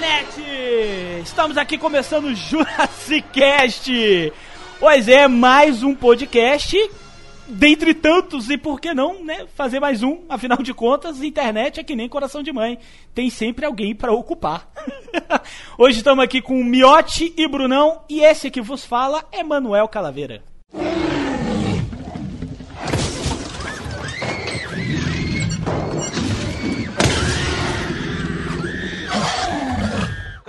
internet! Estamos aqui começando o Jurassic Cast. Pois é, mais um podcast dentre tantos, e por que não, né, fazer mais um? Afinal de contas, internet é que nem coração de mãe. Tem sempre alguém para ocupar. Hoje estamos aqui com Miotti e Brunão, e esse que vos fala é Manuel Calaveira.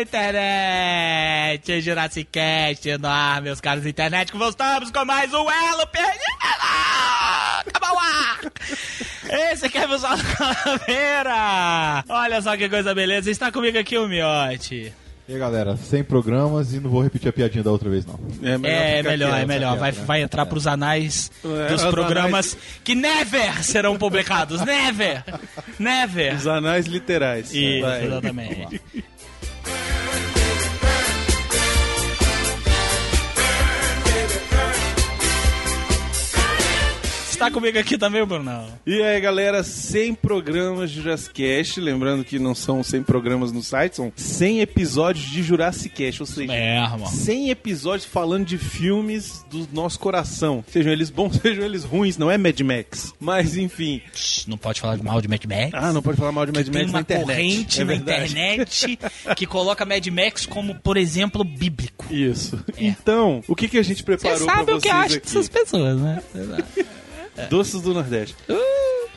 Internet, Jurassic Cast no ar, meus caros internet, que voltamos com mais um Elo Perdido! Acabou o ar! Esse aqui é o Calaveira! Olha só que coisa beleza, está comigo aqui o Miote. E aí, galera, sem programas e não vou repetir a piadinha da outra vez, não. É melhor, é quieto. melhor. Vai, quieto, né? vai entrar pros anais É, dos os programas que never serão publicados. Never! Never! Os anais literais. Isso, Vai. exatamente. Está comigo aqui também, Brunão. E aí, galera, 100 programas de Jurassic Cast. Lembrando que não são 100 programas no site, são 100 episódios de Jurassic Cast. Ou seja, É, irmão. 100 episódios falando de filmes do nosso coração. Sejam eles bons, sejam eles ruins, não é Mad Max. Mas, enfim. Não pode falar mal de Mad Max. Ah, não pode falar mal de Mad Tem Max na uma internet. corrente é na internet que coloca Mad Max como, por exemplo, bíblico. Isso. Então, o que, que a gente preparou Você sabe o que eu acho aqui? dessas pessoas, né? Doces do Nordeste.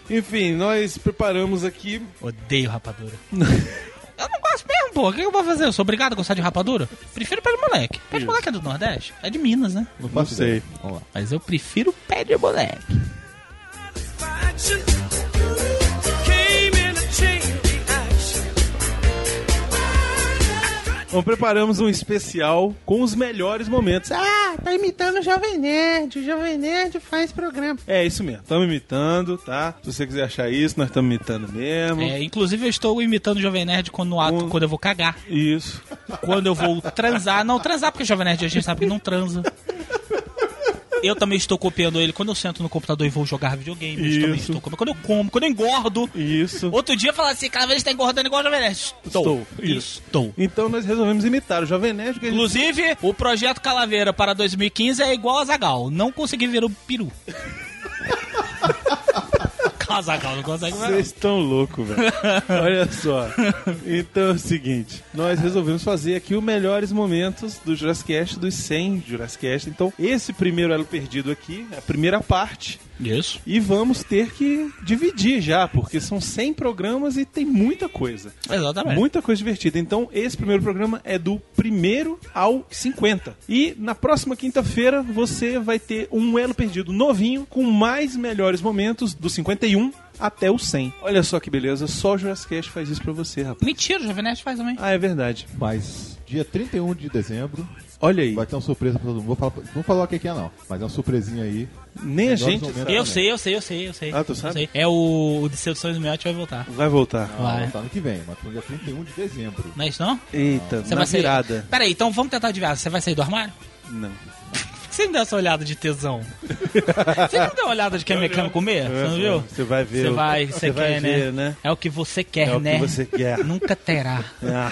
Enfim, nós preparamos aqui Odeio rapadura. eu não gosto mesmo, pô. O que eu vou fazer? Eu sou obrigado a gostar de rapadura? Prefiro pé de moleque. Pé de moleque é do Nordeste? É de Minas, né? Não faço sei. ideia. Vamos lá. Mas eu prefiro pé de moleque. Então preparamos um especial com os melhores momentos. Ah, tá imitando o Jovem Nerd. O Jovem Nerd faz programa. É isso mesmo, estamos imitando, tá? Se você quiser achar isso, nós estamos imitando mesmo. É, inclusive, eu estou imitando o Jovem Nerd quando, no ato, Um- quando eu vou cagar. Isso. Quando eu vou transar. Não, transar porque o Jovem Nerd a gente sabe que não transa. Eu também estou copiando ele quando eu sento no computador e vou jogar videogame. Eu também Isso. estou copiando. Quando eu como, quando eu engordo. Isso. Outro dia falar assim, cada vez está engordando igual o Jovem Nerd. Estou. Isso. Estou. Então nós resolvemos imitar o Jovem Nerd. Que a gente- Inclusive, o projeto Calaveira para 2015 é igual a Zagal. Não consegui ver o peru. Zagal não consegue ver. Vocês estão loucos, velho. Olha só. Então é o seguinte: nós resolvemos fazer aqui os melhores momentos do Jurassic Cast, dos 100 Jurassic Cast. Então, esse primeiro elo perdido aqui, a primeira parte. Isso. E vamos ter que dividir já, porque são 100 programas e tem muita coisa. Exatamente. Muita coisa divertida. Então, esse primeiro programa é do primeiro ao 50. E na próxima quinta-feira você vai ter um elo perdido novinho com mais melhores momentos do 51 até o 100. Olha só que beleza, só o Jurassic Cast faz isso pra você, rapaz. Mentira, o Jovem Nerd faz também. Ah, é verdade. Mas dia 31 de dezembro Olha aí. vai ter uma surpresa pra todo mundo. Vou falar, não vou falar o que é, não. Mas é uma surpresinha aí. Nem a gente sabe. Eu sei, eu sei, eu sei, eu sei. Ah, tu Eu sabe? sei. É o, o de Seduções do Miotti vai voltar. Vai voltar. Vai. Não, tá ano que vem, mas no dia 31 de dezembro. Não é isso não? Eita, Você na vai sair. virada. Pera aí, então vamos tentar adivinhar. Você vai sair do armário? Não. Por que você não deu essa olhada de tesão? você não deu uma olhada de quem é mecânico comer? Você não viu? Você vai ver. Você o- vai, você você vai quer, ver, né? né? É o que você quer, É o que né? você quer. Nunca terá. Ah.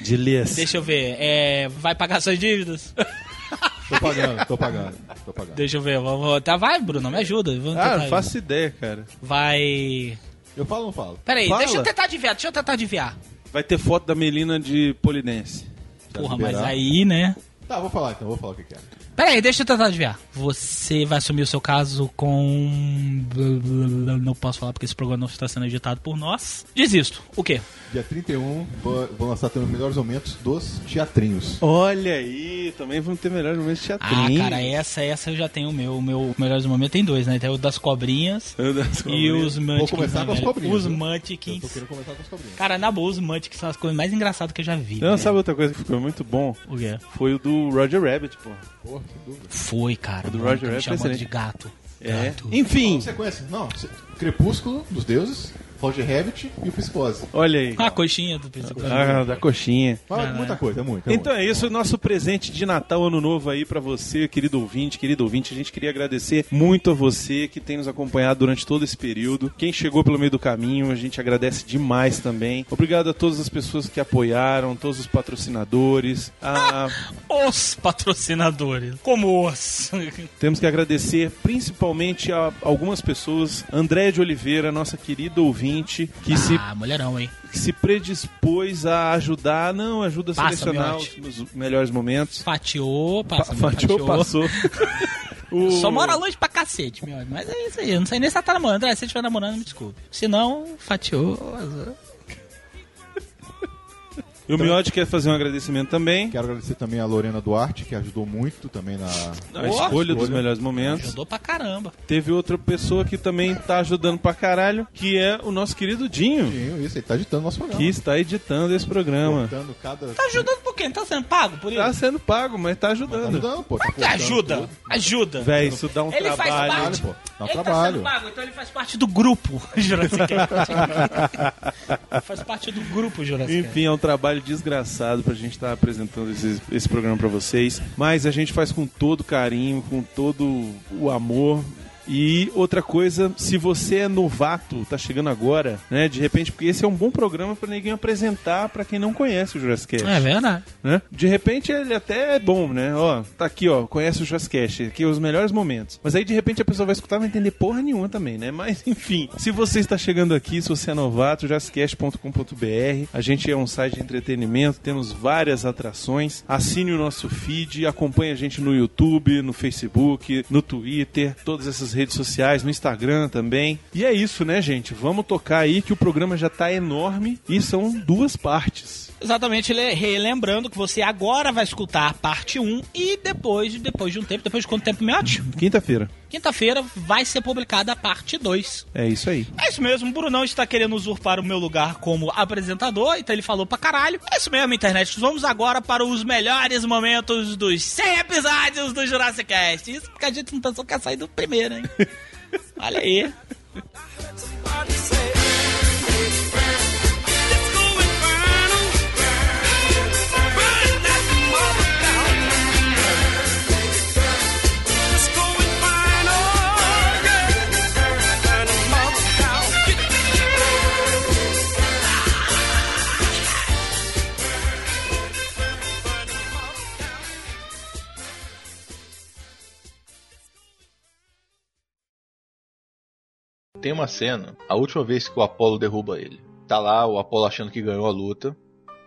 Delícia. Deixa eu ver. É, vai pagar suas dívidas? Tô pagando, tô pagando, tô pagando. Deixa eu ver. Vamos, tá, vai, Bruno, me ajuda. Vamos Ah, não aí. faço ideia, cara. Vai. Eu falo ou não falo? Pera aí, Fala. deixa eu tentar adivinhar, deixa eu tentar adivinhar. Vai ter foto da Melina de Polidense. Tá Porra, mas liberado? aí, né? Tá, vou falar então, vou falar o que que é. Pera aí, deixa eu tentar adivinhar. Você vai assumir o seu caso com. Não posso falar porque esse programa não está sendo editado por nós. Desisto. O quê? Dia 31, vou, vou lançar também os melhores momentos dos teatrinhos. Olha aí, também vamos ter melhores momentos de Ah, teatrinho. cara, essa, essa eu já tenho o meu. O meu melhores momentos tem dois, né? Tem o das cobrinhas Eu das e cobrinhas. os Munchkins. começar né, com as cobrinhas, Os viu? Eu Munchkins. tô querendo começar com os cobrinhos. Cara, na boa, os Munchkins são as coisas mais engraçadas que eu já vi. Não, velho. sabe outra coisa que ficou muito bom? O quê? Foi o do Roger Rabbit, pô. Porra, que dúvida. Foi, cara. O do mano, Roger Rabbit é chamando de gato. É. Gato. Enfim, Sequência, não. Crepúsculo dos Deuses, Roger Rabbit e o Psicose. olha aí. A coxinha do príncipe. Ah, da coxinha. Mas muita coisa, é muito. É Então é isso, nosso presente de Natal, Ano Novo aí pra você, querido ouvinte, querido ouvinte. A gente queria agradecer muito a você que tem nos acompanhado durante todo esse período. Quem chegou pelo meio do caminho, a gente agradece demais também. Obrigado a todas as pessoas que apoiaram, todos os patrocinadores. A- Os patrocinadores. Como os. Temos que agradecer principalmente a algumas pessoas. André de Oliveira, nossa querida ouvinte, que se Ah, mulherão, hein? que se predispôs a ajudar, não, ajuda a Passa, selecionar miote. os melhores momentos. Fatiou, passa. Pa- Fatiou, passou. O- Só mora longe pra cacete, meu. Mas é isso aí. Eu não sei nem se ela tá namorando. André, se você estiver namorando, me desculpe. Se não, fatiou. E o Miotti quer fazer um agradecimento também. Quero agradecer também a Lorena Duarte, que ajudou muito também na. Escolha dos melhores momentos. Ajudou pra caramba. Teve outra pessoa que também tá ajudando pra caralho, que é o nosso querido Dinho, Sim, Isso, ele tá editando nosso programa. que está editando esse programa. Cortando cada. Tá ajudando por quê? Não tá sendo pago por isso? Tá sendo pago, mas tá Tá ajudando. ajudando, pô. Tá Que cortando ajuda. tudo. Ajuda. Véi, isso dá um Ele faz trabalho. parte. Trabalho, pô. Dá um ele tá trabalho. sendo pago, então ele faz parte do grupo Jurassic faz parte do grupo Jurassic. Enfim, é um trabalho desgraçado pra gente estar apresentando esse, esse programa pra vocês. Mas a gente faz com todo carinho, com todo o amor. E outra coisa, se você é novato, tá chegando agora, né? De repente, porque esse é um bom programa pra ninguém apresentar pra quem não conhece o Jurassic É verdade. né? De repente ele até é bom, né? Ó, tá aqui, ó, conhece o Jurassic aqui os melhores momentos. Mas aí de repente a pessoa vai escutar e vai entender porra nenhuma também, né? Mas enfim, se você está chegando aqui, se você é novato, jurassicast.com.br, a gente é um site de entretenimento, temos várias atrações. Assine o nosso feed, acompanhe a gente no YouTube, no Facebook, no Twitter, todas essas redes sociais, no Instagram também. E é isso, né, gente? Vamos tocar aí que o programa já tá enorme e são duas partes. Exatamente, le- relembrando que você agora vai escutar a parte 1 e depois, depois de um tempo, depois de quanto tempo, Miotti? Quinta-feira. Quinta-feira vai ser publicada a parte 2. É isso aí. É isso mesmo, o Brunão está querendo usurpar o meu lugar como apresentador, então ele falou pra caralho. É isso mesmo, internet. Vamos agora para os melhores momentos dos 100 episódios do Jurassic Cast. Isso porque a gente não pensou que ia sair do primeiro, hein? Olha aí. Tem uma cena, a última vez que o Apollo derruba ele. Tá lá o Apollo achando que ganhou a luta.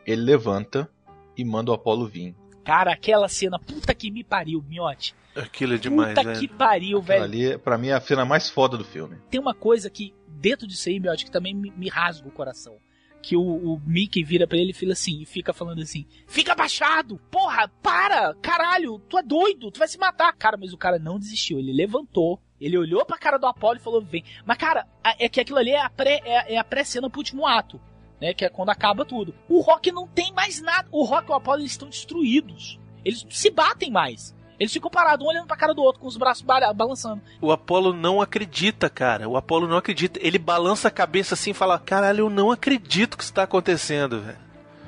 Ele levanta e manda o Apollo vir. Cara, aquela cena, puta que me pariu, Miote. Aquilo é Puta que pariu, Aquela velho. ali, pra mim, é a cena mais foda do filme. Tem uma coisa que, dentro disso aí, Miote, que também me, me rasga o coração. Que o, o Mickey vira pra ele e fala assim, e fica falando assim: Fica abaixado! Porra, para! Caralho, tu é doido, tu vai se matar! Cara, mas o cara não desistiu, ele levantou, ele olhou pra cara do Apollo e falou: Vem. Mas, cara, é que aquilo ali é a pré- é, é a pré-cena pro último ato. Né, que é quando acaba tudo. O Rock não tem mais nada. O Rock e o Apollo eles estão destruídos. Eles se batem mais. Eles ficam parados, um olhando pra cara do outro, com os braços ba- balançando. O Apolo não acredita, cara. O Apolo não acredita. Ele balança a cabeça assim e fala: Caralho, eu não acredito que isso tá acontecendo, velho.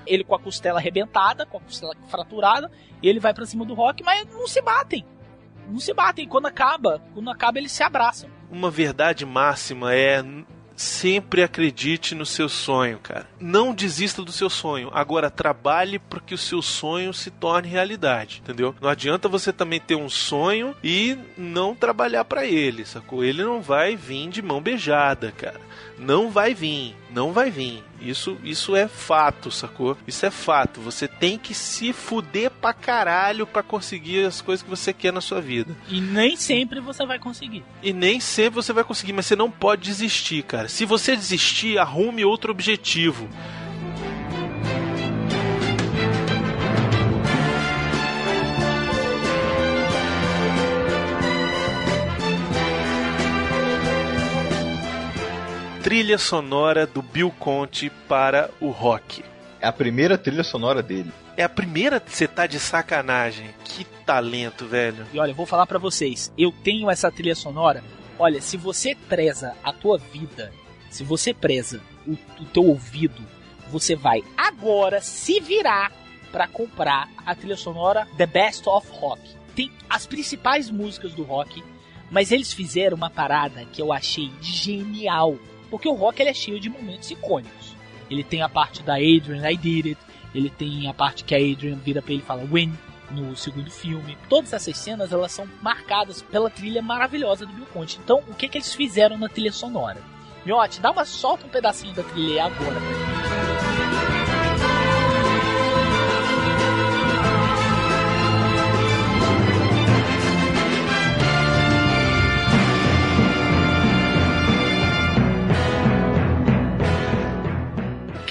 ele com a costela arrebentada, com a costela fraturada, e ele vai pra cima do Rock, mas não se batem. Não se batem. Quando acaba, quando acaba eles se abraçam. Uma verdade máxima é. Sempre acredite no seu sonho, cara. Não desista do seu sonho. Agora trabalhe para que o seu sonho se torne realidade, entendeu? Não adianta você também ter um sonho e não trabalhar para ele, sacou? Ele não vai vir de mão beijada, cara. Não vai vir, não vai vir. Isso, isso é fato, sacou? Isso é fato. Você tem que se fuder pra caralho pra conseguir as coisas que você quer na sua vida. E nem sempre você vai conseguir. E nem sempre você vai conseguir, mas você não pode desistir, cara. Se você desistir, arrume outro objetivo. Trilha sonora do Bill Conte para o rock. É a primeira trilha sonora dele. É a primeira você tá de sacanagem. Que talento, velho. E olha, eu vou falar pra vocês, eu tenho essa trilha sonora. Olha, se você preza a tua vida, se você preza o, o teu ouvido, você vai agora se virar pra comprar a trilha sonora The Best of Rock. Tem as principais músicas do rock, mas eles fizeram uma parada que eu achei genial, porque o rock ele é cheio de momentos icônicos. Ele tem a parte da Adrian, I Did It, ele tem a parte que a Adrian vira pra ele e fala Win no segundo filme. Todas essas cenas elas são marcadas pela trilha maravilhosa do Bill Conte. Então, o que que eles fizeram na trilha sonora? Miote, dá uma solta um pedacinho da trilha agora pra mim.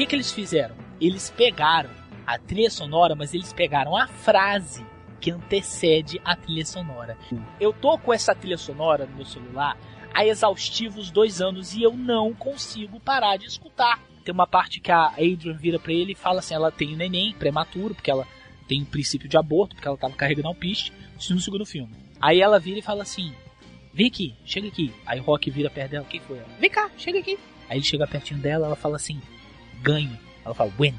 Que que eles fizeram? Eles pegaram a trilha sonora, mas eles pegaram a frase que antecede a trilha sonora. Eu tô com essa trilha sonora no meu celular há exaustivos dois anos e eu não consigo parar de escutar. Tem uma parte que a Adrian vira pra ele e fala assim: ela tem um neném prematuro, porque ela tem um princípio de aborto, porque ela tava carregando alpiste, isso no segundo filme. Aí ela vira e fala assim: vem aqui, chega aqui. Aí o Rock vira perto dela: quem foi ela? Vem cá, chega aqui. Aí ele chega pertinho dela, ela fala assim: ganhe. Ela fala: win.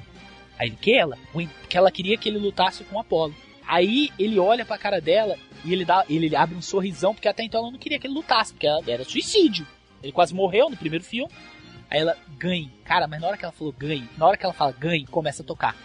Aí ele, que ela? Win. Porque ela queria que ele lutasse com o Apollo. Aí ele olha pra cara dela e ele, dá, ele abre um sorrisão, porque até então ela não queria que ele lutasse, porque era suicídio. Ele quase morreu no primeiro filme. Aí ela ganhe. Cara, mas na hora que ela falou ganhe, na hora que ela fala ganhe, começa a tocar.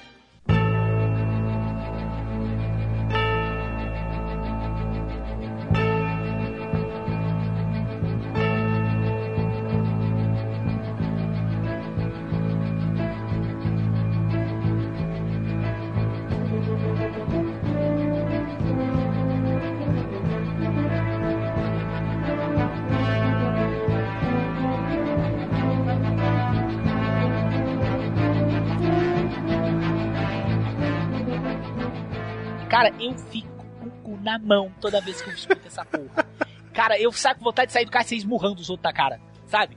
Na mão toda vez que eu escuto essa porra. Cara, eu saio com vontade de sair do carro e sair esmurrando os outros da cara, sabe?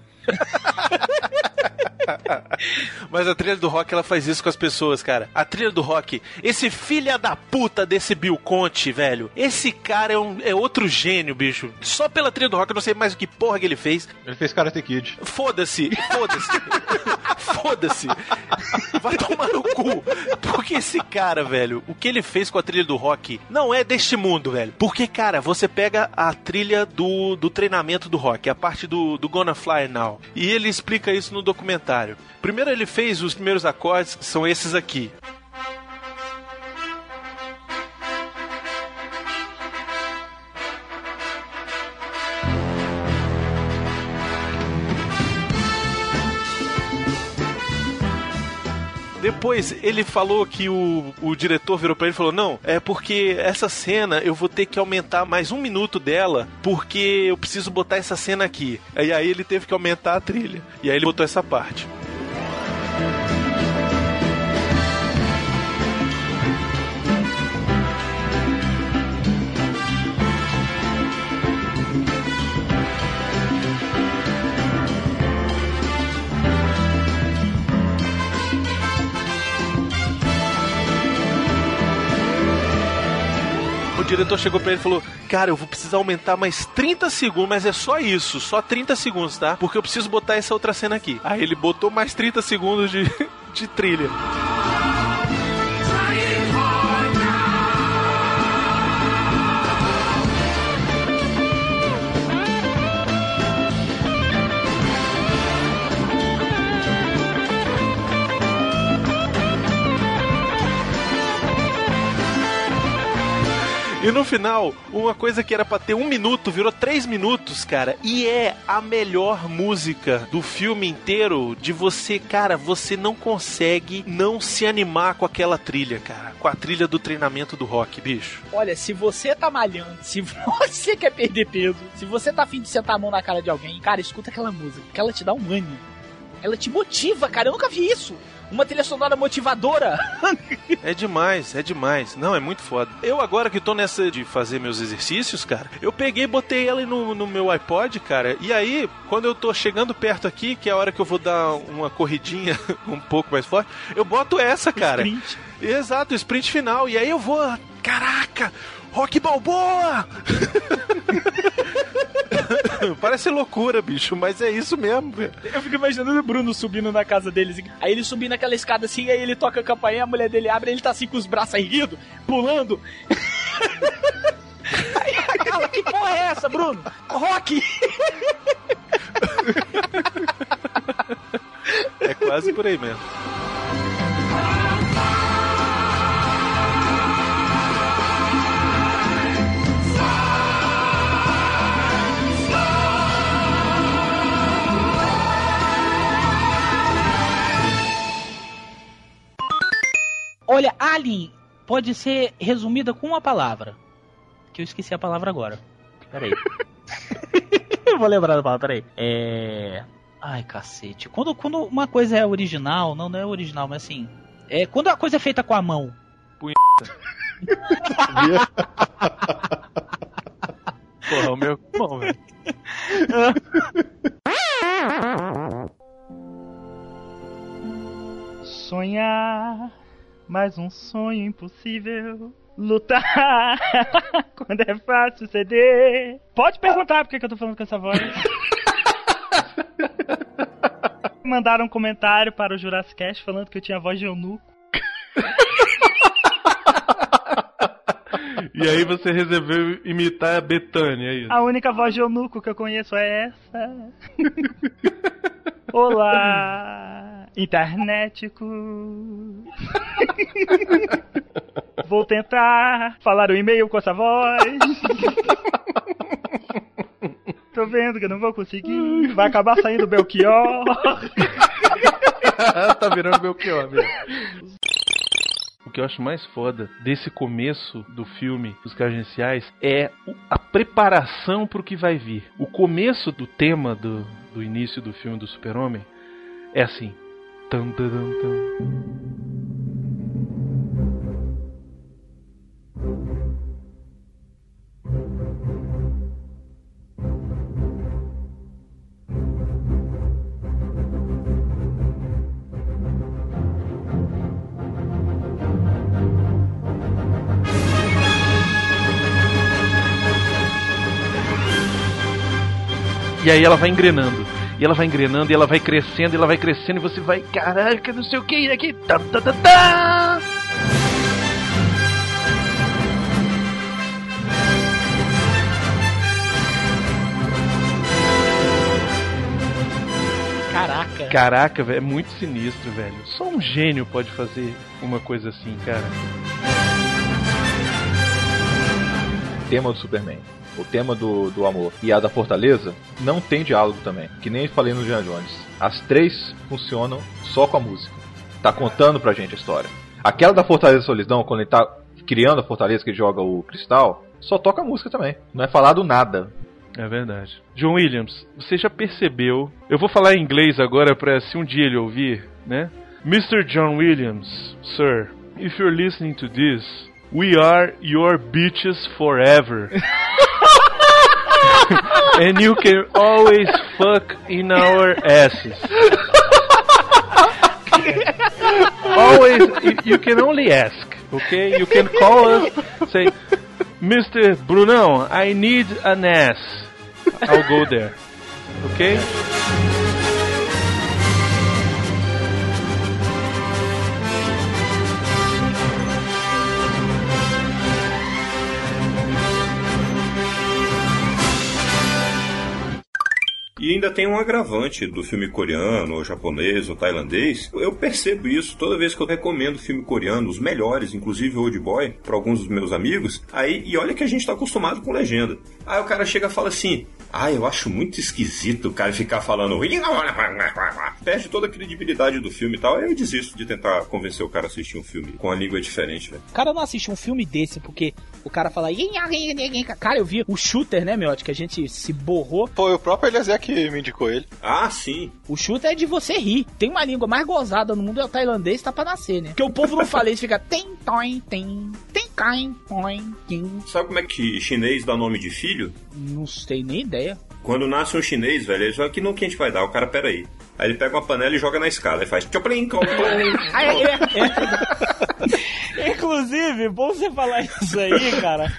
Mas a trilha do rock ela faz isso com as pessoas, cara. A trilha do rock, esse filha da puta desse Bill Conte, velho. Esse cara é, um, é outro gênio, bicho. Só pela trilha do rock eu não sei mais o que porra que ele fez. Ele fez Karate Kid. Foda-se, foda-se. foda-se. Vai tomar no cu. Porque esse cara, velho, o que ele fez com a trilha do rock não é deste mundo, velho. Porque, cara, você pega a trilha do, do treinamento do rock, a parte do, do Gonna Fly Now. E ele explica isso no documentário. Primeiro ele fez os primeiros acordes, que são esses aqui. Depois ele falou que o, o diretor virou pra ele e falou: Não, é porque essa cena eu vou ter que aumentar mais um minuto dela, porque eu preciso botar essa cena aqui. E aí ele teve que aumentar a trilha. E aí ele botou essa parte. Diretor chegou pra ele e falou: Cara, eu vou precisar aumentar mais 30 segundos, mas é só isso, só 30 segundos, tá? Porque eu preciso botar essa outra cena aqui. Aí ele botou mais 30 segundos de, de trilha. E no final, uma coisa que era pra ter um minuto virou três minutos, cara. E é a melhor música do filme inteiro. De você, cara, você não consegue não se animar com aquela trilha, cara. Com a trilha do treinamento do rock, bicho. Olha, se você tá malhando, se você quer perder peso, se você tá afim de sentar a mão na cara de alguém, cara, escuta aquela música, que ela te dá um ânimo. Ela te motiva, cara. Eu nunca vi isso. Uma trilha sonora motivadora. É demais, é demais. Não, é muito foda. Eu agora que tô nessa de fazer meus exercícios, cara, eu peguei e botei ela no, no meu iPod, cara. E aí, quando eu tô chegando perto aqui, que é a hora que eu vou dar uma corridinha um pouco mais forte, eu boto essa, cara. Sprint. Exato, sprint final. E aí eu vou. Caraca! Rock Balboa! Parece loucura, bicho, mas é isso mesmo. Eu fico imaginando o Bruno subindo na casa deles. Aí ele subindo aquela escada assim, aí ele toca a campainha, a mulher dele abre, ele tá assim com os braços erguidos, pulando. Aí ela, que porra é essa, Bruno? Rock! É quase por aí mesmo. Olha, Alien pode ser resumida com uma palavra. Que eu esqueci a palavra agora. Peraí. eu vou lembrar da palavra, peraí. É. Ai, cacete. Quando, quando uma coisa é original, não, não é original, mas assim. É quando a coisa é feita com a mão. Porra, o meu. Bom, velho. Sonhar, mais um sonho impossível. Lutar quando é fácil ceder. Pode perguntar por que que eu tô falando com essa voz. Mandaram um comentário para o Jurassic Cast falando que eu tinha voz de eunuco. E aí você resolveu imitar a Betânia, é isso? A única voz de eunuco que eu conheço é essa. Olá, internetico. Vou tentar falar o e-mail com essa voz. Tô vendo que eu não vou conseguir. Vai acabar saindo Belchior. tá virando Belchior mesmo. O que eu acho mais foda desse começo do filme dos agenciais é o- a preparação pro que vai vir. O começo do tema do, do início do filme do Super-Homem é assim. Tan. E aí ela vai engrenando. E ela vai engrenando, e ela vai crescendo, e ela vai crescendo, e você vai, caraca, não sei o que, e aqui. Tá, tá, tá, tá. Caraca. Caraca, velho, é muito sinistro, velho. Só um gênio pode fazer uma coisa assim, cara. tema do Superman, o tema do, do amor e a da Fortaleza não tem diálogo também, que nem falei no Indiana Jones. As três funcionam só com a música. Tá contando pra gente a história. Aquela da Fortaleza Solidão, quando ele tá criando a Fortaleza que ele joga o cristal, só toca a música também. Não é falado nada. É verdade. John Williams, você já percebeu? Eu vou falar em inglês agora pra se um dia ele ouvir, né? Mr. John Williams, sir, if you're listening to this, we are your bitches forever. And you can always fuck in our asses. always, you- can only ask, okay? You can call us, say, Mr. Brunão, I need an ass. I'll go there. Okay? E ainda tem um agravante do filme coreano, ou japonês, ou tailandês. Eu percebo isso toda vez que eu recomendo filme coreano, os melhores, inclusive Old Boy, para alguns dos meus amigos. Aí, e olha que a gente tá acostumado com legenda. Aí o cara chega e fala assim: ah, eu acho muito esquisito o cara ficar falando. Perde toda a credibilidade do filme e tal. Aí eu desisto de tentar convencer o cara a assistir um filme com a língua diferente, velho. O cara não assiste um filme desse porque o cara fala. Cara, eu vi o shooter, né, Miotti? Que a gente se borrou. Foi o próprio Eliezer que me indicou ele. Ah, sim. O shooter é de você rir. Tem uma língua mais gozada no mundo, é o tailandês, tá pra nascer, né? Porque o povo não fala isso, fica tem, toin, tem, tem, cain, toin, tem. Sabe como é que chinês dá nome de filho? Não sei nem ideia. Quando nasce um chinês, velho, ele fala que não que a gente vai dar. O cara, pera aí. Aí ele pega uma panela e joga na escada. Aí faz. tchoplim, é. Inclusive, bom você falar isso aí, cara.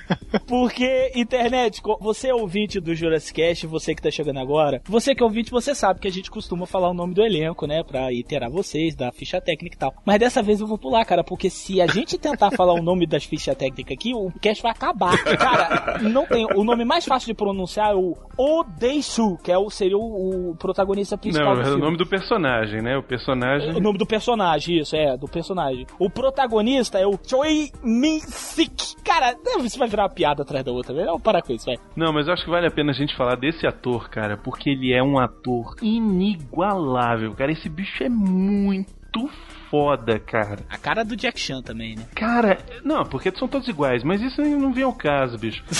Porque, internet, você é ouvinte do Jurassic Cast, você que tá chegando agora, você que é ouvinte, você sabe que a gente costuma falar o nome do elenco, né? Pra iterar vocês, da ficha técnica e tal. Mas dessa vez eu vou pular, cara, porque se a gente tentar falar o nome das fichas técnicas aqui, o cast vai acabar. Cara, não tem. O nome mais fácil de pronunciar é o Odeisu, que é o, seria o, o protagonista principal Não, do é o filme. nome do personagem, né? O personagem. O nome do personagem, isso, é, do personagem. O protagonista é o Choi Min-sik. Cara, isso vai virar uma piada atrás da outra, velho. Vamos parar com isso, vai. Não, mas eu acho que vale a pena a gente falar desse ator, cara, porque ele é um ator inigualável, cara. Esse bicho é muito foda, cara. A cara do Jack Chan também, né? Cara, não, porque são todos iguais, mas isso não vem ao caso, bicho.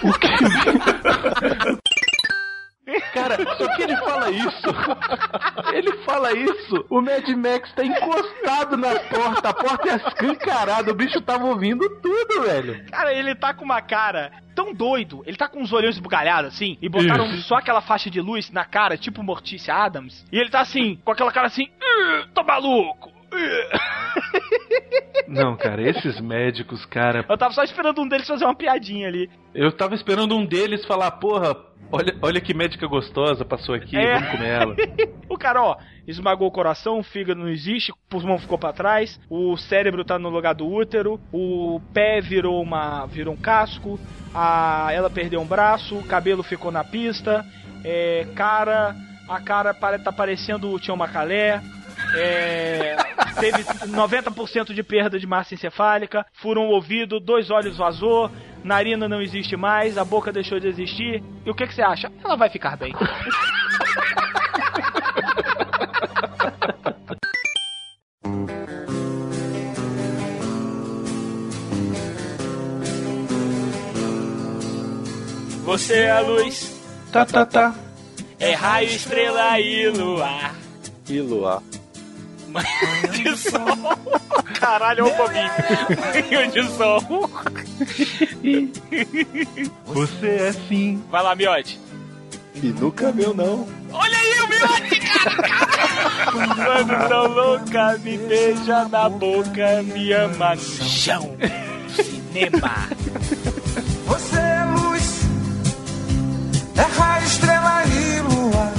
Porque... Cara, só que ele fala isso. Ele fala isso. O Mad Max tá encostado na porta, a porta é escancarada, o bicho tava ouvindo tudo, velho. Cara, ele tá com uma cara tão doido, ele tá com os olhos esbugalhados assim, e botaram Isso. só aquela faixa de luz na cara, tipo Mortícia Adams, e ele tá assim, com aquela cara assim, "Ih, tô maluco. Ih." Não, cara, esses médicos, cara. Eu tava só esperando um deles fazer uma piadinha ali. Eu tava esperando um deles falar, porra, olha, olha que médica gostosa passou aqui, É. vamos comer ela. O cara, ó, esmagou o coração, o fígado não existe, o pulmão ficou pra trás, o cérebro tá no lugar do útero, o pé virou uma virou um casco, a ela perdeu um braço, o cabelo ficou na pista, é, cara, a cara tá parecendo o Tião Macalé. É, teve 90% de perda de massa encefálica, furou um ouvido, dois olhos vazou, narina não existe mais, a boca deixou de existir. E o que, que você acha? Ela vai ficar bem. Você é a luz, Tá, tá, tá. é raio, estrela e luar. E Luar. Manhã de sol. Caralho, o bobinho. Manhã de sol. Você é sim. Vai lá, Miote. E no caminho não. Olha aí o Miote, cara! Quando tão louca, me beija na boca, me ama no chão. Cinema. Você é luz, é raio, estrela e lua.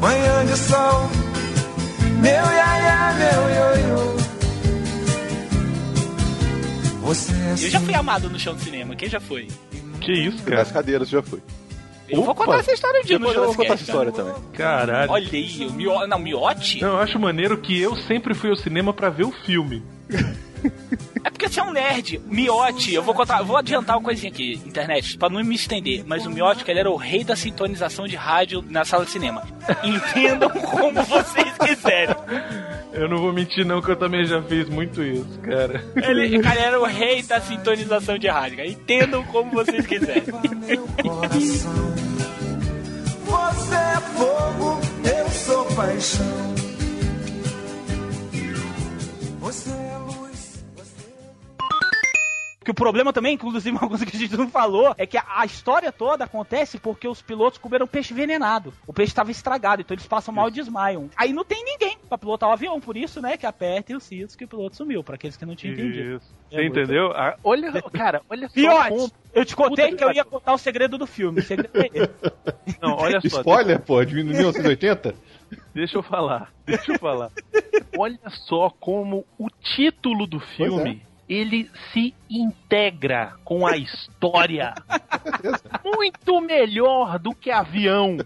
Manhã de sol, meu iaia, meu ioiô. Você é Eu já fui amado no chão do cinema. Quem já foi? Que isso, Nas cara? cadeiras já fui. Eu vou Opa. contar essa história um dia no Depois eu vou contar essa história também. Caralho. Olha aí, o Miote. Não, Miote? Não, eu acho maneiro que eu sempre fui ao cinema pra ver o filme. É porque você é um nerd. Miote, eu vou contar, eu vou adiantar uma coisinha aqui, internet, pra não me estender. Mas o Miote, que ele era o rei da sintonização de rádio na sala de cinema. Entendam como vocês quiserem. Eu não vou mentir não que eu também já fiz muito isso, cara. Ele, cara, era o rei da sintonização de rádio. cara. Entendam como vocês quiserem. Você é fogo, eu sou paixão. Que o problema também, inclusive uma coisa que a gente não falou, é que a, a história toda acontece porque os pilotos comeram peixe envenenado. O peixe estava estragado, então eles passam mal e desmaiam. Aí não tem ninguém pra pilotar o avião, por isso, né, que apertem os cintos que o piloto sumiu, pra aqueles que não tinham entendido. Isso. É Você muito- entendeu? Ah, olha, cara, olha só como... eu te contei Puta que eu ia contar o segredo do filme. O segredo é esse. Não, olha só. Spoiler, pô, de 1980? Deixa eu falar, deixa eu falar. Olha só como o título do filme, ele se integra com a história. Muito melhor do que avião.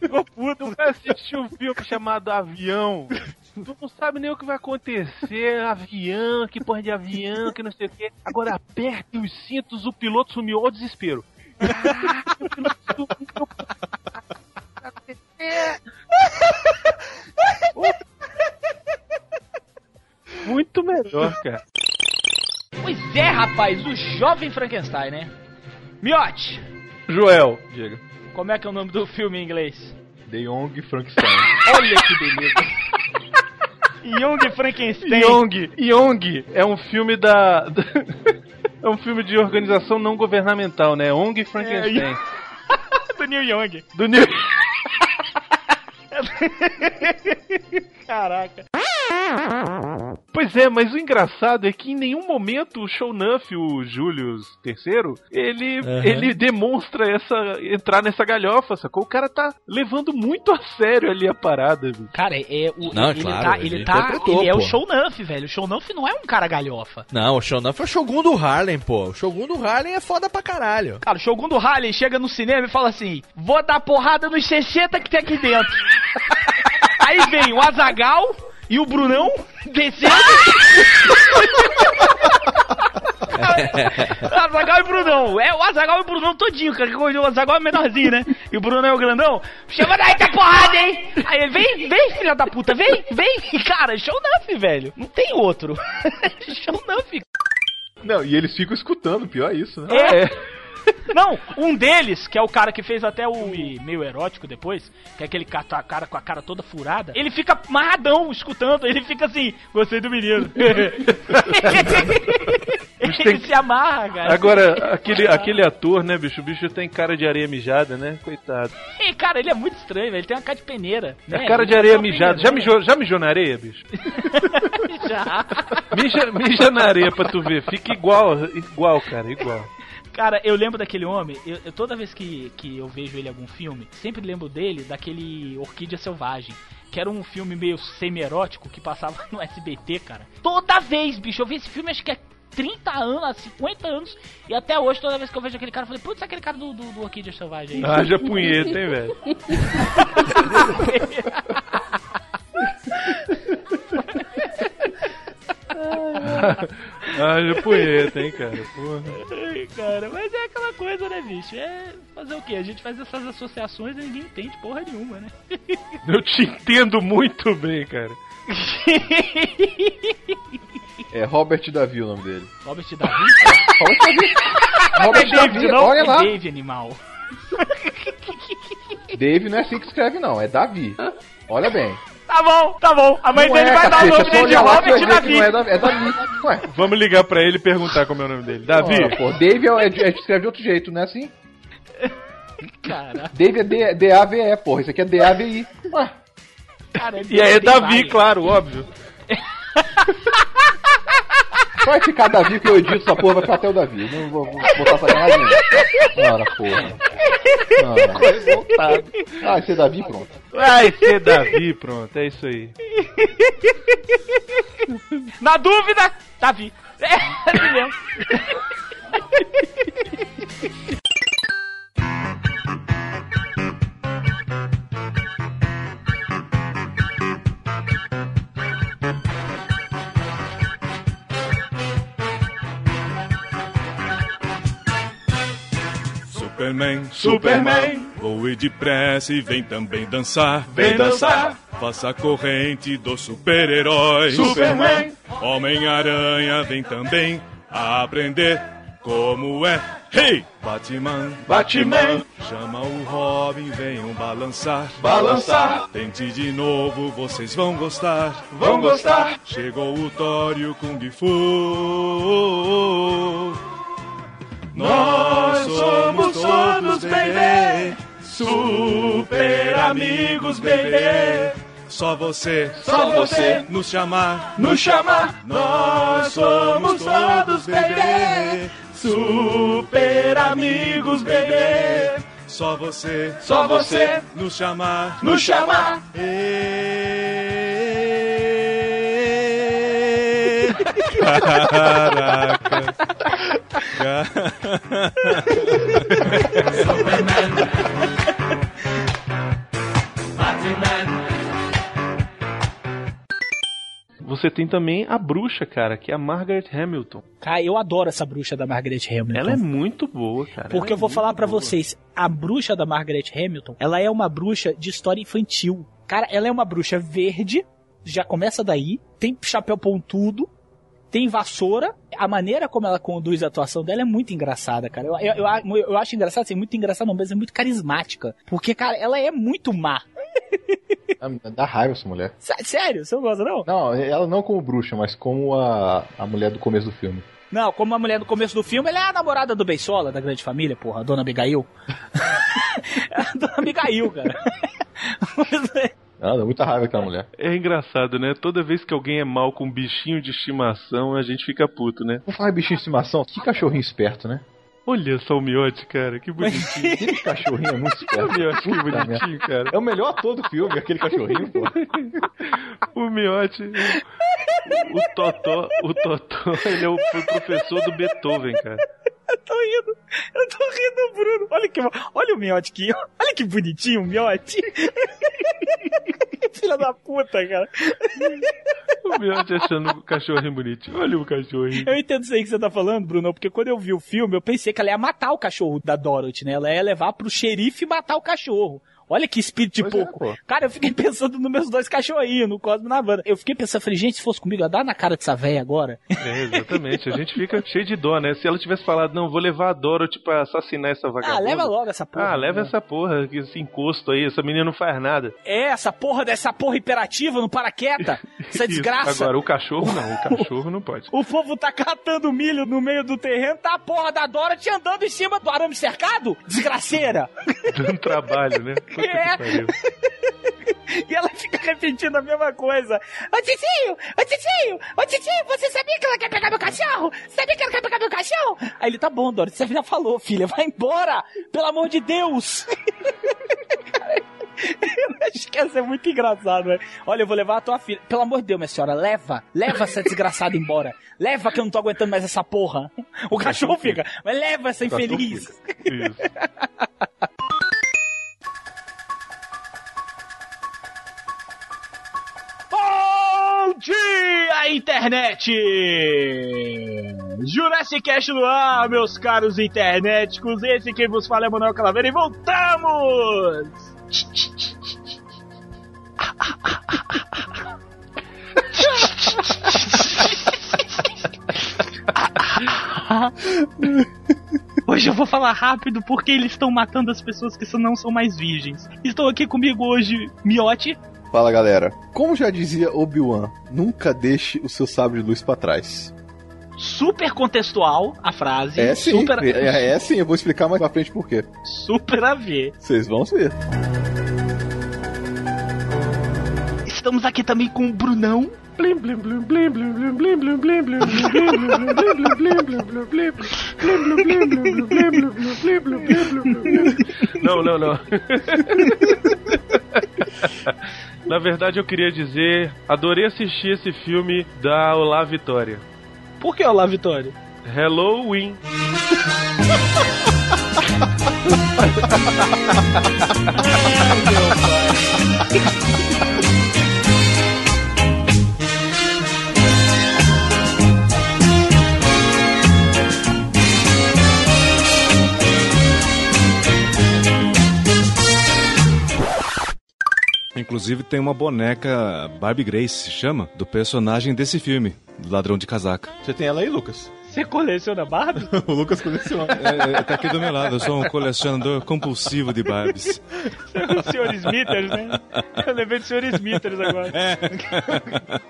Ficou puto. Tu vai assistir um filme chamado Avião. Tu não sabe nem o que vai acontecer. Avião, que porra de avião, que não sei o quê. Agora aperte os cintos, o piloto sumiu ao desespero. Caraca, o piloto sumiu. Muito melhor, cara. Pois é, rapaz, o jovem Frankenstein, né? Miote, Joel, diga. como é que é o nome do filme em inglês? The Young Frankenstein. Olha que beleza. Young Frankenstein. Young, Young é um filme da. da- é um filme de organização não governamental, né? ONG Frankenstein. do Neil Young. Do New... Caraca. Pois é, mas o engraçado é que em nenhum momento o Shownuff, o Julius III, ele, ele demonstra essa entrar nessa galhofa, sacou? O cara tá levando muito a sério ali a parada, bicho. Cara, é o, Não, ele, claro, tá, ele ele tá, ele é o. Shownuff, velho. O Shownuff não é um cara galhofa. Não, o Shogun foi o Shogun do Harlem, pô. O Shogun do Harlem é foda pra caralho. Cara, o Shogun do Harley chega no cinema e fala assim: Vou dar porrada nos 60 que tem aqui dentro. Aí vem o Azagal e o Brunão descendo. Azagal e Brunão. É o Azagal e o Brunão todinho, cara. que O Azagal é menorzinho, né? E o Brunão é o grandão. Chama daí tá porrada, hein? Aí ele vem, vem, filha da puta, vem, vem. Cara, show nuff, velho. Não tem outro. show nuff. Não, e eles ficam escutando, pior é isso, né? É. Não, um deles, que é o cara que fez até o meio erótico depois, que é aquele cara, cara com a cara toda furada, ele fica amarradão escutando, ele fica assim, gostei do menino. ele tem- se amarra, cara. Agora, aquele, aquele ator, né, bicho? O bicho tem cara de areia mijada, né? Coitado. E, cara, ele é muito estranho, velho, ele tem uma cara de peneira. É né? cara Ele de areia mijada. Já mijou, já mijou na areia, bicho? Já. Mija, mija na areia pra tu ver. Fica igual, igual, cara, igual. Cara, eu lembro daquele homem, eu, eu- toda vez que, que eu vejo ele em algum filme, sempre lembro dele daquele Orquídea Selvagem. Que era um filme meio semi-erótico que passava no SBT, cara. Toda vez, bicho, eu vi esse filme acho que é 30 anos, há 50 anos, e até hoje, toda vez que eu vejo aquele cara, eu falei, putz, é aquele cara do, do, do Orquídea Selvagem aí. Haja punheta, hein, velho? Haja punheta, hein, cara? Porra. Ai, cara, mas é aquela coisa, né, bicho? É fazer o quê? A gente faz essas associações e ninguém entende porra nenhuma, né? Eu te entendo muito bem, cara. É Robert Davi o nome dele. Robert Davi? Robert Davi. Robert é David, Davi, não? olha É lá. Dave, animal. Dave não é assim que escreve, não. É Davi. Olha bem. Tá bom, tá bom. A mãe Não dele é, vai dar o cacete, nome é dele de Robert ver que Davi. é Davi. É Davi. Ué. Vamos ligar pra ele e perguntar como é o nome dele. Davi? Ora, pô, Dave é, é, é escreve de outro jeito, não é assim? Cara, Dave é D-A-V-E, porra. Isso aqui é D-A-V-I. Ué. cara, E aí é tem Davi, claro, óbvio. Vai ficar Davi que eu edito essa porra, vai ficar até o Davi. Não vou, vou botar sacanagem. não. Ora, porra. Não. Ah, ser Davi, pronto. Vai ser Davi, pronto, é isso aí. Na dúvida, Davi. É, assim mesmo. Superman, Superman, voe depressa e vem também dançar. Vem dançar. Faça a corrente do super-herói. Superman. Homem-Aranha vem também aprender como é. Hey! Batman, Batman. chama o Robin, venham balançar. Balançar. Tente de novo, vocês vão gostar. Vão gostar. Chegou o Thor e o Kung Fu. Nós somos todos, baby. Super amigos, baby. Só você, Só você. nos chamar, Nos chamar. Nós somos todos, baby. Super amigos, baby. Só você, Só você. nos chamar, Nos chamar. Ê- Caraca. Você tem também a bruxa, cara, que é a Margaret Hamilton. Cara, eu adoro essa bruxa da Margaret Hamilton. Ela é muito boa, cara. Porque eu vou falar pra vocês, a bruxa da Margaret Hamilton, ela é uma bruxa de história infantil. Cara, ela é uma bruxa verde, já começa daí, tem chapéu pontudo, tem vassoura. A maneira como ela conduz a atuação dela é muito engraçada, cara. Eu, eu, eu, eu acho engraçado, assim, muito engraçado, não, mas é muito carismática. Porque, cara, ela é muito má. Dá raiva essa mulher. Sé- Sério? Você não gosta, não? Não, ela não como bruxa, mas como a, a mulher do começo do filme. Não, como a mulher no começo do filme, ela é a namorada do Beisola, da grande família, porra, a dona Abigail. a dona Abigail, cara. Ela dá muita raiva aquela mulher. É engraçado, né? Toda vez que alguém é mal com um bichinho de estimação, a gente fica puto, né? Vou falar em bichinho de estimação, que cachorrinho esperto, né? Olha só o miote, cara, que bonitinho. Aquele cachorrinho é muito esperto. O miote, que bonitinho, cara. É o melhor ator do filme, aquele cachorrinho, pô. O miote, o, o Totó, o Totó, ele é o professor do Beethoven, cara. Eu tô rindo, eu tô rindo, Bruno. Olha que, olha o miote aqui, ó. olha que bonitinho o miote. Filha da puta, cara. O miote achando o cachorrinho bonitinho. Olha o cachorrinho. Eu entendo isso aí que você tá falando, Bruno, porque quando eu vi o filme, eu pensei que ela ia matar o cachorro da Dorothy, né? Ela ia levar pro xerife matar o cachorro. Olha que espírito de Pois é, pouco. pô. Cara, eu fiquei pensando nos meus dois cachorrinhos, no Cosmo e na banda. Eu fiquei pensando, falei, gente, se fosse comigo, ia dar na cara dessa véia agora. É, exatamente. A gente fica cheio de dó, né? Se ela tivesse falado, não, vou levar a Dorothy pra assassinar essa vagabunda. Ah, leva logo essa porra. Ah, leva né? essa porra, esse encosto aí, essa menina não faz nada. É, essa porra dessa porra imperativa não para quieta. Essa desgraça. Agora, o cachorro não, o cachorro não pode. O povo tá catando milho no meio do terreno, tá a porra da Dorothy andando em cima do arame cercado? Desgraceira! Dando trabalho, né? É. E ela fica repetindo a mesma coisa. Ô Titinho, ô Titinho, ô Titinho, você sabia que ela quer pegar meu cachorro? Sabia que ela quer pegar meu cachorro? Aí ele, tá bom, Dorothy, você já falou, filha, vai embora! Pelo amor de Deus! Eu acho que ia ser muito engraçado, né? Olha, eu vou levar a tua filha. Pelo amor de Deus, minha senhora, leva. Leva essa desgraçada embora. Leva que eu não tô aguentando mais essa porra. O cachorro fica, mas leva essa infeliz. Isso. dia, internet! Jurassic Cast no ar, meus caros internéticos. Esse quem vos fala é Manuel Calaveira e voltamos! Hoje eu vou falar rápido porque eles estão matando as pessoas que não são mais virgens. Estou aqui comigo hoje, Miote. Fala galera, como já dizia Obi-Wan, nunca deixe o seu sabre de luz para trás. Super contextual a frase. É sim, super... é, é sim, eu vou explicar mais pra frente por quê. Super a ver. Vocês vão ver. Estamos aqui também com o Brunão. Não, não, não. Na verdade, eu queria dizer, adorei assistir esse filme da Olá Vitória. Por que Olá Vitória? Halloween. Inclusive tem uma boneca Barbie Grace, se chama, do personagem desse filme, do Ladrão de Casaca. Você tem ela aí, Lucas? Você coleciona Barbie? o Lucas coleciona. É, é, tá aqui do meu lado, eu sou um colecionador compulsivo de Barbies. o Sr. Smithers, né? Eu lembrei do Sr. Smithers agora.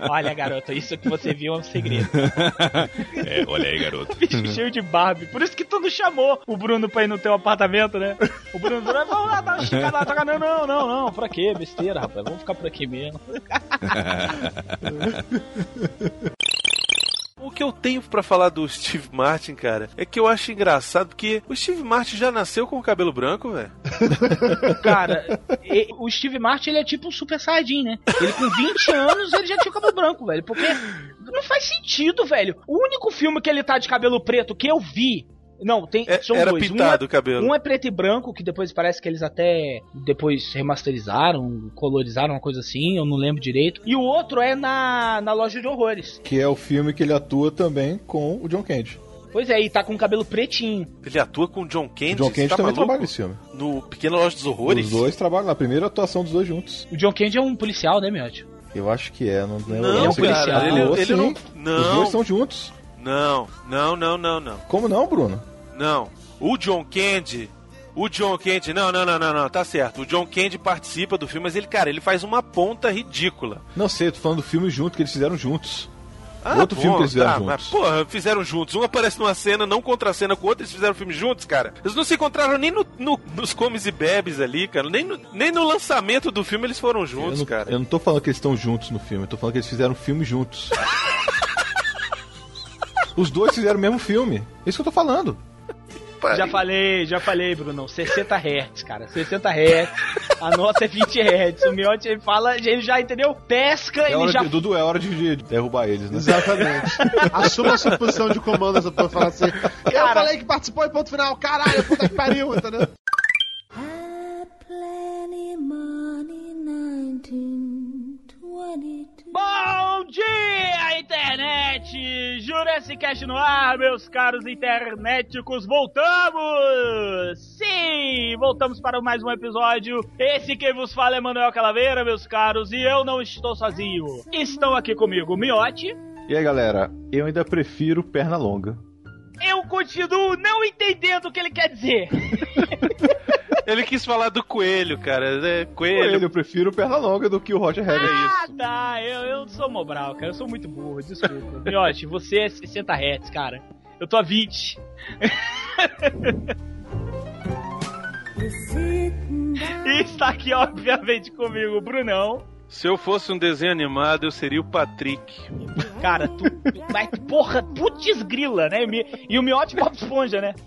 Olha, garoto, isso que você viu é um segredo. É, olha aí, garoto. Bicho cheio de Barbie. Por isso que tu não chamou o Bruno pra ir no teu apartamento, né? O Bruno falou, vamos lá, uma esticada lá. Toca, Não, não, não, não. Pra quê? Besteira, rapaz. Vamos ficar por aqui mesmo. O que eu tenho pra falar do Steve Martin, cara, é que eu acho engraçado porque o Steve Martin já nasceu com o cabelo branco, velho. Cara, e- o Steve Martin ele é tipo um super saiyajin, né? Ele com 20 anos ele já tinha o cabelo branco, velho. Porque não faz sentido, velho. O único filme que ele tá de cabelo preto que eu vi. Não, tem. É- são era dois. pintado um é, o cabelo. Um é preto e branco, que depois parece que eles até depois remasterizaram, colorizaram, uma coisa assim, eu não lembro direito. E o outro é na, na loja de horrores. Que é o filme que ele atua também com o John Candy. Pois é, e tá com o cabelo pretinho. Ele atua com o John Candy. O John Candy tá também maluco? trabalha nesse filme. No Pequena Loja dos Horrores? Os dois trabalham na primeira atuação dos dois juntos. O John Candy é um policial, né, Miotti? Eu acho que é, não lembro. Não, sei cara, ele- atuou, ele sim. não- Os não. dois estão juntos. Não, não, não, não, não. Como não, Bruno? Não. O John Candy. O John Candy. Não, não, não, não, não. Tá certo. O John Candy participa do filme, mas ele, cara, ele faz uma ponta ridícula. Não sei, tô falando do filme junto que eles fizeram juntos. Ah, Outro bom, filme que eles fizeram tá, juntos. Mas, porra, fizeram juntos. Um aparece numa cena, não contra a cena com o outro, eles fizeram o filme juntos, cara. Eles não se encontraram nem no, no- nos comes e bebes ali, cara. Nem no, nem no lançamento do filme eles foram juntos, eu, não, cara. eu não tô falando que eles estão juntos no filme, eu tô falando que eles fizeram filme juntos. Os dois fizeram o mesmo filme. É isso que eu tô falando. Já falei, já falei, Bruno. 60 Hz, cara. 60 Hz. A nota é 20 Hz. O Miotti ele fala, ele já entendeu? Pesca, É ele já. de, Dudu, é hora de, de derrubar eles, né? Exatamente. Assuma a sua posição de comando, essa porra falar assim. Eu Cara- falei que participou e ponto final. Caralho, puta que pariu, entendeu? Bom dia, Cast no ar, meus caros internéticos, voltamos! Sim, voltamos para mais um episódio. Esse quem vos fala é Manuel Calaveira, meus caros, e eu não estou sozinho. Estão aqui comigo o Miotti. E aí, galera, eu ainda prefiro perna longa. Eu continuo não entendendo o que ele quer dizer. Ele quis falar do coelho, cara. É, coelho. Coelho, eu prefiro perna longa do que o Roger Rabbit. Ah, tá, eu, eu sou Mobral, cara, eu sou muito burro, desculpa. Miotti, você é 60 Hz, cara. Eu tô a 20. E está aqui, obviamente, comigo o Brunão. Se eu fosse um desenho animado, eu seria o Patrick. Cara, tu. Mas, porra, putz grila, né? E o Miotti Bob Esponja, né?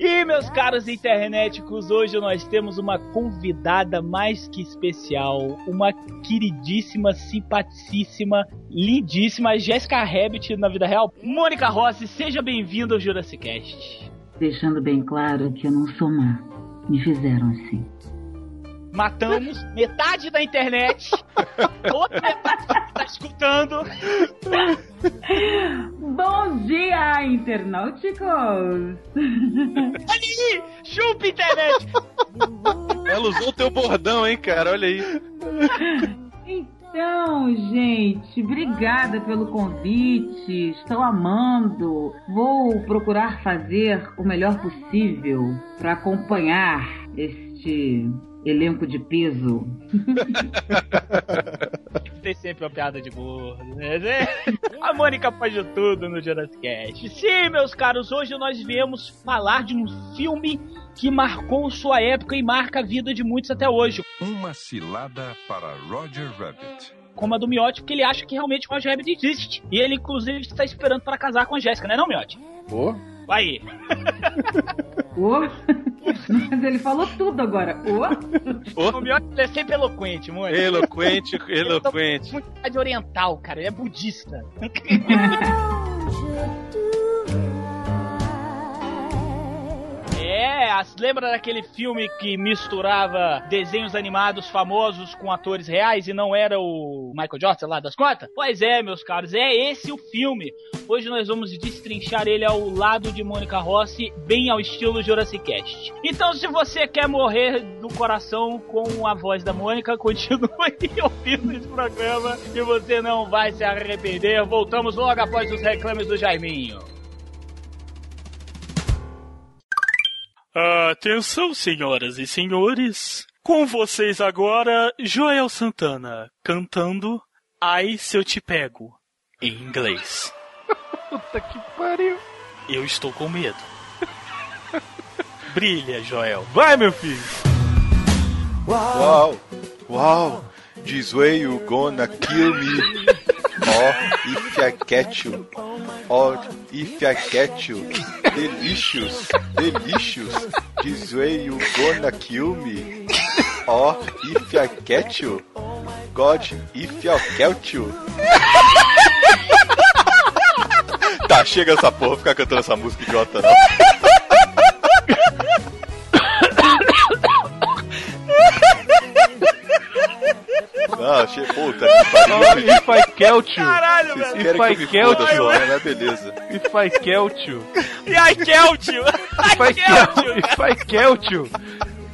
E meus caros internéticos, hoje nós temos uma convidada mais que especial, uma queridíssima, simpaticíssima, lindíssima Jéssica Rabbit na vida real. Mônica Rossi, seja bem-vinda ao Jurassic Cast. Deixando bem claro que eu não sou má. Me fizeram assim. Matamos metade da internet, outra metade tá escutando. Bom dia, internauticos! Ali, chupa internet! Ela usou o teu bordão, hein, cara? Olha aí. Então, gente, obrigada pelo convite. Estou amando. Vou procurar fazer o melhor possível para acompanhar este elenco de peso. Tem sempre uma piada de gordo, né? A Mônica pode tudo no Jurassic Cast. Sim, meus caros, hoje nós viemos falar de um filme que marcou sua época e marca a vida de muitos até hoje. Uma cilada para Roger Rabbit. Como a do Miotti, porque ele acha que realmente o Roger Rabbit existe. E ele, inclusive, está esperando para casar com a Jéssica, né, não, Miotti? Pô. Aí. Ô, Mas ele falou tudo agora. Ô. O Miotti é sempre eloquente, Mônica. Eloquente, eloquente. Muito de oriental, cara. Ele é budista. É, as- lembra daquele filme que misturava desenhos animados famosos com atores reais e não era o Michael Jordan lá das contas? Pois é, meus caros, é esse o filme. Hoje nós vamos destrinchar ele ao lado de Mônica Rossi, bem ao estilo Jurassic Cast. Então, se você quer morrer do coração com a voz da Mônica, continue ouvindo esse programa e você não vai se arrepender. Voltamos logo após os reclames do Jaiminho. Atenção, senhoras e senhores. Com vocês agora, Joel Santana cantando Ai Se Eu Te Pego, em inglês. Puta que pariu. Eu estou com medo. Brilha, Joel. Vai, meu filho. Uau! Wow, this way you gonna kill me. Or if I catch you. Or if I catch you. Delicious, delicious. This way you gonna kill me. Or if I catch you. God, if I catch you. Tá, chega essa porra, ficar cantando essa música idiota não. Não, che... puta que pariu. If I catch you. Caralho, Vocês velho. If I foda you. né? Beleza. If I catch you. E! If I catch you. If I catch you.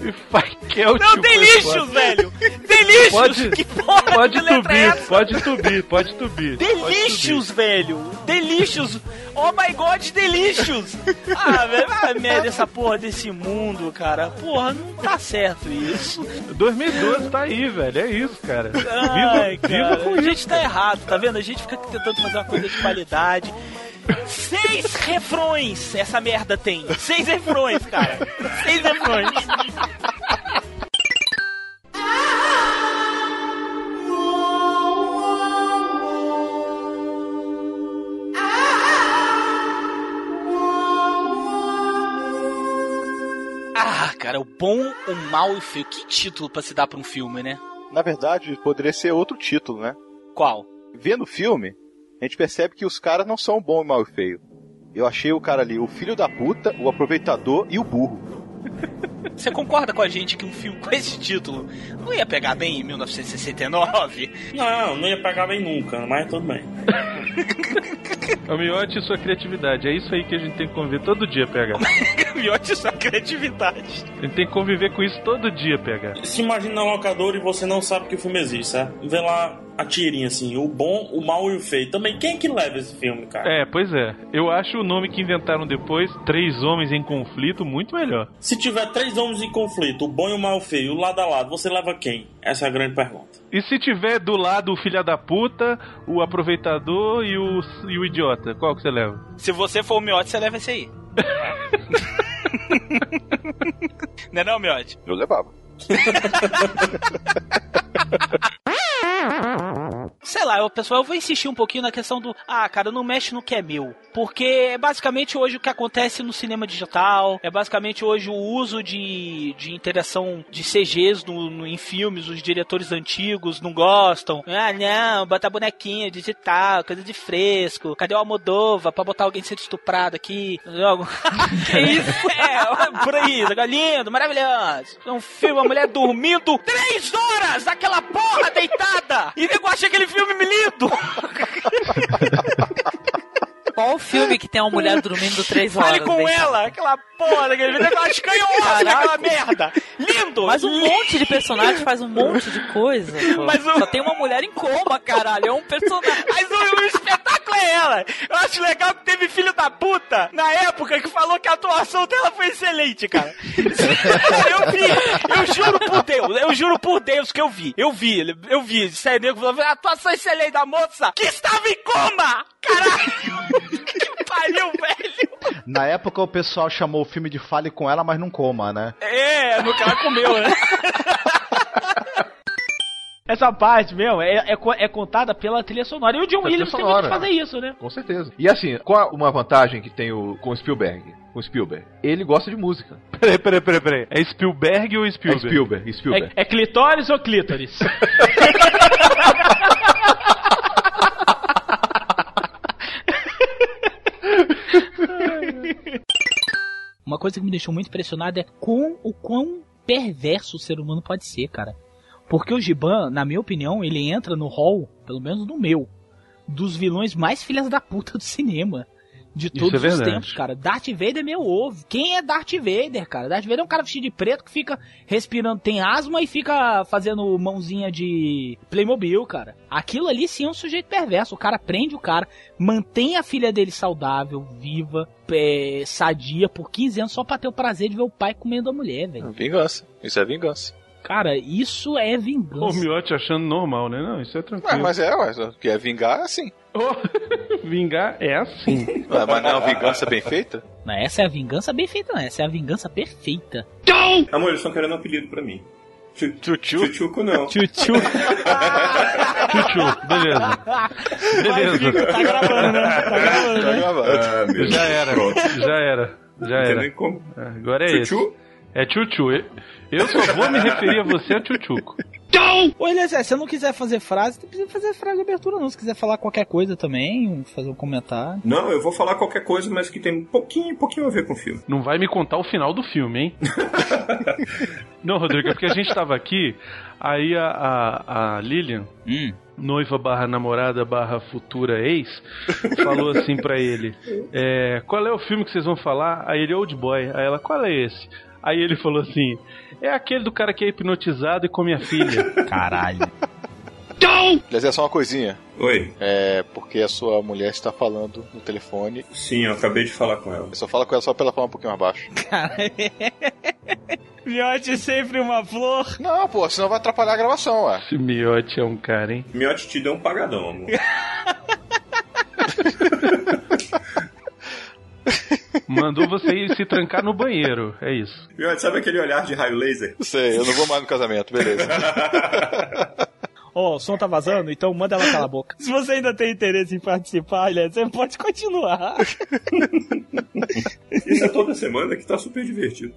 If I catch you. Não, delicious, velho! Delicious! Pode, que porra pode é essa? pode subir, pode subir. Delicious, velho! Delicious! Oh my god, delicious! Ah, velho, vai a merda essa porra desse mundo, cara. Porra, não tá certo isso. 2012 tá aí, velho. É isso, cara. Ai, viva, cara, viva com a isso. gente tá errado, tá vendo? A gente fica tentando fazer uma coisa de qualidade. Seis refrões essa merda tem. Seis refrões, cara. Seis refrões. Ah, cara, o bom, o mal e o feio. Que título pra se dar pra um filme, né? Na verdade, poderia ser outro título, né? Qual? Vendo o filme, a gente percebe que os caras não são bom, mal e feio. Eu achei o cara ali o filho da puta, o aproveitador e o burro. Você concorda com a gente que um filme com esse título não ia pegar bem em 1969? Não, não ia pegar bem nunca, mas tudo bem. O miote e sua criatividade. É isso aí que a gente tem que conviver todo dia, PH. Miote sua criatividade. A gente tem que conviver com isso todo dia, PH. Se imagina na locadora e você não sabe que o filme existe, sabe? Vê lá a tirinha assim, o bom, o mal e o feio. Também, quem é que leva esse filme, cara? É, pois é. Eu acho o nome que inventaram depois, Três Homens em Conflito, muito melhor. Se tiver três homens em conflito, o bom e o mal e o feio, lado a lado, você leva quem? Essa é a grande pergunta. E se tiver do lado o filho da puta, o aproveitador e o, e o idiota, qual que você leva? Se você for o Miote, você leva esse aí. não é não, Miote? Eu levava. Sei lá, pessoal, eu vou insistir um pouquinho na questão do. Ah, cara, não mexe no que é meu. Porque é basicamente hoje o que acontece no cinema digital. É basicamente hoje o uso de, de interação de CGs no, no- em filmes. Os diretores antigos não gostam. Ah, não, botar bonequinho digital, coisa de fresco. Cadê o Almodova pra botar alguém sendo estuprado aqui? Que isso? É, por aí. Agora, lindo, maravilhoso. É um filme, uma mulher dormindo três horas naquela porra deitada. E nego acha aquele filme lindo. Qual o filme que tem uma mulher dormindo três horas? Fale com ela, aquela porra daquele vídeo, aquela escanhosa Caraca. daquela merda. Lindo! Mas um monte de personagem faz um monte de coisa. o- Só tem uma mulher em coma, caralho. É um personagem. Mas o, o espetáculo é ela. Eu acho legal que teve filho da puta na época que falou que a atuação dela foi excelente, cara. eu vi, eu juro por Deus, eu juro por Deus que eu vi. Eu vi, eu vi. Sério, nego falou, a atuação excelente da moça que estava em coma! Caralho! Que pariu, velho! Na época o pessoal chamou o filme de Fale com ela, mas não coma, né? É, no ela comeu, né? Essa parte mesmo é, é, é contada pela trilha sonora. E o John Williams sonora. que fazer isso, né? Com certeza. E assim, qual uma vantagem que tem o, com o Spielberg? Com o Spielberg? Ele gosta de música. Peraí, peraí, peraí, peraí. É Spielberg ou Spielberg? É Spielberg, Spielberg. É, é clitóris ou clítoris? Uma coisa que me deixou muito impressionado é com o quão perverso o ser humano pode ser, cara. Porque o Giban, na minha opinião, ele entra no hall, pelo menos no meu, dos vilões mais filhas da puta do cinema. De Isso todos é os tempos, cara. Darth Vader é meu ovo. Quem é Darth Vader, cara? Darth Vader é um cara vestido de preto que fica respirando, tem asma e fica fazendo mãozinha de Playmobil, cara. Aquilo ali sim é um sujeito perverso. O cara prende o cara, mantém a filha dele saudável, viva, é, sadia por 15 anos só pra ter o prazer de ver o pai comendo a mulher, velho. Vingança. Isso é vingança. Cara, isso é O vingança. Miotti achando normal, né? Não, isso é Ué, tranquilo. mas é, ué, o que é vingar é assim. Vingar é assim. Ué, mas não é uma vingança bem feita? Não, essa é a vingança bem feita, não. Essa é a vingança perfeita. Amor, eles estão querendo um apelido pra mim. Tchutchu? Tchutchuco não. Tchutchu. Tchutchu, beleza. Beleza. Tá gravando, né? Tá gravando, Tá né? gravando. Ah, Já era, Pronto. já era. Já Não era. nem como. É, Agora é Tchutchu? esse. É tchutchu. Eu- Eu só vou me referir a você a tchutchuco. Ô, Eliezer, se você não quiser fazer frase, não precisa fazer frase de abertura, não. Se quiser falar qualquer coisa também, fazer um comentário. Não, eu vou falar qualquer coisa, mas que tem um pouquinho, pouquinho a ver com o filme. Não vai me contar o final do filme, hein? Não, Rodrigo, é porque a gente tava aqui, aí a, a, a Lilian, noiva barra namorada barra futura ex, falou assim pra ele: é, Qual é o filme que vocês vão falar? Aí ele, Old Boy. Aí ela, qual é esse? Aí ele falou assim: É aquele do cara que é hipnotizado e come a filha. Caralho. Aliás, é só uma coisinha. Oi. É porque a sua mulher está falando no telefone. Sim, eu acabei de falar com ela. Eu só fala com ela só pra ela falar um pouquinho mais baixo. Miote sempre uma flor. Não, pô, senão vai atrapalhar a gravação, ué. Esse miote é um cara, hein? Miote te deu um pagadão, amor. Mandou você ir se trancar no banheiro, é isso. Sabe aquele olhar de raio laser? Sei, eu não vou mais no casamento, beleza. Ó, o som tá vazando, então manda ela calar a boca. Se você ainda tem interesse em participar, Eliezer, você pode continuar. Isso é toda semana que tá super divertido.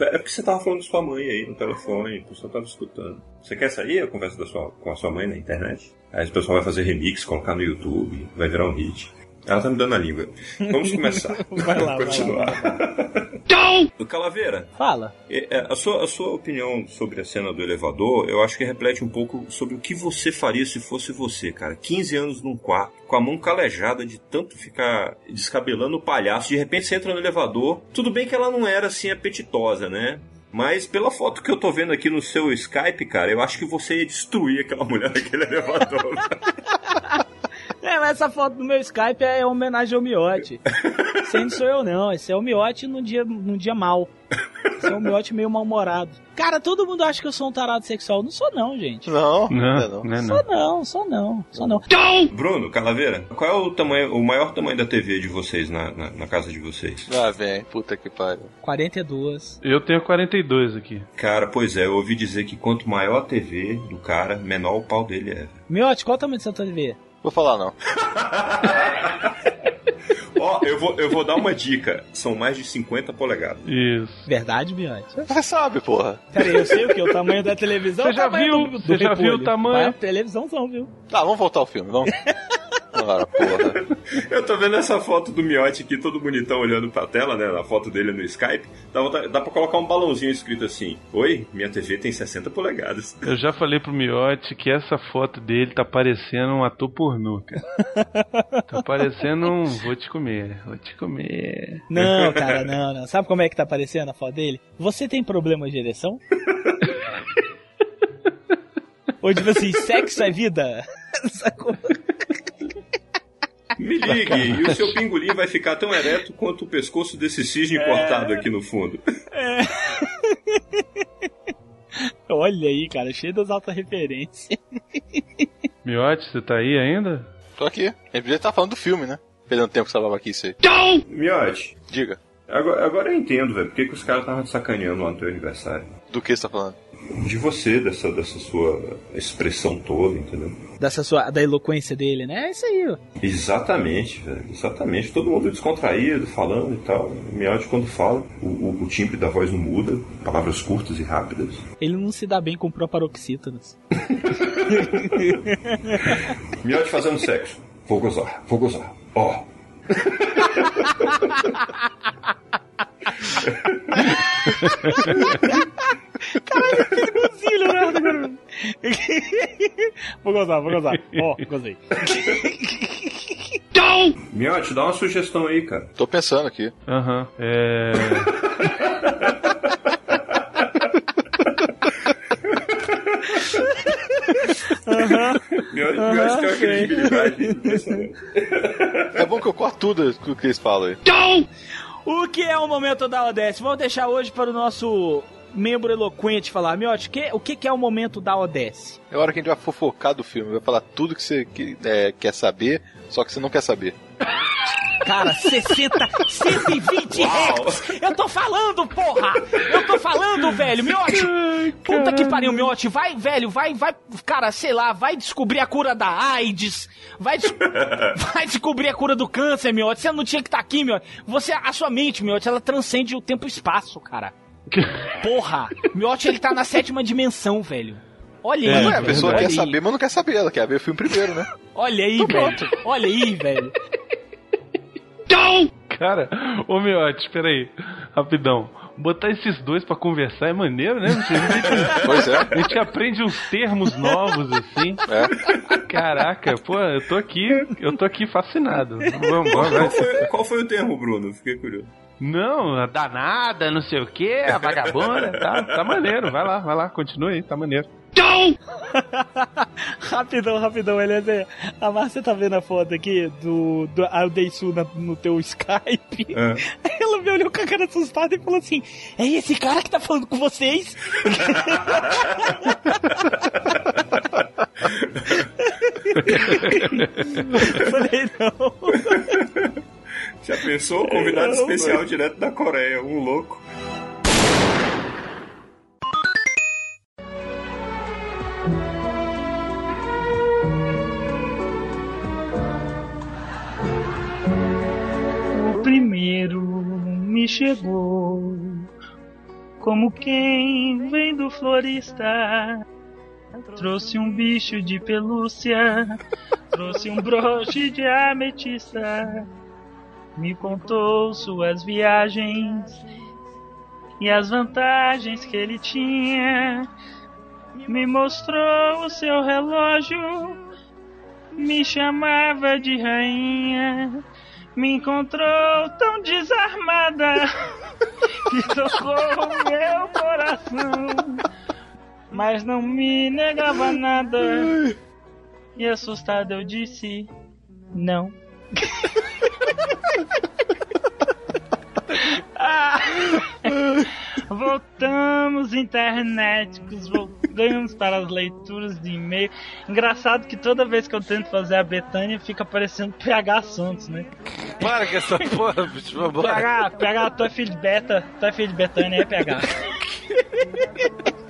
É porque você tava falando de sua mãe aí no telefone, o pessoal tava escutando. Você quer sair a conversa da sua, com a sua mãe na internet? Aí o pessoal vai fazer remix, colocar no YouTube, vai virar um hit. Ela tá me dando a língua. Vamos começar. Vai lá, vai continuar. O Calaveira, Fala. é, é, a sua, a sua opinião sobre a cena do elevador, eu acho que reflete um pouco sobre o que você faria se fosse você, cara. 15 anos num quarto, com a mão calejada de tanto ficar descabelando o palhaço. De repente você entra no elevador. Tudo bem que ela não era assim apetitosa, né? Mas pela foto que eu tô vendo aqui no seu Skype, cara, eu acho que você ia destruir aquela mulher naquele elevador. É, mas essa foto do meu Skype é homenagem ao Miote. Esse aí não sou eu, não. Esse é o Miote num dia, num dia mal. Esse é o Miote meio mal-humorado. Cara, todo mundo acha que eu sou um tarado sexual. Não sou, não, gente. Não, Não, não é não. Sou não, sou não, sou não. Bruno, Calaveira, qual é o tamanho, o maior tamanho da TV de vocês na, na, na casa de vocês? Ah, vem, puta que pariu. 42. Eu tenho 42 aqui. Cara, pois é, eu ouvi dizer que quanto maior a TV do cara, menor o pau dele é. Miote, qual o tamanho do seu TV? Vou falar não. Ó, eu vou, eu vou dar uma dica. São mais de 50 polegadas. Isso. Verdade, Miote? Você sabe, porra. Pera aí, eu sei o que? O tamanho da televisão? Você já viu- do- do você já repolho. viu o tamanho? Vai televisãozão, viu? Tá, vamos voltar ao filme, vamos. Ora, porra. Eu tô vendo essa foto do Miotti aqui, todo bonitão olhando pra tela, né? Na foto dele no Skype. Dá, vontade- dá pra colocar um balãozinho escrito assim: Oi, minha TV tem 60 polegadas. Eu já falei pro Miotti que essa foto dele tá parecendo um ator pornô, cara. Tá parecendo um vou te comer, vou te comer. Não, cara, não, não. Sabe como é que tá aparecendo a foto dele? Você tem problema de ereção? Ou tipo assim, sexo é vida? Sacou? Me ligue, e o seu pingolim vai ficar tão ereto quanto o pescoço desse cisne cortado aqui no fundo. Olha aí, cara, cheio das altas referências. Miotti, você tá aí ainda? Tô aqui. Ele podia estar falando do filme, né? Perdendo tempo que você tava aqui, isso aí. Miotti, Diga. agora, agora eu entendo, velho, por que, que os caras estavam te sacaneando lá no teu aniversário. Do que você tá falando? De você, dessa, dessa sua expressão toda, entendeu? Dessa sua, da eloquência dele, né? É isso aí, ó. Exatamente, velho. Exatamente. Todo mundo descontraído, falando e tal. Miotti, quando fala, o, o, o timbre da voz não muda, palavras curtas e rápidas. Ele não se dá bem com proparoxítonas. Miotti fazendo sexo. Vou gozar, vou gozar. Ó. Caralho, que igualzinho, Leonardo, agora. Vou gozar, vou gozar. Ó, gozei. Miotti, dá uma sugestão aí, cara. Tô pensando aqui. Aham. É. Aham. Miotti, Aham, Miotti tem uma credibilidade. É bom que eu corto tudo o que eles falam aí. O que é o momento da ODS? Vamos deixar hoje para o nosso membro eloquente falar. Miotti, que, o que, que é o momento da ODS? É a hora que a gente vai fofocar do filme. Vai falar tudo que você que- é, quer saber, só que você não quer saber. Cara, 60, 120 Hz. Eu tô falando, porra. Eu tô falando, velho. Miote. Puta que pariu, Miote. Vai, velho, vai, vai, cara, sei lá, vai descobrir a cura da AIDS. Vai, des- vai descobrir a cura do câncer, Miote. Você não tinha que estar aqui, Miote. Você, a sua mente, Miote, ela transcende o tempo e espaço, cara. Porra. Miote, ele tá na sétima dimensão, velho. Olha aí, Ué, a velho, pessoa olha quer aí. saber, mas não quer saber. Ela quer ver o filme primeiro, né? Olha aí, Então velho. pronto. Olha aí, velho. Cara, ô Miote, espera aí, rapidão. Botar esses dois pra conversar é maneiro, né? A gente, Pois é. A gente aprende uns termos novos, assim. Caraca, pô, eu tô aqui, eu tô aqui fascinado. Vamos, Qual, vamos, vai. foi, qual foi o termo, Bruno? Fiquei curioso. Não, a danada, não sei o que, a vagabunda, tá, tá maneiro, vai lá, vai lá, continua aí, tá maneiro. rapidão, rapidão, Eliezer. A Márcia tá vendo a foto aqui do, do a Deisu na- no teu Skype. É. Aí ela me olhou com a cara assustada e falou assim: É esse cara que tá falando com vocês? Falei, não. Já pensou? Convidado Não, especial direto da Coreia, um louco. O primeiro me chegou como quem vem do florista. Trouxe um bicho de pelúcia, trouxe um broche de ametista. Me contou suas viagens e as vantagens que ele tinha. Me mostrou o seu relógio, me chamava de rainha. Me encontrou tão desarmada que tocou o meu coração, mas não me negava nada. E assustado eu disse: Não. Ah, Voltamos internéticos, voltamos para as leituras de e-mail. Engraçado que toda vez que eu tento fazer a Betânia fica parecendo PH Santos, né? Para com essa porra, bicho, vambora. PH, PH, tu é filho de Beta, tu é filho de Betânia, é PH.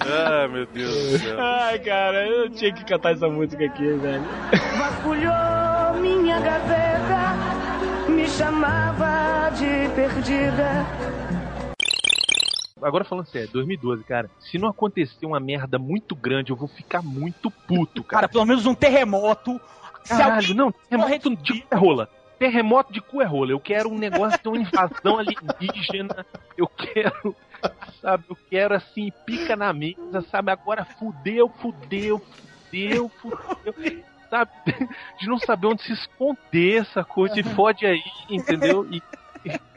Ah, meu Deus do céu. Ai, cara, eu tinha que cantar essa música aqui, velho. Vasculhou minha gaveta, me chamava de perdida. Agora falando sério, 2012, cara, se não acontecer uma merda muito grande, eu vou ficar muito puto, cara. Cara, pelo menos um terremoto. Caralho, não, terremoto de cu é rola. Terremoto de cu é rola. Eu quero um negócio de uma invasão alienígena. Eu quero, sabe, eu quero assim, pica na mesa, sabe? Agora fudeu, fudeu, fudeu, fudeu. Sabe? De não saber onde se esconder essa coisa. Se fode aí, entendeu? E,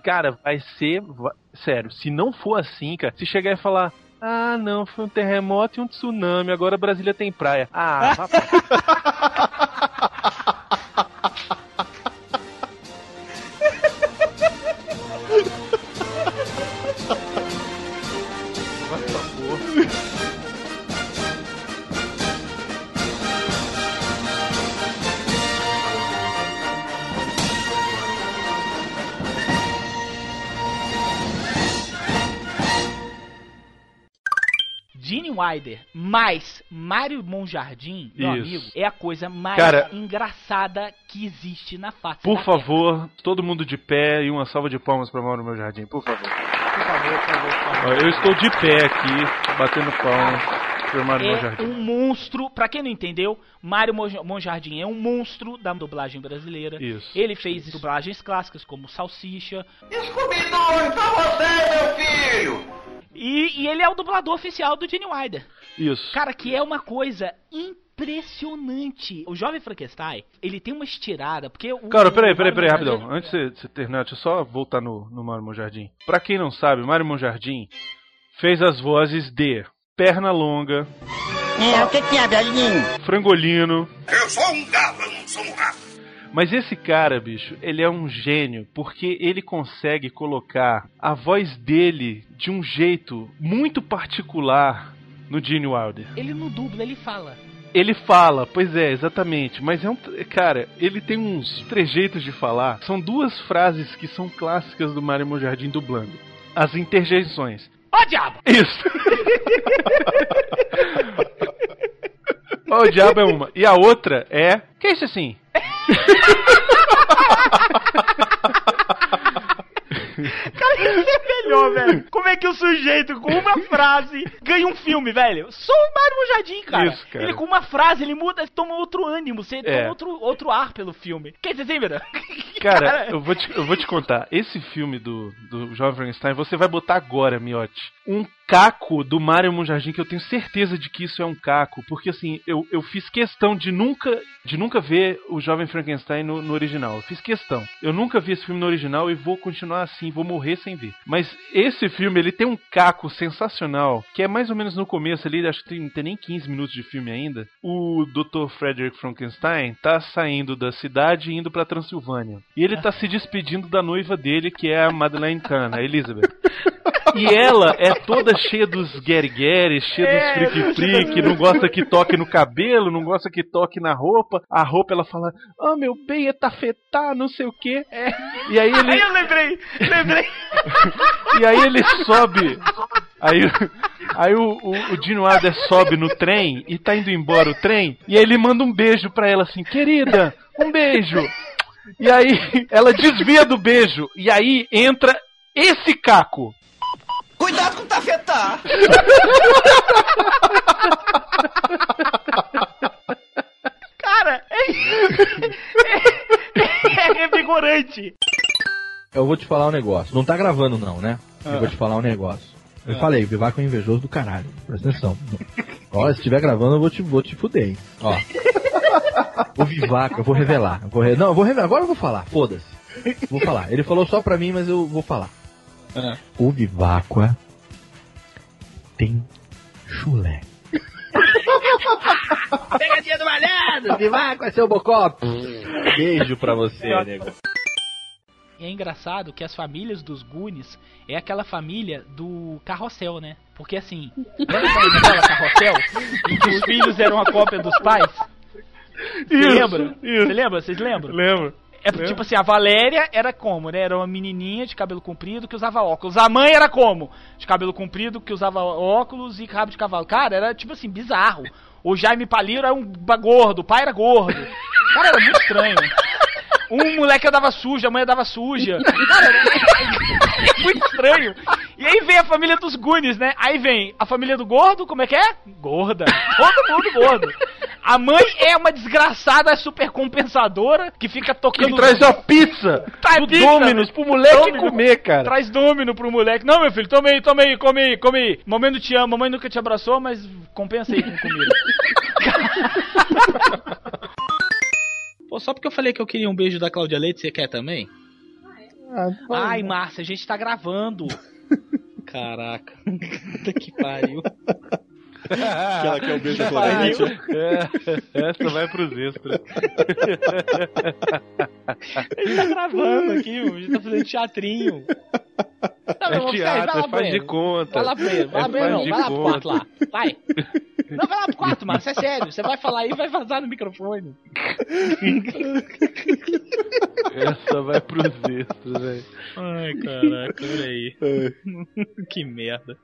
cara, vai ser. vai- sério, se não for assim, cara, se chegar e falar. Ah, não, foi um terremoto e um tsunami. Agora Brasília tem praia. Ah, rapaz. Gene Wilder mais Mário Monjardim, meu Isso. amigo, é a coisa mais Cara- engraçada que existe na face Por da Terra. favor, todo mundo de pé e uma salva de palmas pra Mauro Meu Jardim, por favor. Por favor, por favor, por favor. Eu estou de pé aqui, batendo palmas Meu É Jardim. um monstro, pra quem não entendeu, Mário Mon- Monjardim é um monstro da dublagem brasileira. Isso. Ele fez dublagens clássicas como Salsicha. Scooby-Doo, pra você, meu filho! E, e ele é o dublador oficial do Gene Wilder. Isso. Cara, que é uma coisa impressionante. O Jovem Frankenstein, ele tem uma estirada, porque o... Cara, peraí, peraí, peraí, rapidão. Antes de você- de você terminar, deixa eu só voltar no, no Mário Monjardim. Pra quem não sabe, Mário Monjardim fez as vozes de Perna Longa, É, o que que é, velhinho? Frangolino. Eu sou um galo, Mas esse cara, bicho, ele é um gênio, porque ele consegue colocar a voz dele de um jeito muito particular no Gene Wilder. Ele não dubla, ele fala. Ele fala, pois é, exatamente. Mas é um. Cara, ele tem uns trejeitos de falar. São duas frases que são clássicas do Mário Monjardim dublando. As interjeições. Ó diabo! Isso! Ó, o diabo é uma. E a outra é. Que é isso assim? Cara, isso é melhor, velho. Como é que o sujeito, com uma frase, ganha um filme, velho? Só o Mário Mojadinho, cara. Isso, cara. Ele com uma frase, ele muda, toma outro ânimo, você É. toma outro, outro ar pelo filme. Quer dizer, Mira? Cara, eu vou, te, eu vou te contar. Esse filme do, do Jovem Frankenstein, você vai botar agora, Miotti. Um caco do Mario Monjardim, que eu tenho certeza de que isso é um caco. Porque, assim, eu, eu fiz questão de nunca, de nunca ver o Jovem Frankenstein no, no original. Eu fiz questão. Eu nunca vi esse filme no original e vou continuar assim, vou morrer sem ver. Mas esse filme, ele tem um caco sensacional, que é mais ou menos no começo ali, acho que tem, não tem nem 15 minutos de filme ainda. O Dr. Frederick Frankenstein tá saindo da cidade e indo pra Transilvânia. E ele tá se despedindo da noiva dele, que é a Madeleine Kahn, a Elizabeth. E ela é toda cheia dos guerigueri, cheia dos É, frique-frique, não gosta que toque no cabelo, não gosta que toque na roupa. A roupa ela fala, ah, meu bem, é tafetá, não sei o quê. E aí ele. Aí eu lembrei, lembrei. E aí ele sobe. Aí, aí o, o, o Dino Adler sobe no trem e tá indo embora o trem. E aí ele manda um beijo pra ela assim, querida, um beijo. E aí ela desvia do beijo. E aí entra esse caco. Cuidado com o tafetá! Cara, é, é, é revigorante. Eu vou te falar um negócio. Não tá gravando, não, né? Eu vou te falar um negócio. Eu Ah. falei, o Vivaco é invejoso do caralho. Presta atenção. Ó, se estiver gravando, eu vou te, vou te fuder, hein? Ó. O Vivaco, eu vou revelar. Eu vou re- Não, eu vou revelar. Agora eu vou falar. Foda-se. Vou falar. Ele falou só pra mim, mas eu vou falar. O Viváqua tem chulé. Pegadinha do malhado! Viváqua, seu bocó! Beijo pra você, nego. E é engraçado que as famílias dos Goonies é aquela família do carrossel, né? Porque assim, lembra da Carrossel? Em que os filhos eram a cópia dos pais? Você Isso, lembra? isso. Você lembra? Vocês lembram? Lembro. É tipo assim, a Valéria era como, né? Era uma menininha de cabelo comprido que usava óculos. A mãe era como? De cabelo comprido que usava óculos e rabo de cavalo. Cara, era tipo assim, bizarro. O Jaime Paliro era um gordo, o pai era gordo. Cara, era muito estranho. Um moleque andava sujo, a mãe andava suja. Muito estranho. E aí vem a família dos Goonies, né? Aí vem a família do gordo, como é que é? Gorda. Todo mundo gordo. A mãe é uma desgraçada super compensadora que fica tocando. Que traz a pizza Traz do pizza. Dominus pro moleque Domino. comer, cara. Traz domino pro moleque. Não, meu filho, tome aí, tome aí, come aí, come aí. Mamãe não te ama, mamãe nunca te abraçou, mas compensa aí com comida. Pô, só porque eu falei que eu queria um beijo da Cláudia Leite, você quer também? Ai, Márcia, a gente tá gravando. Caraca. Puta que pariu. Que ela quer um beijo da. Cláudia É, essa vai pros extras. A gente tá gravando aqui, a gente tá fazendo teatrinho. Tá, É meu, vamos teatro, ficar- vai lá, é faz de conta. Vai lá, banheiro. Vai lá, É banheiro, não. Vai lá pro conta. quarto lá. Vai. Não, vai lá pro quarto, Márcio. É sério. Você vai falar aí e vai vazar no microfone. Essa vai pros extras, velho. Ai, caraca, olha aí. que merda.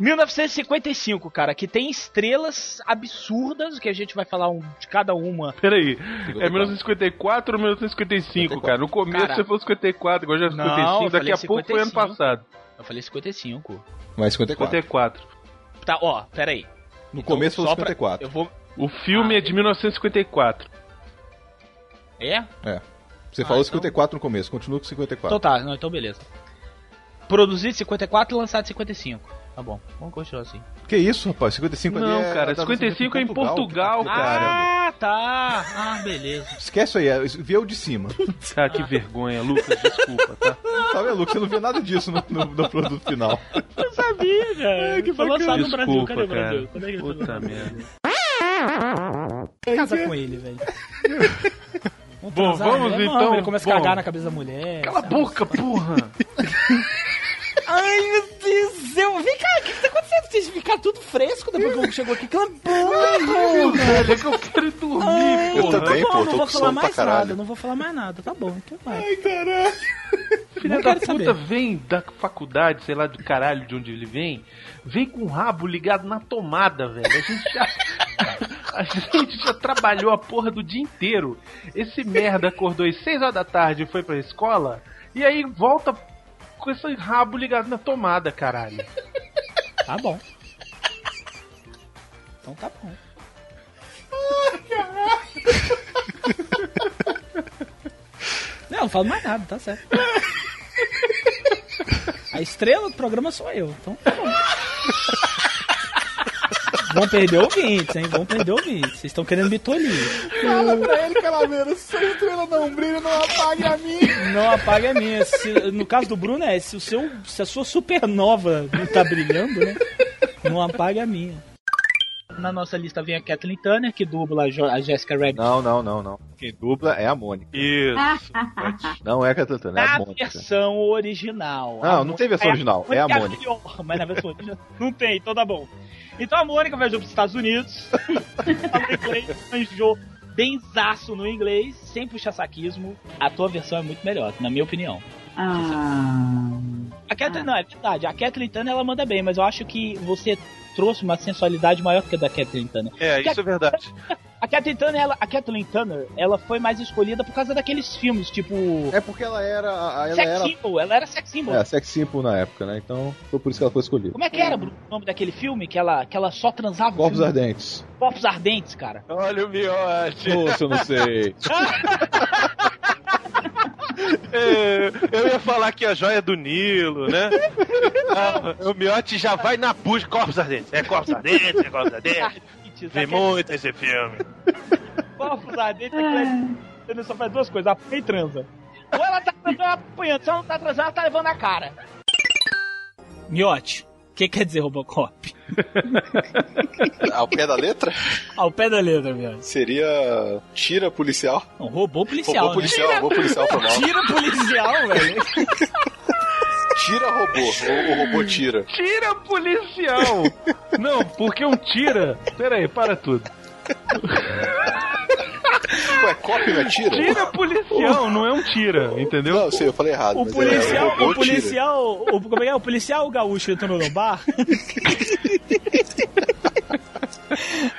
1955, cara, que tem estrelas absurdas, que a gente vai falar um, de cada uma. Peraí, é 1954 ou 1955, cara? No começo Cara. você falou 54, agora já é Não, 55, eu daqui a falei pouco foi ano 55. passado. Eu falei 55. Mas 54. 54. Tá, ó, peraí. No começo foi só pra- 54. Eu vou. O filme é de 1954. É? É. Você Ah, falou então- 54 no começo, continua com 54. Então tá, não, então beleza. Produzido em 54 e lançado em 55. Tá bom, vamos continuar assim. Que isso, rapaz? 55 ali Não, é- cara, é da- 55 é em Portugal, cara. Ah, tá. Ah, beleza. Esquece aí, é, vê o de cima. Ah, que vergonha, Lucas, desculpa, tá? Tá vendo, Lucas? Você não viu nada disso no, no- no produto final. Eu sabia, cara. que foi lançado no Brasil. Desculpa, Cadê o cara. Brasil? É que ele foi Puta merda. Casa com ele, velho. Vamos Bom, vamos né? então. Ele começa a Bom. cagar na cabeça da mulher. Cala a boca, porra! Ai, meu Deus do céu. Vem cá, o que, que tá acontecendo? Vocês ficar tudo fresco depois que chegou aqui. Aquilo é bom, velho, é que eu quero dormir, Eu também, tá bom, pô, não tô vou com falar mais nada, não vou falar mais nada, tá bom, então vai. Ai, caralho. Filha Não da puta saber. vem da faculdade, sei lá do caralho de onde ele vem, vem com o rabo ligado na tomada, velho. A gente já. A gente já trabalhou a porra do dia inteiro. Esse merda acordou às 6 horas da tarde e foi pra escola, e aí volta com esse rabo ligado na tomada, caralho. Tá bom. Então tá bom. Não, eu não falo mais nada, tá certo. A estrela do programa sou eu, então tá bom. Vão perder ouvintes, hein? Vão perder ouvintes. Vocês estão querendo me tolir. Fala pra ele, Calaveira, se a estrela não brilha, não apague a minha. Não apague a minha. Se- no caso do Bruno é, se, o seu, se a sua supernova não tá brilhando, né? Não apague a minha. Na nossa lista vem a Kathleen Turner, que dubla a, a Jessica Rabbit. Não, não, não, não. Quem dubla é a Mônica. Isso. Não é a Catatana, é a Na Mônica. versão original. Não, A não tem versão original, é a Mônica Mônica. melhor, mas na versão original não tem, então tá bom. Então a Mônica viajou para os Estados Unidos, falou inglês, manjou benzaço no inglês, sem puxar saquismo. A tua versão é muito melhor, na minha opinião. Ah. A Kathleen, não, é verdade. A Kathleen Turner ela manda bem, mas eu acho que você trouxe uma sensualidade maior que a da Kathleen Turner. É, Porque isso é verdade. A Kathleen Turner, ela, a Kathleen Turner, ela foi mais escolhida por causa daqueles filmes, tipo. É porque ela era. Ela sex era symbol, ela era sex symbol. é, sex symbol na época, né? Então foi por isso que ela foi escolhida. Como é que era Bruno, o nome daquele filme que ela, que ela só transava? Corpos filme? Ardentes. Corpos Ardentes, cara. Olha o miote. Nossa, eu não sei. É, eu ia falar que a joia do Nilo, né? Não, o miote já vai na busca. Corpos ardentes. É corpos ardentes, é corpos ardentes. Vem muito esse filme. Corpos Ardentes, aquilo é- ele só faz duas coisas, apanha e transa. Ou ela tá transando, ela apanhando. Se ela não tá transando, ela tá levando a cara. Miote, o que quer dizer Robocop? Ao pé da letra, Ao pé da letra, Miote. seria tira policial. Um robô policial, Robô policial, né? robô policial foi mal. Tira policial, velho. Tira robô, o, o robô tira. Tira policial! Não, porque um tira. Pera aí, para tudo. Ué, copy não é tira? Tira policial, não é um tira, entendeu? Não, sei, eu falei errado. O mas policial, é, robô o policial, o, como é que é? O policial gaúcho entrou no bar.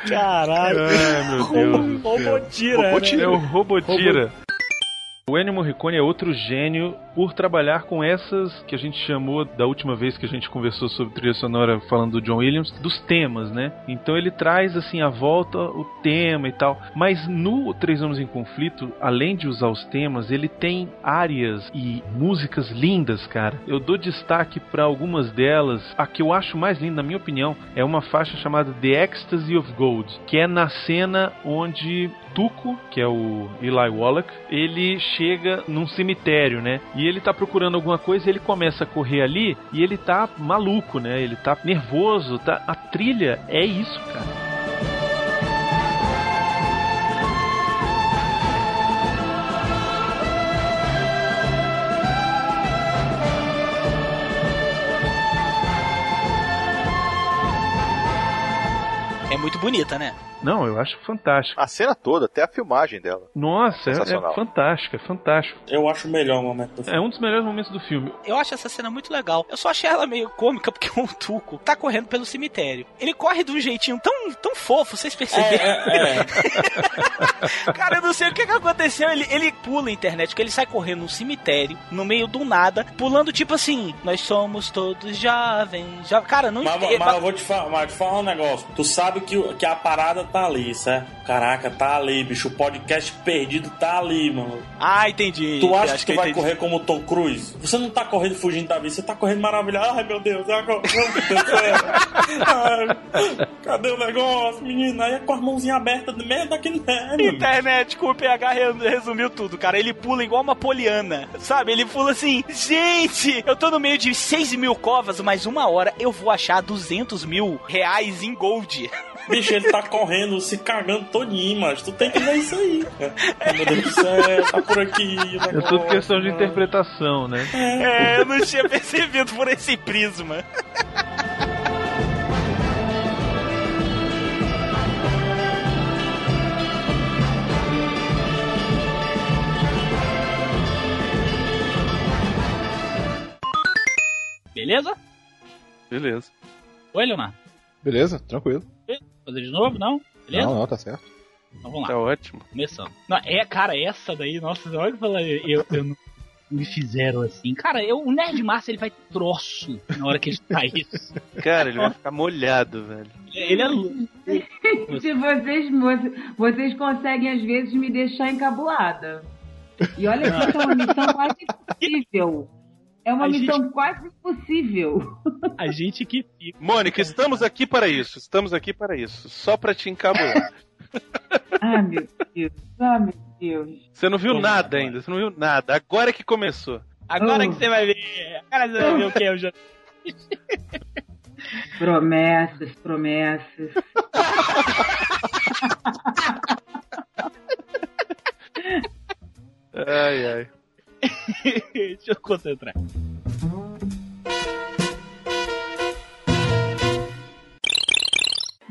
Caralho. Ai, meu Deus. do céu. Robotira, né? É o Robotira. O Ennio Morricone é outro gênio por trabalhar com essas que a gente chamou da última vez que a gente conversou sobre trilha sonora falando do John Williams, dos temas, né? Então ele traz assim à volta o tema e tal. Mas no Três Homens em Conflito, além de usar os temas, ele tem áreas e músicas lindas, cara. Eu dou destaque para algumas delas. A que eu acho mais linda, na minha opinião, é uma faixa chamada The Ecstasy of Gold, que é na cena onde Tuco, que é o Eli Wallach, ele chega num cemitério, né? E ele tá procurando alguma coisa, ele começa a correr ali e ele tá maluco, né? Ele tá nervoso, tá? A trilha é isso, cara. É muito bonita, né? Não, eu acho fantástico. A cena toda, até a filmagem dela. Nossa, é, é fantástico, é fantástico. Eu acho o melhor momento do filme. É um dos melhores momentos do filme. Eu acho essa cena muito legal. Eu só achei ela meio cômica porque o Tuco tá correndo pelo cemitério. Ele corre de um jeitinho tão, tão fofo, vocês perceberam? É, é, Cara, eu não sei o que, que aconteceu. Ele, ele pula a internet, porque ele sai correndo num cemitério, no meio do nada, pulando tipo assim: Nós somos todos jovens. Jo... Cara, não Mas, mas eu vou te, fa mas te falar um negócio. Tu sabe que, que a parada tá ali, certo? Caraca, tá ali, bicho. O podcast perdido tá ali, mano. Ah, entendi. Tu acha Acho que tu vai entendi. correr como o Tom Cruise? Você não tá correndo fugindo da vida, você tá correndo maravilhado. Ai, meu Deus, Deus do céu. Ai, cadê o negócio, menina? Aí é com as mãozinhas abertas, que não é, meu. Internet com o PH re- resumiu tudo, cara. Ele pula igual uma poliana, sabe? Ele pula assim, gente, eu tô no meio de 6 mil covas, mas uma hora eu vou achar 200 mil reais em gold. Bicho, ele tá correndo, correndo, se cagando todinho, mas tu tem que ver isso aí. Né? É meu Deus do céu, tá por aqui. Negócio, é tudo questão de interpretação, né? É. é, eu não tinha percebido por esse prisma. Beleza? Beleza. Oi, Leonardo. Beleza, tranquilo. Fazer de novo, não? Beleza? Não, não, tá certo. Então vamos lá. Tá ótimo. Começando. Não, é, cara, essa daí, nossa, hora que falar, eu, eu não me fizeram assim. Cara, eu, o Nerd Márcio ele vai troço na hora que ele faz isso. Cara, ele vai ficar molhado, velho. Ele é Se vocês, vocês conseguem às vezes me deixar encabulada. E olha que é uma missão quase impossível. É uma A missão quase impossível. a gente que fica. Mônica, estamos aqui para isso. Estamos aqui para isso. Só pra te encabular. Ah, meu Deus. Ah, meu Deus. Você não viu nada ainda, você não viu nada. Agora que começou. Agora Oh. que você vai ver. Agora você vai ver o que eu já. Promessas, promessas. Ai, ai. Deixa eu concentrar.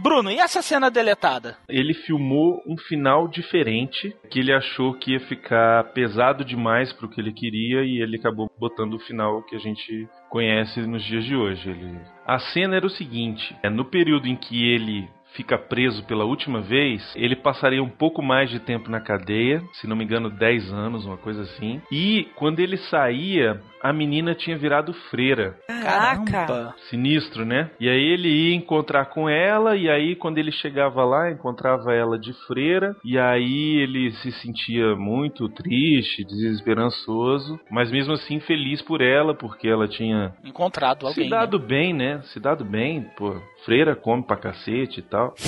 Bruno, e essa cena deletada? Ele filmou um final diferente, que ele achou que ia ficar pesado demais pro que ele queria e ele acabou botando o final que a gente conhece nos dias de hoje. Ele... A cena era o seguinte: é no período em que ele fica preso pela última vez, ele passaria um pouco mais de tempo na cadeia, se não me engano, 10 anos, uma coisa assim. E quando ele saía, a menina tinha virado freira. Caraca. Sinistro, né? E aí ele ia encontrar com ela, e aí quando ele chegava lá, encontrava ela de freira, e aí ele se sentia muito triste, desesperançoso, mas mesmo assim feliz por ela, porque ela tinha Encontrado alguém. se dado bem, né? Se dado bem, pô, freira come pra cacete e tal.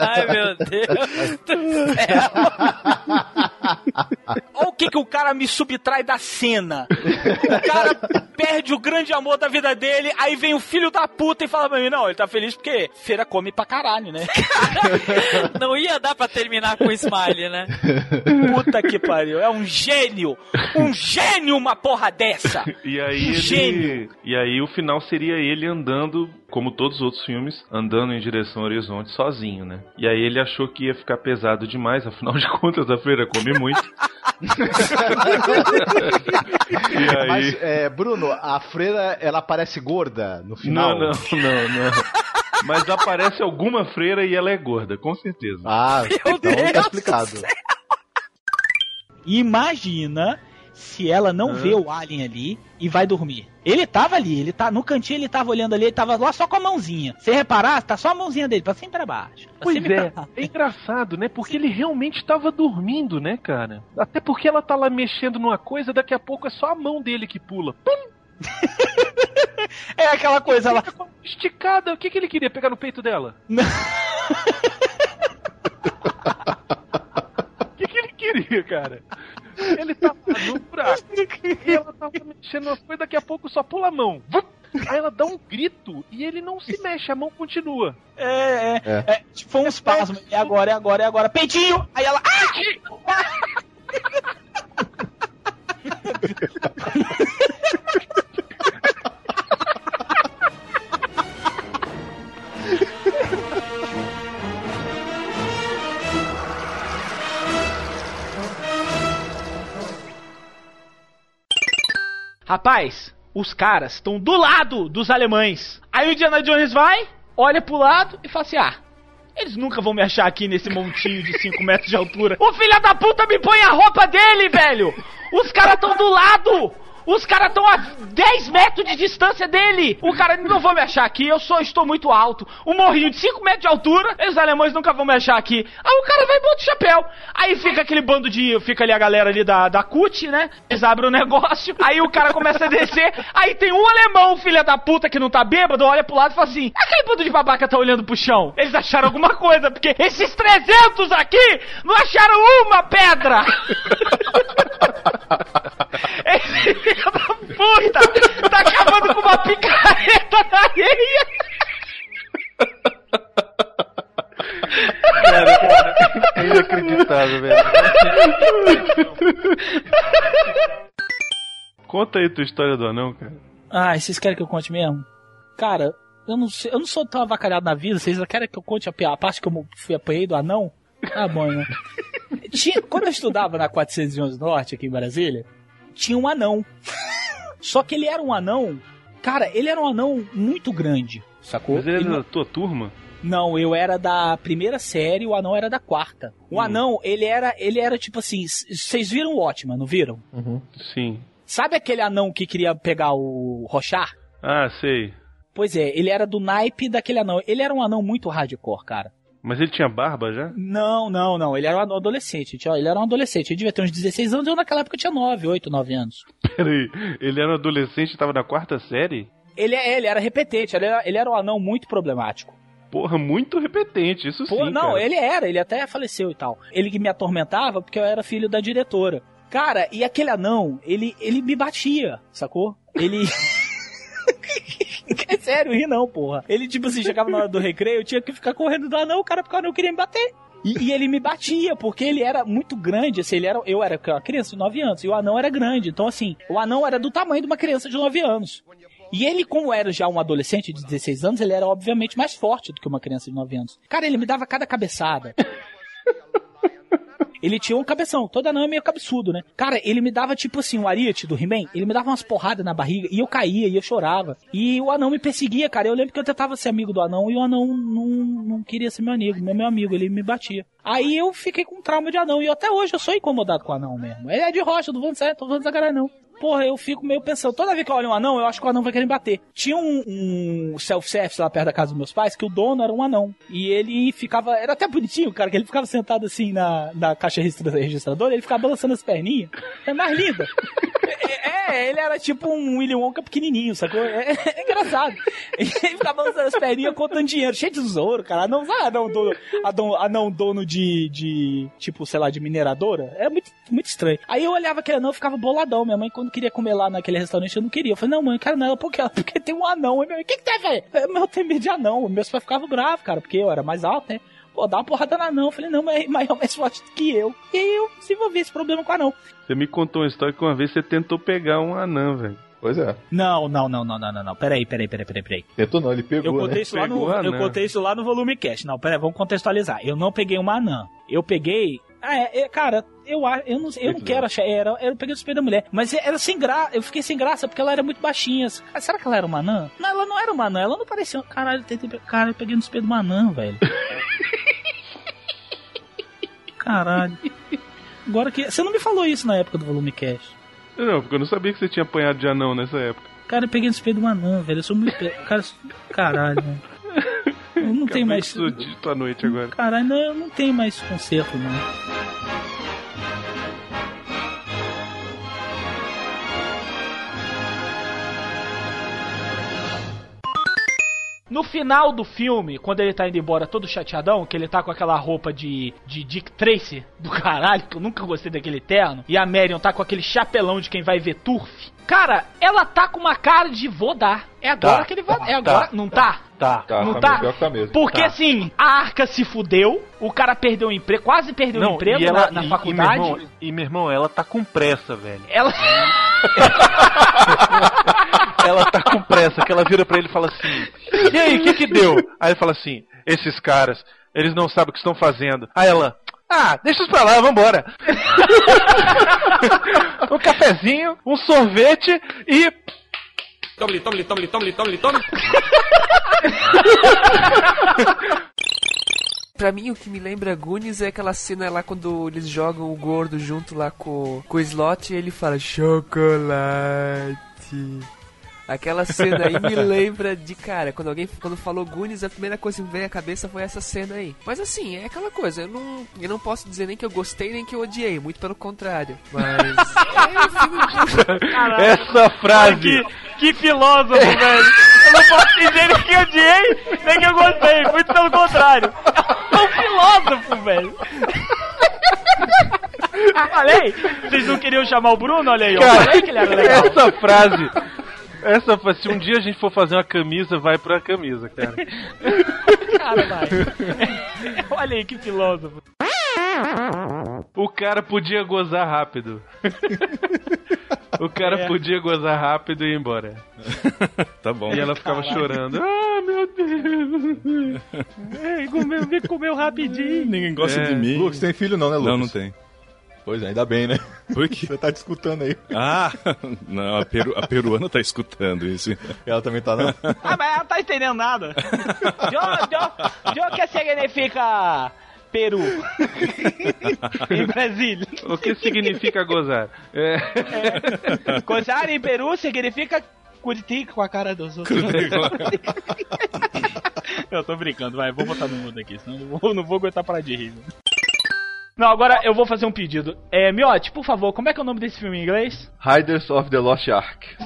Ai, meu Deus do céu. Olha o que, que o cara me subtrai da cena. O cara perde o grande amor da vida dele, aí vem o filho da puta e fala pra mim, não, ele tá feliz porque feira come pra caralho, né? Não ia dar pra terminar com smile, né? Puta que pariu, é um gênio! Um gênio uma porra dessa! E aí Um ele... gênio. E aí o final seria ele andando, como todos os outros filmes, andando em direção ao horizonte sozinho, né? E aí ele achou que ia ficar pesado demais, afinal de contas a freira come muito. e aí... Mas, é, Bruno, a freira, ela parece gorda no final? Não, não, não, não. Mas aparece alguma freira e ela é gorda, com certeza. Ah, então tá explicado. Imagina se ela não vê o alien ali e vai dormir. Ele tava ali, ele tá no cantinho, ele tava olhando ali, ele tava lá só com a mãozinha. Se reparar, tá só a mãozinha dele, pra cima e pra baixo. Pra Pois é, pra é engraçado, né? Porque ele realmente estava dormindo, né, cara? Até porque ela tá lá mexendo numa coisa, daqui a pouco é só a mão dele que pula. Pum! É aquela coisa lá. Esticada, o que, que ele queria? Pegar no peito dela? O que, que ele queria, cara? Ele tava no buraco. E ela tava mexendo nas coisas, daqui a pouco só pula a mão. Aí ela dá um grito e ele não se mexe, a mão continua. É, é, é. tipo, foi um espasmo. É agora, é agora, é agora. Peitinho! Aí ela. Ah! Rapaz, os caras estão do lado dos alemães. Aí o Indiana Jones vai, olha pro lado e fala assim: ah. Eles nunca vão me achar aqui nesse montinho de 5 metros de altura. O filho da puta me põe a roupa dele, velho! Os caras tão do lado! Os caras estão a 10 metros de distância dele! O cara não vão me achar aqui, eu só estou muito alto. Um morrinho de 5 metros de altura, os alemães nunca vão me achar aqui. Aí o cara vai e bota o chapéu. Aí fica aquele bando de. Fica ali a galera ali da, da CUT, né? Eles abrem o negócio, aí o cara começa a descer. Aí tem um alemão, filha da puta, que não tá bêbado, olha pro lado e fala assim: aquele bando de babaca tá olhando pro chão. Eles acharam alguma coisa, porque esses 300 aqui não acharam uma pedra! Filho da puta tá acabando com uma picareta na areia! Cara, cara, é inacreditável, velho. Conta aí tua história do anão, cara. Ah, vocês querem que eu conte mesmo? Cara, eu não, sei, eu não sou tão avacalhado na vida, vocês querem que eu conte a, a parte que eu fui apanhei do anão? Tá bom, né? Tinha- quando eu estudava na 411 Norte, aqui em Brasília, tinha um anão. Só que ele era um anão. Cara, ele era um anão muito grande, sacou? Mas ele Ele da tua turma? Não, eu era da primeira série, o anão era da quarta. O anão, ele era, ele era tipo assim, vocês viram o Ótima, não viram? Sim. Sabe aquele anão que queria pegar o Rochar? Ah, sei. Pois é, ele era do naipe daquele anão. Ele era um anão muito hardcore, cara. Mas ele tinha barba já? Não, não, não. Ele era um adolescente. Ele era um adolescente. Ele devia ter uns 16 anos. Eu naquela época tinha 9, 8, 9 anos. Peraí, ele era um adolescente e tava na quarta série? Ele, é- ele era repetente. Ele era, ele era um anão muito problemático. Porra, muito repetente, isso Pô, sim. não, cara. ele era, ele até faleceu e tal. Ele que me atormentava porque eu era filho da diretora. Cara, e aquele anão, ele, ele me batia, sacou? Ele. é sério, ri não, porra. Ele, tipo assim, chegava na hora do recreio, eu tinha que ficar correndo do anão, o cara, porque o anão queria me bater. E, e ele me batia, porque ele era muito grande, assim, ele era, eu era uma criança de 9 anos, e o anão era grande. Então, assim, o anão era do tamanho de uma criança de 9 anos. E ele, como era já um adolescente de 16 anos, ele era obviamente mais forte do que uma criança de 9 anos. Cara, ele me dava cada cabeçada. Ele tinha um cabeção, todo anão é meio cabeçudo, né? Cara, ele me dava tipo assim, o Ariete do He-Man, ele me dava umas porradas na barriga e eu caía e eu chorava. E o anão me perseguia, cara. Eu lembro que eu tentava ser amigo do anão e o anão não, não queria ser meu amigo, meu, meu amigo, ele me batia. Aí eu fiquei com trauma de anão e até hoje eu sou incomodado com o anão mesmo. Ele é de rocha, não falando sério, tô falando sacanagem não. Porra, eu fico meio pensando, toda vez que eu olho um anão, eu acho que o anão vai querer me bater. Tinha um, um self-service lá perto da casa dos meus pais, que o dono era um anão. E ele ficava, era até bonitinho, cara, que ele ficava sentado assim na, na caixa registra- registradora, ele ficava balançando as perninhas. É mais linda. É, ele era tipo um Willy Wonka pequenininho, sacou? É, é engraçado. Ele ficava balançando as perninhas contando dinheiro, cheio de tesouro, cara. Não, sabe, anão dono, anão, anão dono de, de, tipo, sei lá, de mineradora. Era muito, muito estranho. Aí eu olhava aquele anão e ficava boladão. Minha mãe, quando queria comer lá naquele restaurante, eu não queria. Eu falei, não, mãe, eu quero nela, por quê? Porque tem um anão. E o que que tem, velho? Eu, "Mas Eu tenho medo de anão. Meus pais ficavam bravos, cara, porque eu era mais alto, né? Pô, dá uma porrada no anão. Eu falei, não, mas, mas é mais forte que eu. E aí eu desenvolvi esse problema com o anão. Você me contou uma história que uma vez você tentou pegar um anão, velho. Pois é. Não, não, não, não, não, não, não. Peraí, peraí, peraí, peraí, peraí. Tentou não, ele pegou, Eu contei, né? isso lá no, eu anã. contei isso lá no volume cast. Não, peraí, vamos contextualizar. Eu não peguei uma anã. Eu peguei. Ah, é, é, cara, eu, a- eu não, eu não quero achar. Era, eu peguei o espelho da mulher. Mas era sem graça. Eu fiquei sem graça porque ela era muito baixinha. Ah, Será que ela era uma anã? Não, ela não era uma anã. Ela não parecia. Caralho, eu tentei, cara, eu peguei no espelho de uma anã, velho. Caralho. Agora que. Você não me falou isso na época do volume cast. Não, porque eu não sabia que você tinha apanhado de anão nessa época. Cara, eu peguei no espelho de uma anã, velho. Eu sou muito. Cara, sou- caralho, velho. Eu não tenho mais. Dito à noite agora. Caralho, não, eu não tenho mais conserto, não. No final do filme, quando ele tá indo embora todo chateadão, que ele tá com aquela roupa de, de Dick Tracy do caralho, que eu nunca gostei daquele terno, e a Marion tá com aquele chapelão de quem vai ver turf. Cara, ela tá com uma cara de vou dar. É agora Tá, que ele vai. tá, é agora. tá, não tá? Tá. Tá, não tá tá? tá mesmo. Porque Tá. assim, a arca se fudeu, o cara perdeu o emprego, quase perdeu o emprego e ela, na, na e- faculdade. E meu, irmão, e meu irmão, ela tá com pressa, velho. Ela. ela tá com pressa, que ela vira pra ele e fala assim: E aí, o que que deu? Aí ele fala assim: Esses caras, eles não sabem o que estão fazendo. Aí ela. Ah, deixa isso pra lá, vambora. um cafezinho, um sorvete e. Tome, tome, tome, tome, tome, tome. Pra mim, o que me lembra Goonies é aquela cena lá quando eles jogam o gordo junto lá com, com o slot e ele fala chocolate. Aquela cena aí me lembra de cara, quando alguém quando falou Goonies, a primeira coisa que me veio à cabeça foi essa cena aí. Mas assim, é aquela coisa, eu não, eu não posso dizer nem que eu gostei nem que eu odiei, muito pelo contrário. Mas é. Essa frase. Que, que filósofo, velho. Eu não posso dizer nem que eu odiei, nem que eu gostei. Muito pelo contrário. É um filósofo, velho. Falei? Vocês não queriam chamar o Bruno? Olha aí, ó. Cara, Falei que ele era legal. essa frase. Essa, se um dia a gente for fazer uma camisa, vai pra camisa, cara. Cara, vai. Olha aí que filósofo. O cara podia gozar rápido. O cara É. podia gozar rápido e ir embora. Tá bom. E ela ficava Caralho. chorando. Ah, meu Deus. É, comeu, me comeu rapidinho. Ninguém gosta É. de mim. Lucas, tem filho não, né, Lucas? Não, não tem. Pois é, ainda bem, né? Por quê? Você tá te escutando aí. Ah, não, a, peru- a peruana tá escutando isso. Ela também tá, não? Ah, mas ela não tá entendendo nada. Jo que significa Peru? em Brasília. O que significa gozar? É. Gozar em Peru significa Curitiba com a cara dos outros. eu tô brincando, vai, vou botar no mundo aqui, senão eu não vou, não vou aguentar parar de rir. Não, agora eu vou fazer um pedido. É, Miotti, por favor, como é que é o nome desse filme em inglês? Riders of the Lost Ark.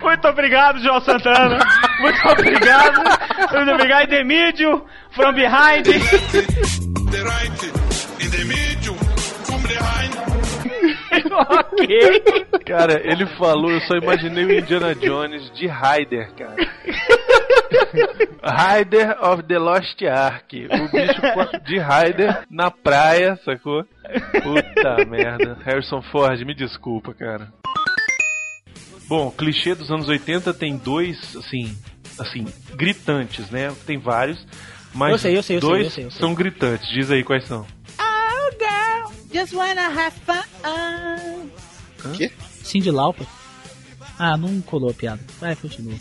Muito obrigado, João Santana. Muito obrigado. Muito obrigado. The Medium, From Behind. Ok. Cara, ele falou, eu só imaginei o Indiana Jones de Ryder, cara. Rider of the Lost Ark. O bicho de Ryder na praia, sacou? Puta merda. Harrison Ford, me desculpa, cara. Bom, clichê dos anos 80 tem dois, assim, assim, gritantes, né? Tem vários, mas Eu sei, eu sei, eu sei, dois eu sei, eu sei. são gritantes. Diz aí quais são. Just wanna have fun. Quê? Cindy Lauper. Ah, não colou a piada. Vai, continua.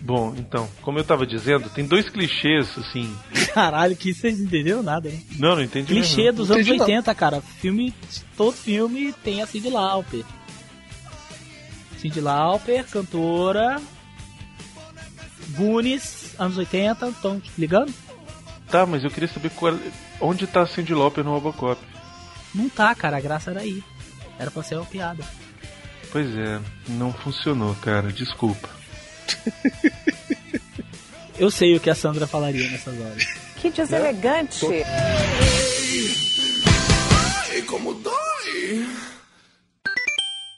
Bom, então, como eu tava dizendo, tem dois clichês, assim. Caralho, que vocês não entenderam nada, né? Não, não entendi Clichê mesmo. dos Não anos entendi, não. 80, cara. Filme, todo filme tem a Cindy Lauper. Cindy Lauper, cantora. Goonies, anos 80, estão ligando? Tá, mas eu queria saber qual, onde tá a Cindy Lauper no Robocop. Não tá, cara, a graça era aí. Era pra ser uma piada. Pois é, não funcionou, cara, desculpa. Eu sei o que a Sandra falaria nessas horas. Que deselegante. Ai, como dói.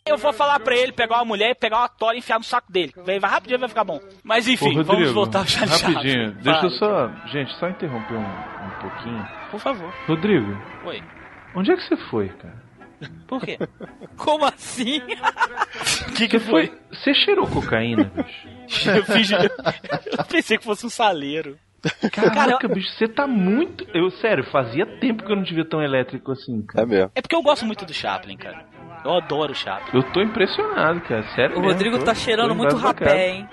Eu vou falar pra ele pegar uma mulher e pegar uma tora e enfiar no saco dele. Vai, vai rapidinho vai ficar bom. Mas enfim, Ô, Rodrigo, vamos voltar ao Charlie Rapidinho, deixa eu só. Gente, só interromper um, um pouquinho. Por favor. Rodrigo, Oi. Onde é que você foi, cara? Por quê? Como assim? O que, que foi? Você cheirou cocaína, bicho? Eu, fiz, eu pensei que fosse um saleiro. Caraca, bicho, você tá muito. Eu, sério, fazia tempo que eu não te via tão elétrico assim, cara. É mesmo. É porque eu gosto muito do Chaplin, cara. Eu adoro o Chaplin. Eu tô impressionado, cara. Sério O mesmo, Rodrigo tô- tá cheirando muito rapé, hein?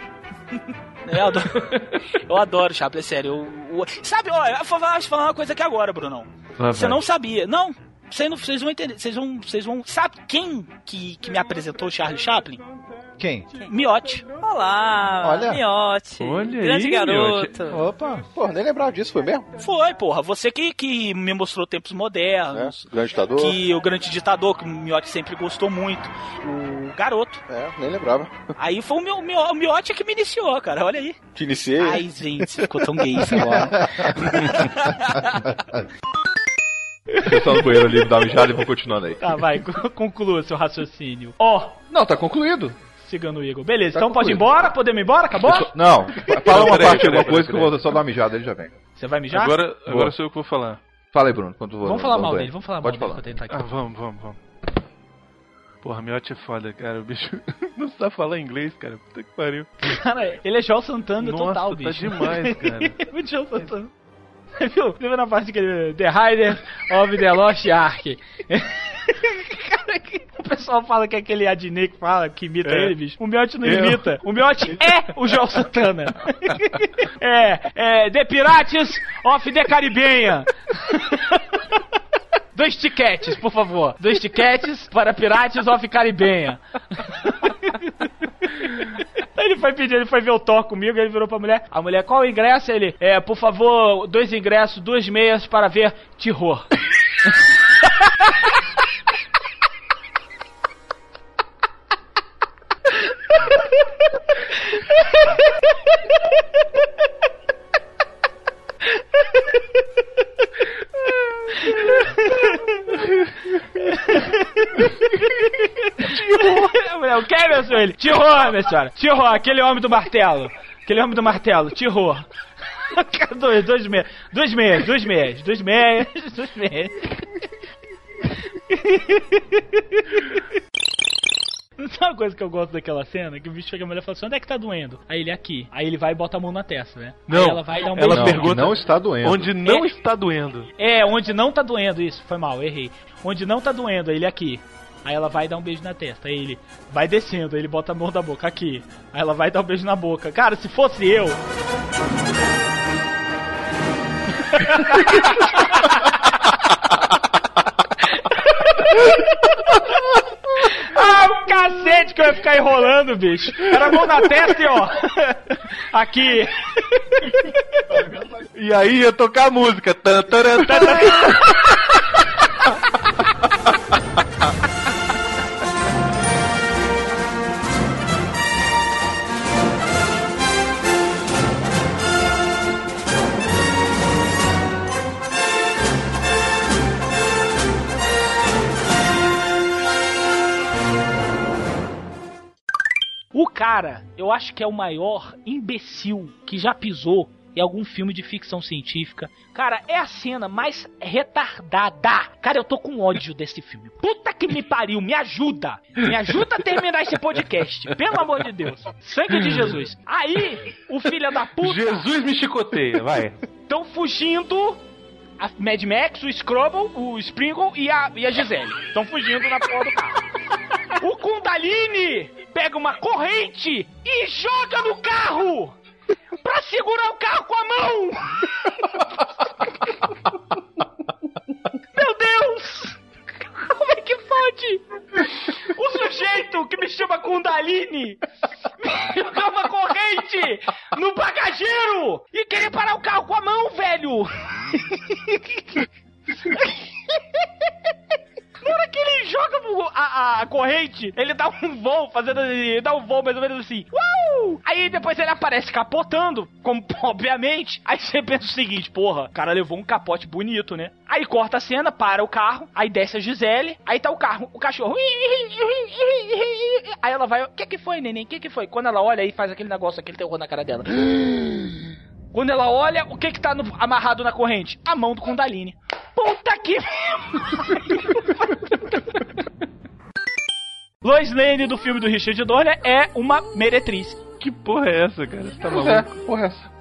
Eu adoro, eu adoro Chaplin, é sério. Eu- eu- sabe, olha, eu vou falar, uma coisa aqui agora, Brunão. Você vai. não sabia. Não, vocês vão entender. Vocês vão, vocês vão. Sabe quem que, que me apresentou Charlie Chaplin? Quem? Miotti. Olá, Olha. Miotti. Olha Grande aí, garoto. Opa. Pô, nem lembrava disso, foi mesmo? Foi, porra. Você que, que me mostrou tempos modernos. Grande ditador. Que o grande ditador, que o Miotti sempre gostou muito. O garoto. É, nem lembrava. Aí foi o, meu, meu, o Miotti que me iniciou, cara. Olha aí. Te iniciei. Ai, gente, você ficou tão gay isso agora. Eu só no banheiro ali, dá uma mijada e vou continuando aí. Tá, vai, conclua seu raciocínio. Ó. Não, tá concluído. O Igor. Beleza, Tá então pode ir embora? Podemos ir embora? Acabou? Eu só- Não, fala uma peraí, parte, peraí, alguma peraí, coisa que eu vou só dar uma mijada, ele já vem. Você vai mijar? Agora, Boa. agora sou eu que vou falar. Fala aí, Bruno, quando tu Vamos falar mal dele, vamos falar Pode mal falar. dele. pra tentar Ah, aqui. vamos, vamos, vamos. Porra, Miotti é foda, cara. O bicho não sabe falar inglês, cara. Puta que pariu. Cara, ele é João Santana Nossa, total, tá bicho. demais, cara. muito João Santana. Você viu? Você viu na parte que ele... The Rider of the Lost Ark. O pessoal fala que é aquele Adnet que fala, que imita É. ele, bicho. O Miotti não Eu. imita. O Miotti é o João Santana. é, é, The Pirates of the Caribbean. Dois tiquetes, por favor. Dois tiquetes para Pirates of Caribenha. Ele foi pedir, ele foi ver o Thor comigo, ele virou pra mulher. A mulher, qual o ingresso? Ele, é, por favor, dois ingressos, duas meias para ver terror. Mulher, o que é, meu senhor? Ele, terror, minha senhora. Terror, aquele homem do martelo. Aquele homem do martelo, terror. dois, dois meias, duas meias, duas meias, duas meias, duas meias. Sabe uma coisa que eu gosto daquela cena? Que o bicho chega a mulher e fala assim: onde é que tá doendo? Aí ele aqui. Aí ele vai e bota a mão na testa, né? Não, Aí ela vai dar um ela beijinho. pergunta não está doendo. onde não É. está doendo. É, onde não tá doendo, isso, foi mal, errei. Onde não tá doendo, aí ele aqui. Aí ela vai dar um beijo na testa. Aí ele vai descendo, aí ele bota a mão da boca aqui. Aí ela vai dar um beijo na boca. Cara, se fosse eu. ah, o cacete que eu ia ficar enrolando, bicho. Era a mão na testa e ó. Aqui. E aí ia tocar a música. Tan, taran, taran. cara, eu acho que é o maior imbecil que já pisou em algum filme de ficção científica. Cara, é a cena mais retardada. Cara, eu tô com ódio desse filme. Puta que me pariu, me ajuda. Me ajuda a terminar esse podcast. Pelo amor de Deus. Sangue de Jesus. Aí, o filho da puta. Jesus me chicoteia, vai. Estão fugindo. A Mad Max, o Scrubble, o Sprinkle e a, e a Gisele. Estão fugindo na porra do carro. O Kundalini pega uma corrente e joga no carro pra segurar o carro com a mão. Meu Deus! Como é que pode? O sujeito que me chama Kundalini me uma corrente no bagageiro e querer parar o carro com a mão, velho! Na hora que ele joga a, a corrente, ele dá um voo, fazendo ele dá um voo mais ou menos assim. Uau! Aí depois ele aparece capotando, como obviamente. Aí você pensa o seguinte, porra, o cara levou um capote bonito, né? Aí corta a cena, para o carro, aí desce a Gisele, aí tá o carro, o cachorro. Aí ela vai, o que que foi, neném? O que que foi? Quando ela olha aí faz aquele negócio, aquele terror na cara dela. Quando ela olha, o que que tá no- amarrado na corrente? A mão do Kundalini. Puta que. Lois Lane do filme do Richard Donner é uma meretriz. Que porra é essa, cara? Você tá Pois maluco? é, porra é essa?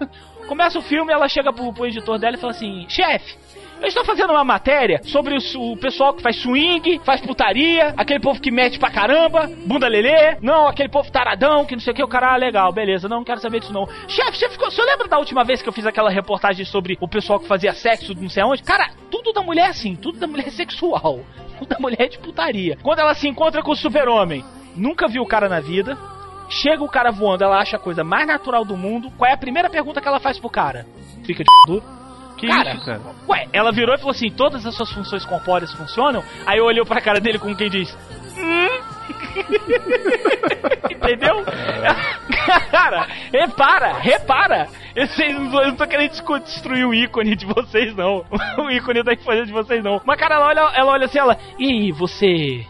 Começa o filme, ela chega pro, pro editor dela e fala assim: chefe. Eu estou fazendo uma matéria sobre o, o pessoal que faz swing, faz putaria, aquele povo que mete pra caramba, bunda lelê, não, aquele povo taradão, que não sei o que, o cara, ah, legal, beleza, não, quero saber disso não. Chefe, você ficou, você lembra da última vez que eu fiz aquela reportagem sobre o pessoal que fazia sexo, não sei aonde? Cara, tudo da mulher é assim, tudo da mulher é sexual, tudo da mulher é de putaria. Quando ela se encontra com o super-homem, nunca viu o cara na vida, Chega o cara voando, ela acha a coisa mais natural do mundo. Qual é a primeira pergunta que ela faz pro cara? Fica de duro. Que cara, isso, cara? Ué, ela virou e falou assim: todas as suas funções corpóreas funcionam? Aí eu olhei pra cara dele como quem diz: Hum? Entendeu? Cara, repara, repara. Eu, sei, eu não tô querendo destruir o ícone de vocês, não. O ícone da infância de vocês, não. Mas, cara, ela olha, ela olha assim, ela. E você.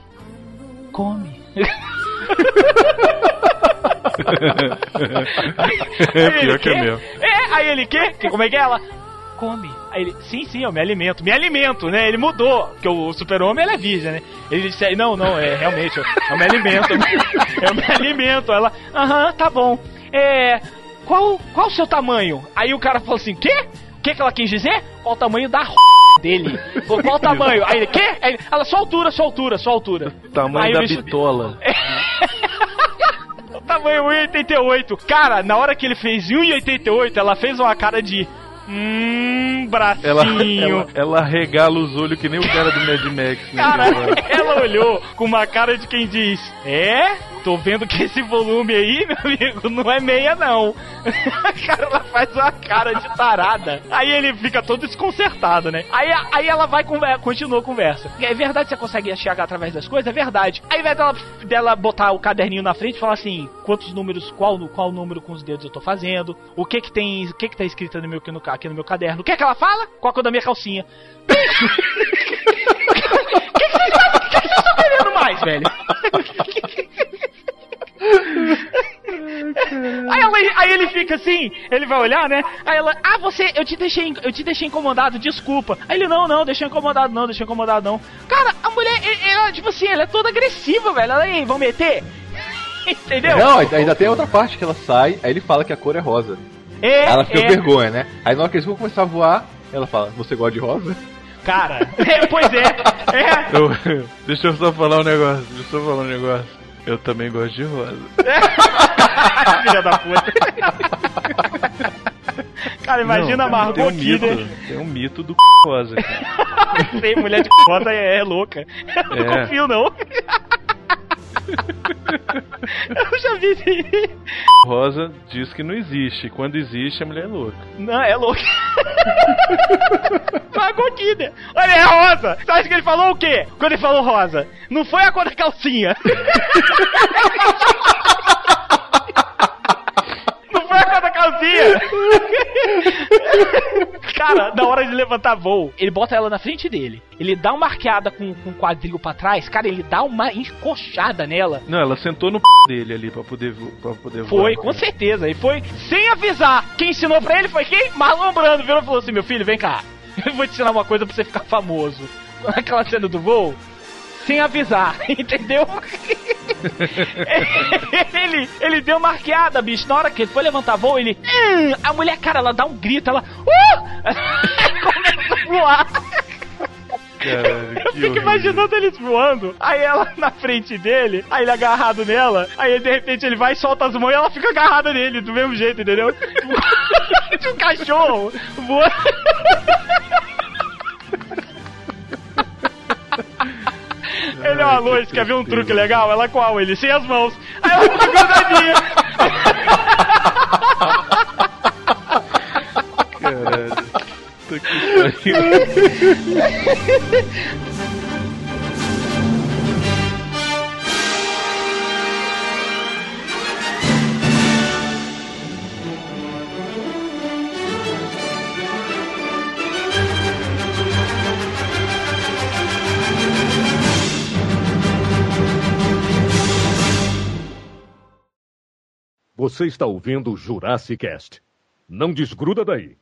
Come? Ele, Pior que é mesmo. É, aí ele, quê? Que, como é que é ela? Come. Aí ele, sim, sim, eu me alimento. Me alimento, né? Ele mudou, porque o super-homem, ele é virgem, né? Ele disse, não, não, é, realmente, eu, eu me alimento. Eu me alimento. Ela, aham, tá bom. É, qual, qual o seu tamanho? Aí o cara falou assim, quê? O que que ela quis dizer? Qual o tamanho da dele? Falou, Qual o tamanho? Aí ele, quê? Aí ele, ela, sua altura, sua altura, sua altura. Tamanho Aí da bicho- bitola. o tamanho 1,88. Cara, na hora que ele fez 1,88, ela fez uma cara de. 嗯。Hum, bracinho. Ela, ela, ela regala os olhos que nem o cara do Mad Max. né, Cara, cara? ela olhou com uma cara de quem diz: É? Tô vendo que esse volume aí, meu amigo, não é meia, não. cara, ela faz uma cara de tarada. Aí ele fica todo desconcertado, né? Aí, aí ela vai conver continua a conversa. É verdade que você consegue enxergar através das coisas? É verdade. Aí, ao invés dela, dela botar o caderninho na frente e falar assim: quantos números, qual, qual número com os dedos eu tô fazendo, o que que tem, o que que tá escrito no meu, aqui, no, aqui no meu caderno, o que que ela fala? Qual a cor da minha calcinha? O que vocês estão querendo mais, velho? Aí, ela- aí ele fica assim, ele vai olhar, né? Aí ela, ah, você, eu te deixei, eu te deixei incomodado, desculpa. Aí ele, não, não, deixei incomodado não, deixei incomodado não. Cara, a mulher, ela, tipo assim, ela é toda agressiva, velho. Ela, ei, vão meter? Entendeu? Não, ainda tem outra parte que ela sai, aí ele fala que a cor é rosa. É, ela fica é. vergonha, né? Aí na hora que eles vão começar a voar, ela fala, você gosta de rosa? Cara, é, pois é. É. Eu- deixa eu só falar um negócio, deixa eu só falar um negócio. Eu também gosto de rosa. Filha da puta. Cara, imagina Não, a Margot tem um mito, Kidder. Tem um mito do rosa, cara. Tem mulher de rosa é, é louca. Eu não É. confio, não. Eu já vi isso. Rosa diz que não existe. Quando existe, a mulher é louca. Não, é louca. Margot Kidder. Olha, é rosa. Você acha que ele falou o quê? Quando ele falou rosa? Não foi a cor da calcinha. Não foi a cor da calcinha. Cara, na hora de levantar voo, ele bota ela na frente dele. Ele dá uma arqueada com, com o quadril pra trás. Cara, ele dá uma encoxada nela. Não, ela sentou no p dele ali pra poder, vo- pra poder voar. Foi, com certeza. E foi sem avisar. Quem ensinou pra ele foi quem? Marlon Brando. Virou e falou assim: Meu filho, vem cá. Eu vou te ensinar uma coisa pra você ficar famoso. Aquela cena do voo. Sem avisar, entendeu? ele, ele deu uma arqueada, bicho. Na hora que ele foi levantar voo, ele. "Hum", a mulher, cara, ela dá um grito, ela. Uh! Começa a voar. Caralho, Eu fico imaginando eles voando, aí ela na frente dele, aí ele agarrado nela, aí de repente ele vai solta as mãos e ela fica agarrada nele, do mesmo jeito, entendeu? De um cachorro voando. Ele é uma luz, quer ver um truque legal? Ela qual? Ele sem as mãos. Aí ela fica grudadinha. Caralho. Puta que pariu. Você está ouvindo o Jurassic Cast. Não desgruda daí.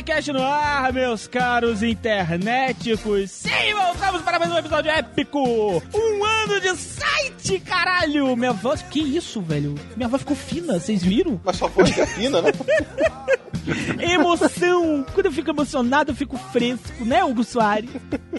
Jurassic Cast no ar, meus caros internéticos. Sim, voltamos para mais um episódio épico. Um ano de site, caralho! Minha voz, que isso, velho? Minha voz ficou fina, vocês viram? Mas sua voz é fina, né? Emoção! Quando eu fico emocionado, eu fico fresco, né, Hugo Soares?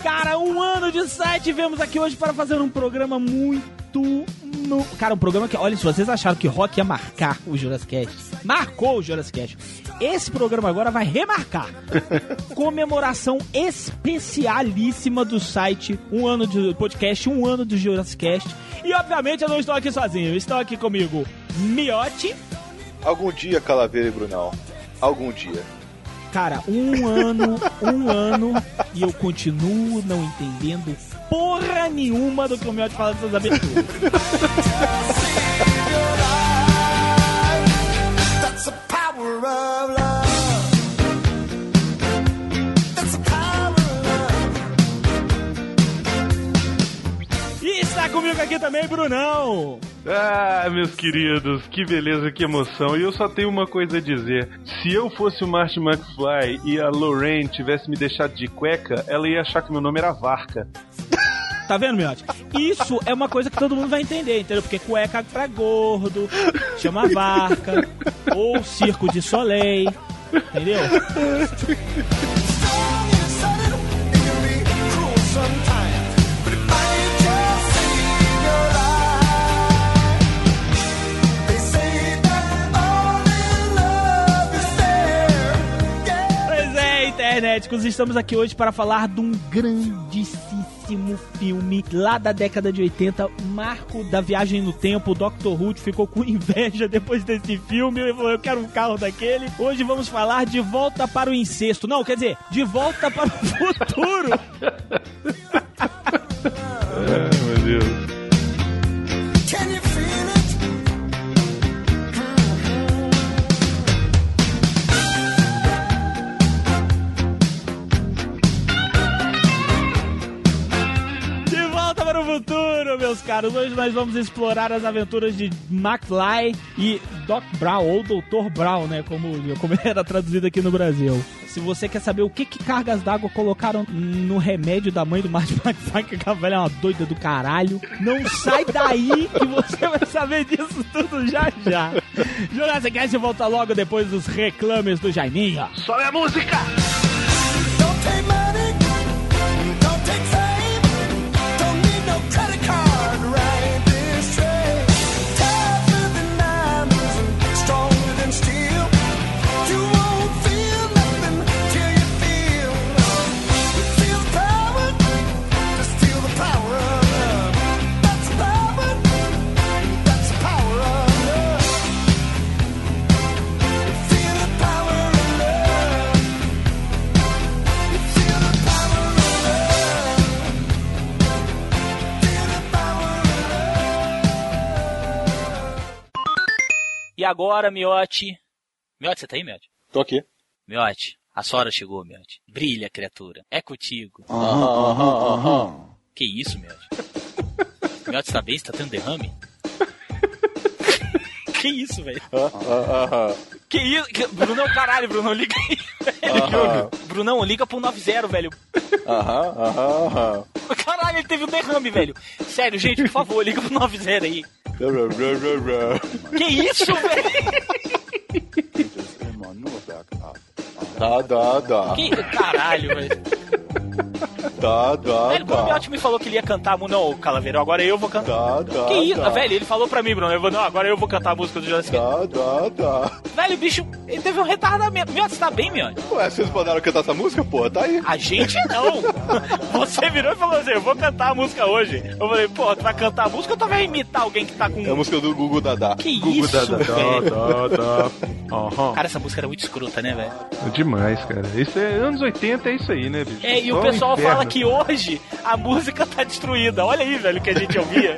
Cara, um ano de site, vemos aqui hoje para fazer um programa muito. No... Cara, um programa que, olha, se vocês acharam que Rock ia marcar o Jurassic Cast, marcou o Jurassic Cast. Esse programa agora vai remarcar. Comemoração especialíssima do site, um ano de podcast, um ano do Jurassic Cast. E obviamente eu não estou aqui sozinho, estou aqui comigo Miotti. Algum dia, Calaveira e Brunão. Algum dia. Cara, um ano, um ano, e eu continuo não entendendo porra nenhuma do que o Miotti fala dessas aberturas. comigo aqui também, Brunão. Ah, meus queridos, que beleza, que emoção. E eu só tenho uma coisa a dizer. Se eu fosse o Marty McFly e a Lorraine tivesse me deixado de cueca, ela ia achar que meu nome era Varca. Tá vendo, Miotti? Isso é uma coisa que todo mundo vai entender, entendeu? Porque cueca pra gordo, chama vaca, ou circo de soleil, entendeu? é, internéticos, estamos aqui hoje para falar de um grandíssimo filme lá da década de 80, marco da viagem no tempo. O Dr. Who ficou com inveja depois desse filme. Ele falou: Eu quero um carro daquele. Hoje vamos falar de Volta para o Incesto. Não, quer dizer, de Volta para o Futuro. Ai, meu Deus. Caros. Hoje nós vamos explorar as aventuras de McFly e Doc Brown, ou Dr. Brown, né? Como, como era traduzido aqui no Brasil. Se você quer saber o que, que cargas d'água colocaram no remédio da mãe do Marty McFly, que aquela velha é uma doida do caralho, não sai daí que você vai saber disso tudo já já. Jurassic Cast volta logo depois dos reclames do Jaiminho. Sobe a música! E agora, Miote. Miote, você tá aí, Miote? Tô aqui. Miote, a Sora chegou, Miote. Brilha, criatura. É contigo. Aham, aham, aham. Que isso, Miote? Miote, você tá bem? Você tá tendo derrame? Que isso, velho? Aham. Que isso? Que... Brunão, caralho, Brunão, liga aí. velho. Brunão, liga pro 90, velho. Aham, aham, aham. Caralho, ele teve um derrame, velho. Sério, gente, por favor, liga pro 90 aí. Que isso, velho? Dá, dá, dá. Que caralho, velho. Dá, dá, Velho, quando o. Miotti me falou que ele ia cantar a música. Não, Calaveiro, agora eu vou cantar. Dá, que isso? dá. Velho, ele falou pra mim, Bruno. Eu vou, não, agora eu vou cantar a música do Jurassic Dá, dá, dá. Velho, bicho, ele teve um retardamento. Miotti, você tá bem, Miotti? Ué, vocês mandaram cantar essa música, porra? Tá aí. A gente não. Você virou e falou assim: eu vou cantar a música hoje. Eu falei, pô, tu vai cantar a música ou tu vai imitar alguém que tá com. É a música do Gugu Dadá. Que Gugu isso, Dadá, velho? dá, dá. Aham. Cara, essa música era muito escrota, né, velho? Demais, cara. Isso é anos 80 é isso aí, né, bicho? É, e Só o pessoal inferno. fala que hoje a música tá destruída. Olha aí, velho, o que a gente ouvia.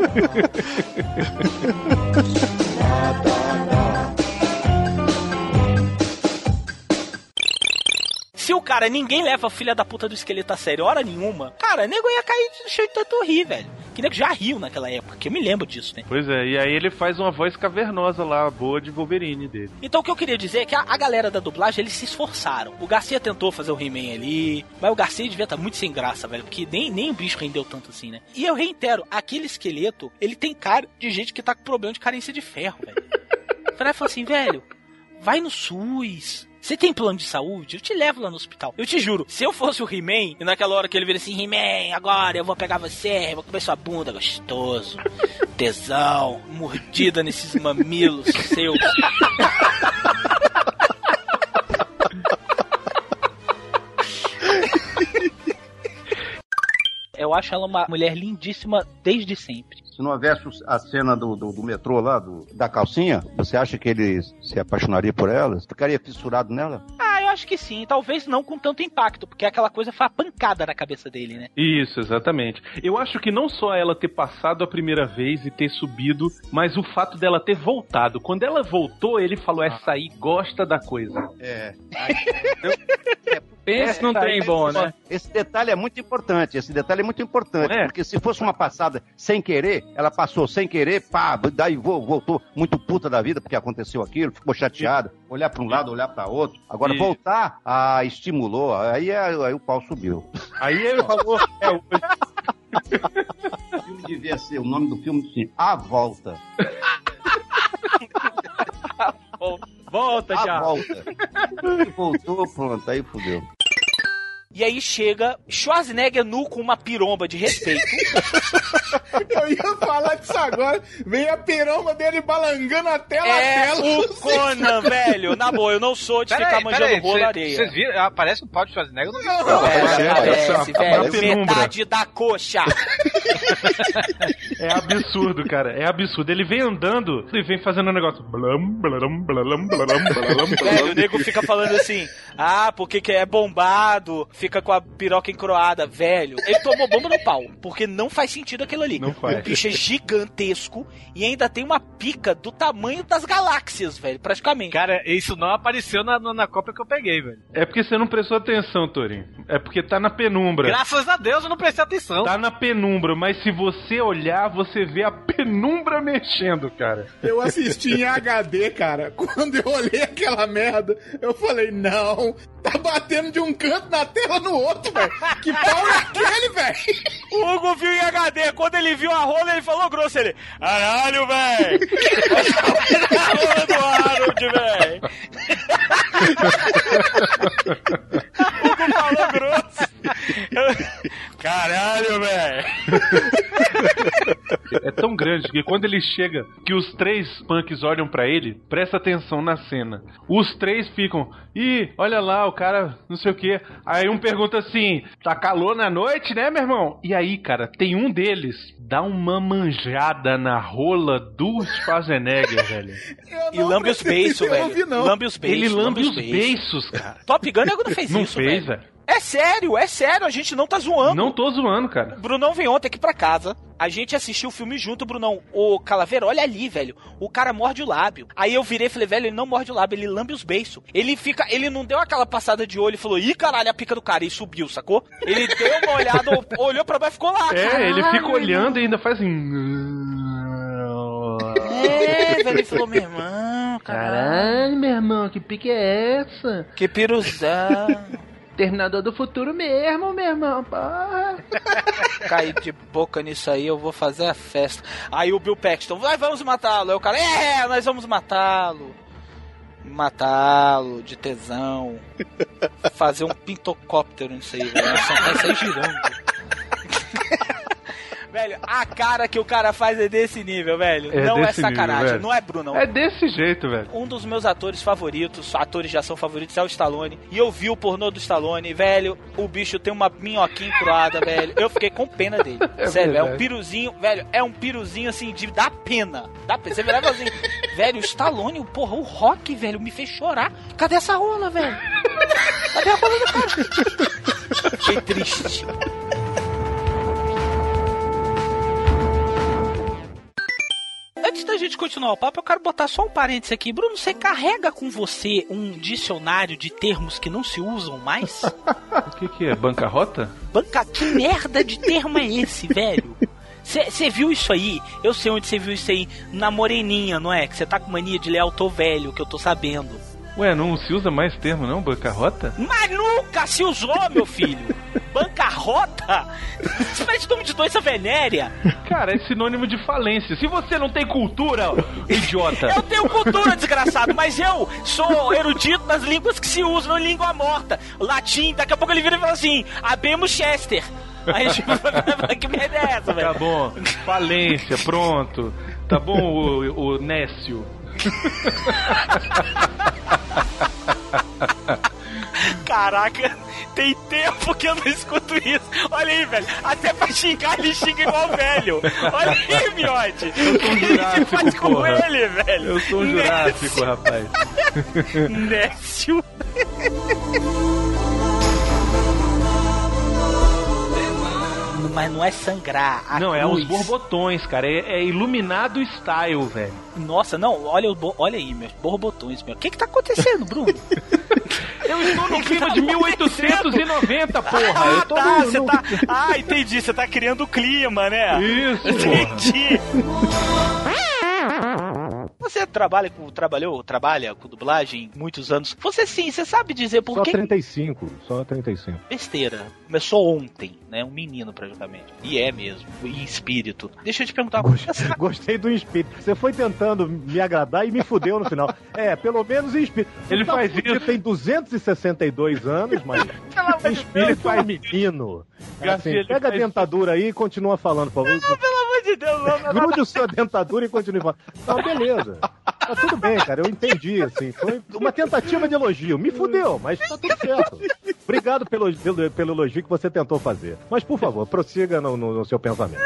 Se o cara, ninguém leva a filha da puta do esqueleto a sério, hora nenhuma, cara, nego ia cair de tanto rir, velho. Que nego já riu naquela época, que eu me lembro disso, né? Pois é, e aí ele faz uma voz cavernosa lá, boa de Wolverine dele. Então o que eu queria dizer é que a, a galera da dublagem, eles se esforçaram. O Garcia tentou fazer o He-Man ali, mas o Garcia devia estar muito sem graça, velho, porque nem, nem o bicho rendeu tanto assim, né? E eu reitero, aquele esqueleto, ele tem cara de gente que tá com problema de carência de ferro, velho. Falou assim, velho, vai no SUS. Você tem plano de saúde? Eu te levo lá no hospital. Eu te juro, se eu fosse o He-Man, e naquela hora que ele vira assim, He-Man, agora eu vou pegar você, vou comer sua bunda, gostoso, tesão, mordida nesses mamilos seus. Eu acho ela uma mulher lindíssima desde sempre. Se não houvesse a cena do, do, do metrô lá, do- da calcinha, você acha que ele se apaixonaria por ela? Ficaria fissurado nela? Ah, acho que sim. Talvez não com tanto impacto, porque aquela coisa foi a pancada na cabeça dele, né? Isso, exatamente. Eu acho que não só ela ter passado a primeira vez e ter subido, mas o fato dela ter voltado. Quando ela voltou, ele falou: essa aí gosta da coisa. É. Pense num trem bom, né? Esse detalhe é muito importante. Esse detalhe é muito importante. É? Porque se fosse uma passada sem querer, ela passou sem querer, pá, daí vo- voltou muito puta da vida porque aconteceu aquilo, ficou chateada. Olhar pra um lado, olhar pra outro. Agora E- voltar, ah, estimulou. Aí, é- aí o pau subiu. Aí ele falou: é hoje. O filme devia ser, o nome do filme assim, A Volta. Volta A já. Volta. E voltou, pronto, aí fudeu. E aí chega Schwarzenegger nu com uma piromba de respeito. Eu ia falar disso agora. Vem a piromba dele balangando a tela é a tela. o Conan, velho. Na boa, eu não sou de ficar manjando rolo areia. Vocês viram? Aparece o pau de Schwarzenegger no Não, Não, É, aparece, aparece, aparece, velho. aparece. Metade da coxa. É absurdo, cara. É absurdo. Ele vem andando e vem fazendo um negócio. Blam, blam, blam, blam, blam, Velho, o nego fica falando assim, ah, porque que é bombado, fica com a piroca encroada, velho. Ele tomou bomba no pau, porque não faz sentido aquilo ali. Não faz. O bicho é gigantesco e ainda tem uma pica do tamanho das galáxias, velho, praticamente. Cara, isso não apareceu na, na, na cópia que eu peguei, velho. É porque você não prestou atenção, Torinho. É porque tá na penumbra. Graças a Deus eu não prestei atenção. Tá na penumbra. mas se você olhar, você vê a penumbra mexendo, cara. Eu assisti em HD, cara. Quando eu olhei aquela merda, eu falei, não, tá batendo de um canto na tela no outro, velho. Que pau é aquele, velho? O Hugo viu em HD, quando ele viu a rola, ele falou grosso, ele... Caralho, velho! a rola do Harold, velho! o Hugo falou grosso. Caralho, velho! É tão grande que quando ele chega, que os três punks olham pra ele, presta atenção na cena. Os três ficam, ih, olha lá, o cara, não sei o que. Aí um pergunta assim: tá calor na noite, né, meu irmão? E aí, cara, tem um deles, dá uma manjada na rola do Schwarzenegger, velho. E lambe os beiços, velho. Lambe os beiços. Ele lambe os beiços, cara. Top Gun nego não fez Não isso, fez, velho. velho. É sério, é sério, a gente não tá zoando. Não tô zoando, cara. O Brunão veio ontem aqui pra casa. A gente assistiu o filme junto, Brunão. O Calaveira, olha ali, velho. O cara morde o lábio. Aí eu virei e falei, velho, ele não morde o lábio, ele lambe os beiços. Ele fica. Ele não deu aquela passada de olho e falou, ih, caralho, a pica do cara. E subiu, sacou? Ele deu uma olhada, olhou pra baixo e ficou lá. É, ele Caralho, fica olhando e ainda faz assim. É, velho, ele falou, meu irmão, Caralho, meu irmão, que pique é essa? Que piruzão. Terminador do futuro mesmo, meu irmão, porra. Cair de boca nisso aí, eu vou fazer a festa. Aí o Bill Paxton, vai, vamos matá-lo. Aí o cara, é, nós vamos matá-lo. Matá-lo de tesão. Fazer um pintocóptero nisso aí, velho. Nossa, vai sair girando. Velho, a cara que o cara faz é desse nível, velho. É não é nível, sacanagem, velho. não é Bruno. É desse jeito, velho. Um dos meus atores favoritos, atores de ação favoritos, é o Stallone. E eu vi o pornô do Stallone, velho. O bicho tem uma minhoquinha encruada, velho. Eu fiquei com pena dele. É Sério, é um verdade. piruzinho, velho. É um piruzinho assim, de dá pena. Dá pena. Você virava assim, velho, o Stallone, porra, o rock, velho, me fez chorar. Cadê essa rola, velho? Cadê a rola do cara? Fiquei triste. Antes da gente continuar o papo, eu quero botar só um parênteses aqui. Bruno, você carrega com você um dicionário de termos que não se usam mais? O que que é? Bancarrota? Banca, que merda de termo é esse, velho? Você viu isso aí? Eu sei onde você viu isso aí. Na moreninha, não é? Que você tá com mania de ler autor velho, que eu tô sabendo. Ué, não se usa mais termo, não? Bancarrota? Mas nunca se usou, meu filho! Bancarrota? Parece nome de doença venérea. Cara, é sinônimo de falência. Se você não tem cultura, idiota. Eu tenho cultura, desgraçado, mas eu sou erudito nas línguas que se usam em língua morta. Latim, daqui a pouco ele vira e fala assim: abemos Chester. Aí a gente fala, que merda é essa, velho? Tá bom. Falência, pronto. Tá bom, o, o Nécio. Caraca, tem tempo que eu não escuto isso. Olha aí, velho. Até pra xingar, ele xinga igual velho. Olha aí, miote. Eu sou um O que você faz jurássico, com porra. ele, velho? Eu sou um jurássico, rapaz. Nécio. Mas não é sangrar. a Não, é cruz. os borbotões, cara. É, é iluminado style, velho. Nossa, não, olha, olha aí, meus borbotões, meu. O que que tá acontecendo, Bruno? Eu estou no clima de 1890, porra. Ah, Eu tô tá, você no- tá. Ah, entendi. Você tá criando o clima, né? Isso, Entendi. Você trabalha com, trabalhou, trabalha com dublagem muitos anos. Você sim, você sabe dizer por Só que 35, só 35. besteira. Começou ontem, né? Um menino praticamente. E é mesmo, em espírito. Deixa eu te perguntar uma coisa. Gostei do espírito. Você foi tentando me agradar e me fudeu no final. É, pelo menos em espírito. Você Ele tá faz isso. Tem 262 anos, mas espírito é um menino. É Garcia, assim, ele pega a faz- dentadura aí e continua falando, por favor. Pelo amor de Deus, não. Grude sua dentadura e continue falando. Tá, beleza. Tá tudo bem, cara. Eu entendi, assim. Foi uma tentativa de elogio. Me fudeu, mas tá tudo certo. Obrigado pelo, pelo, pelo elogio que você tentou fazer. Mas, por favor, prossiga no, no- no seu pensamento.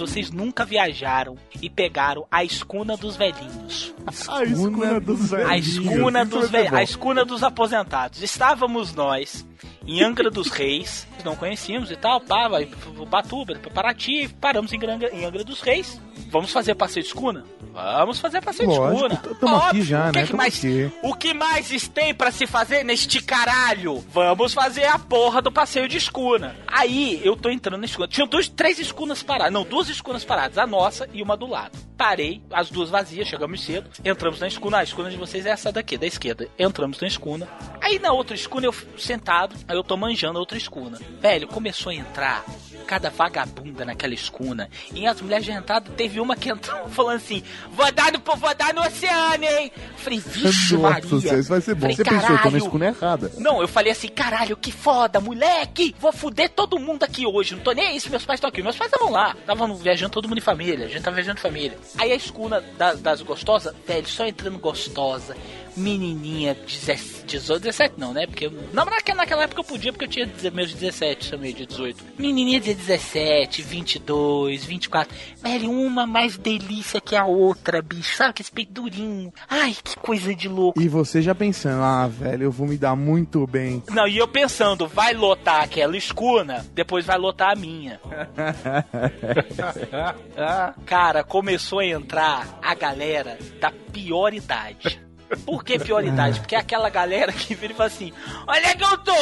Vocês nunca viajaram e pegaram a escuna dos velhinhos. A escuna dos A velhinhos. escuna Isso dos a escuna dos aposentados. Estávamos nós em Angra dos Reis. Não conhecíamos e tal, pá, vai pro Batuba, Paraty, paramos em Angra, em Angra dos Reis. Vamos fazer passeio de escuna? Vamos fazer passeio de Lógico, escuna. t- tamo aqui já, o que né? que mais, aqui. o que mais tem pra se fazer neste caralho? Vamos fazer a porra do passeio de escuna. Aí eu tô entrando na escuna. Tinha dois, três escunas paradas. Não, duas escunas paradas. A nossa e uma do lado. Parei, as duas vazias, chegamos cedo. Entramos na escuna. A escuna de vocês é essa daqui, da esquerda. Entramos na escuna. Aí na outra escuna eu sentado, aí eu tô manjando a outra escuna. Velho, começou a entrar cada vagabunda naquela escuna. E as mulheres já entraram, teve uma que entrou falando assim: vou dar no, vou dar no oceano, hein? Falei, vixe, Maria. Isso vai ser bom. Falei, Você pensou, tô na escuna errada. Não, eu falei assim, caralho, que foda, moleque! Vou fuder todo mundo aqui hoje. Não tô nem aí se meus pais estão aqui. Meus pais estavam lá. Estavam viajando todo mundo em família. A gente tava viajando em família. Aí a escuna da- das gostosas, velho, só entrando gostosa. Menininha, 17, 18, 17 não, né? Porque. Não, mas naquela, época eu podia, porque eu tinha meus 17, também, de 18. Menininha de 17, 22, 24. Velho, uma mais delícia que a outra, bicho. Sabe que esse peito durinho. Ai, que coisa de louco. E você já pensando, ah, velho, eu vou me dar muito bem. Não, e eu pensando, vai lotar aquela escuna, depois vai lotar a minha. Cara, começou a entrar a galera da pior idade. Por que pior idade? Porque é aquela galera que vira e fala assim: Olha que eu tô!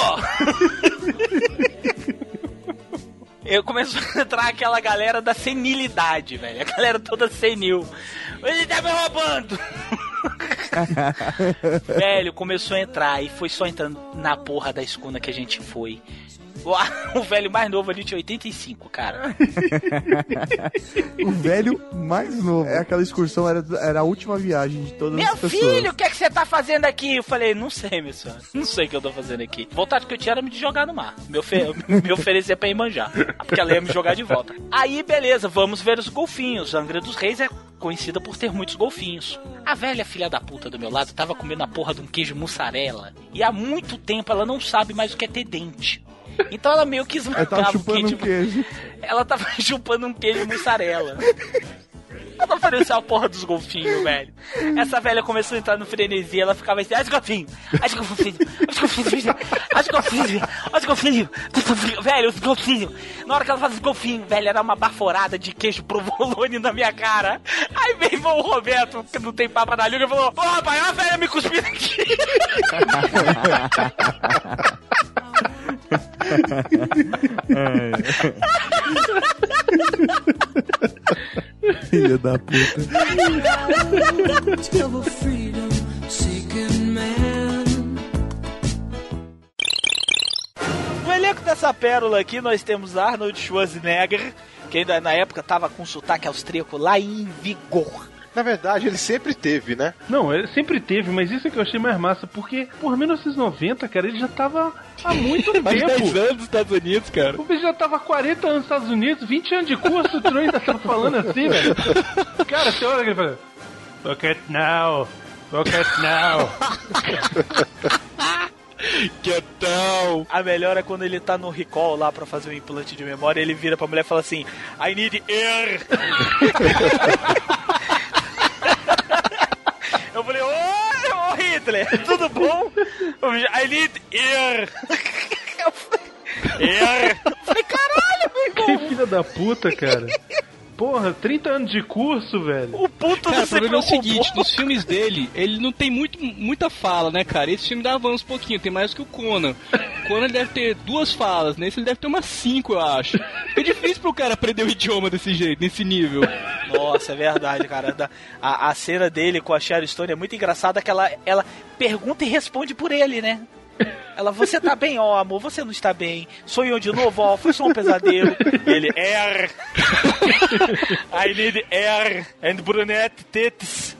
Eu começou a entrar aquela galera da senilidade, velho. A galera toda senil. Ele tá me roubando! Velho, começou a entrar e foi só entrando na porra da escuna que a gente foi. O, o velho mais novo ali tinha 85, cara. o velho mais novo. É aquela excursão, era, era a última viagem de todas Meu as pessoas. filho, o que é que você tá fazendo aqui? Eu falei, não sei, meu senhor. Não sei o que eu tô fazendo aqui. Vontade que eu tinha era me jogar no mar. Me, ofe me oferecer pra ir manjar. Porque ela ia me jogar de volta. Aí, beleza, vamos ver os golfinhos. Angra dos Reis é conhecida por ter muitos golfinhos. A velha filha da puta do meu lado tava comendo a porra de um queijo mussarela. E há muito tempo ela não sabe mais o que é ter dente. Então ela meio que esmagava o chupando um queijo. queijo. Ela tava chupando um queijo mussarela. Ela ofereceu a porra dos golfinhos, velho. Essa velha começou a entrar no frenesi, ela ficava assim, golfinhos, ai, os golfinhos, ai, os golfinhos, ai, os golfinhos, velho, os golfinhos. Na hora que ela faz os golfinhos, velho, era uma baforada de queijo provolone na minha cara. Aí meu irmão Roberto, que não tem papa na língua, falou, ô rapaz, olha a velha me cuspindo aqui. Filha da puta. Discover freedom, seeking man. No elenco dessa pérola aqui, nós temos Arnold Schwarzenegger, que ainda na época tava com sotaque austríaco lá em vigor. Na verdade, ele sempre teve, né? Não, ele sempre teve, mas isso é que eu achei mais massa, porque, por 1990, cara, ele já tava há muito tempo. Mais 10 anos nos Estados Unidos, cara. O bicho já tava há 40 anos nos Estados Unidos, 20 anos de curso, tu ainda tá falando assim, velho. Cara, tem hora que ele fala, look at now, look at now. Quietão! A melhor é quando ele tá no recall lá pra fazer um implante de memória, ele vira pra mulher e fala assim: I need air! Eu falei, ô, ô Hitler, tudo bom? I need air! Eu falei, air! Eu falei, caralho, meu irmão! Que filha da puta, cara. Porra, 30 anos de curso, velho. O puto Cara, o problema é o seguinte, nos filmes dele, ele não tem muito, muita fala, né, cara? Esse filme dá avanço um pouquinho, tem mais que o Conan. O Conan deve ter duas falas, nesse ele deve ter umas cinco, eu acho. É difícil pro cara aprender o idioma desse jeito, nesse nível. Nossa, é verdade, cara. A, a cena dele com a Sharon Stone é muito engraçada que ela, ela pergunta e responde por ele, né? Ela, você tá bem, ó, amor, você não está bem. Sonhou de novo, ó, foi só um pesadelo. E ele, air. I need air and brunette tits.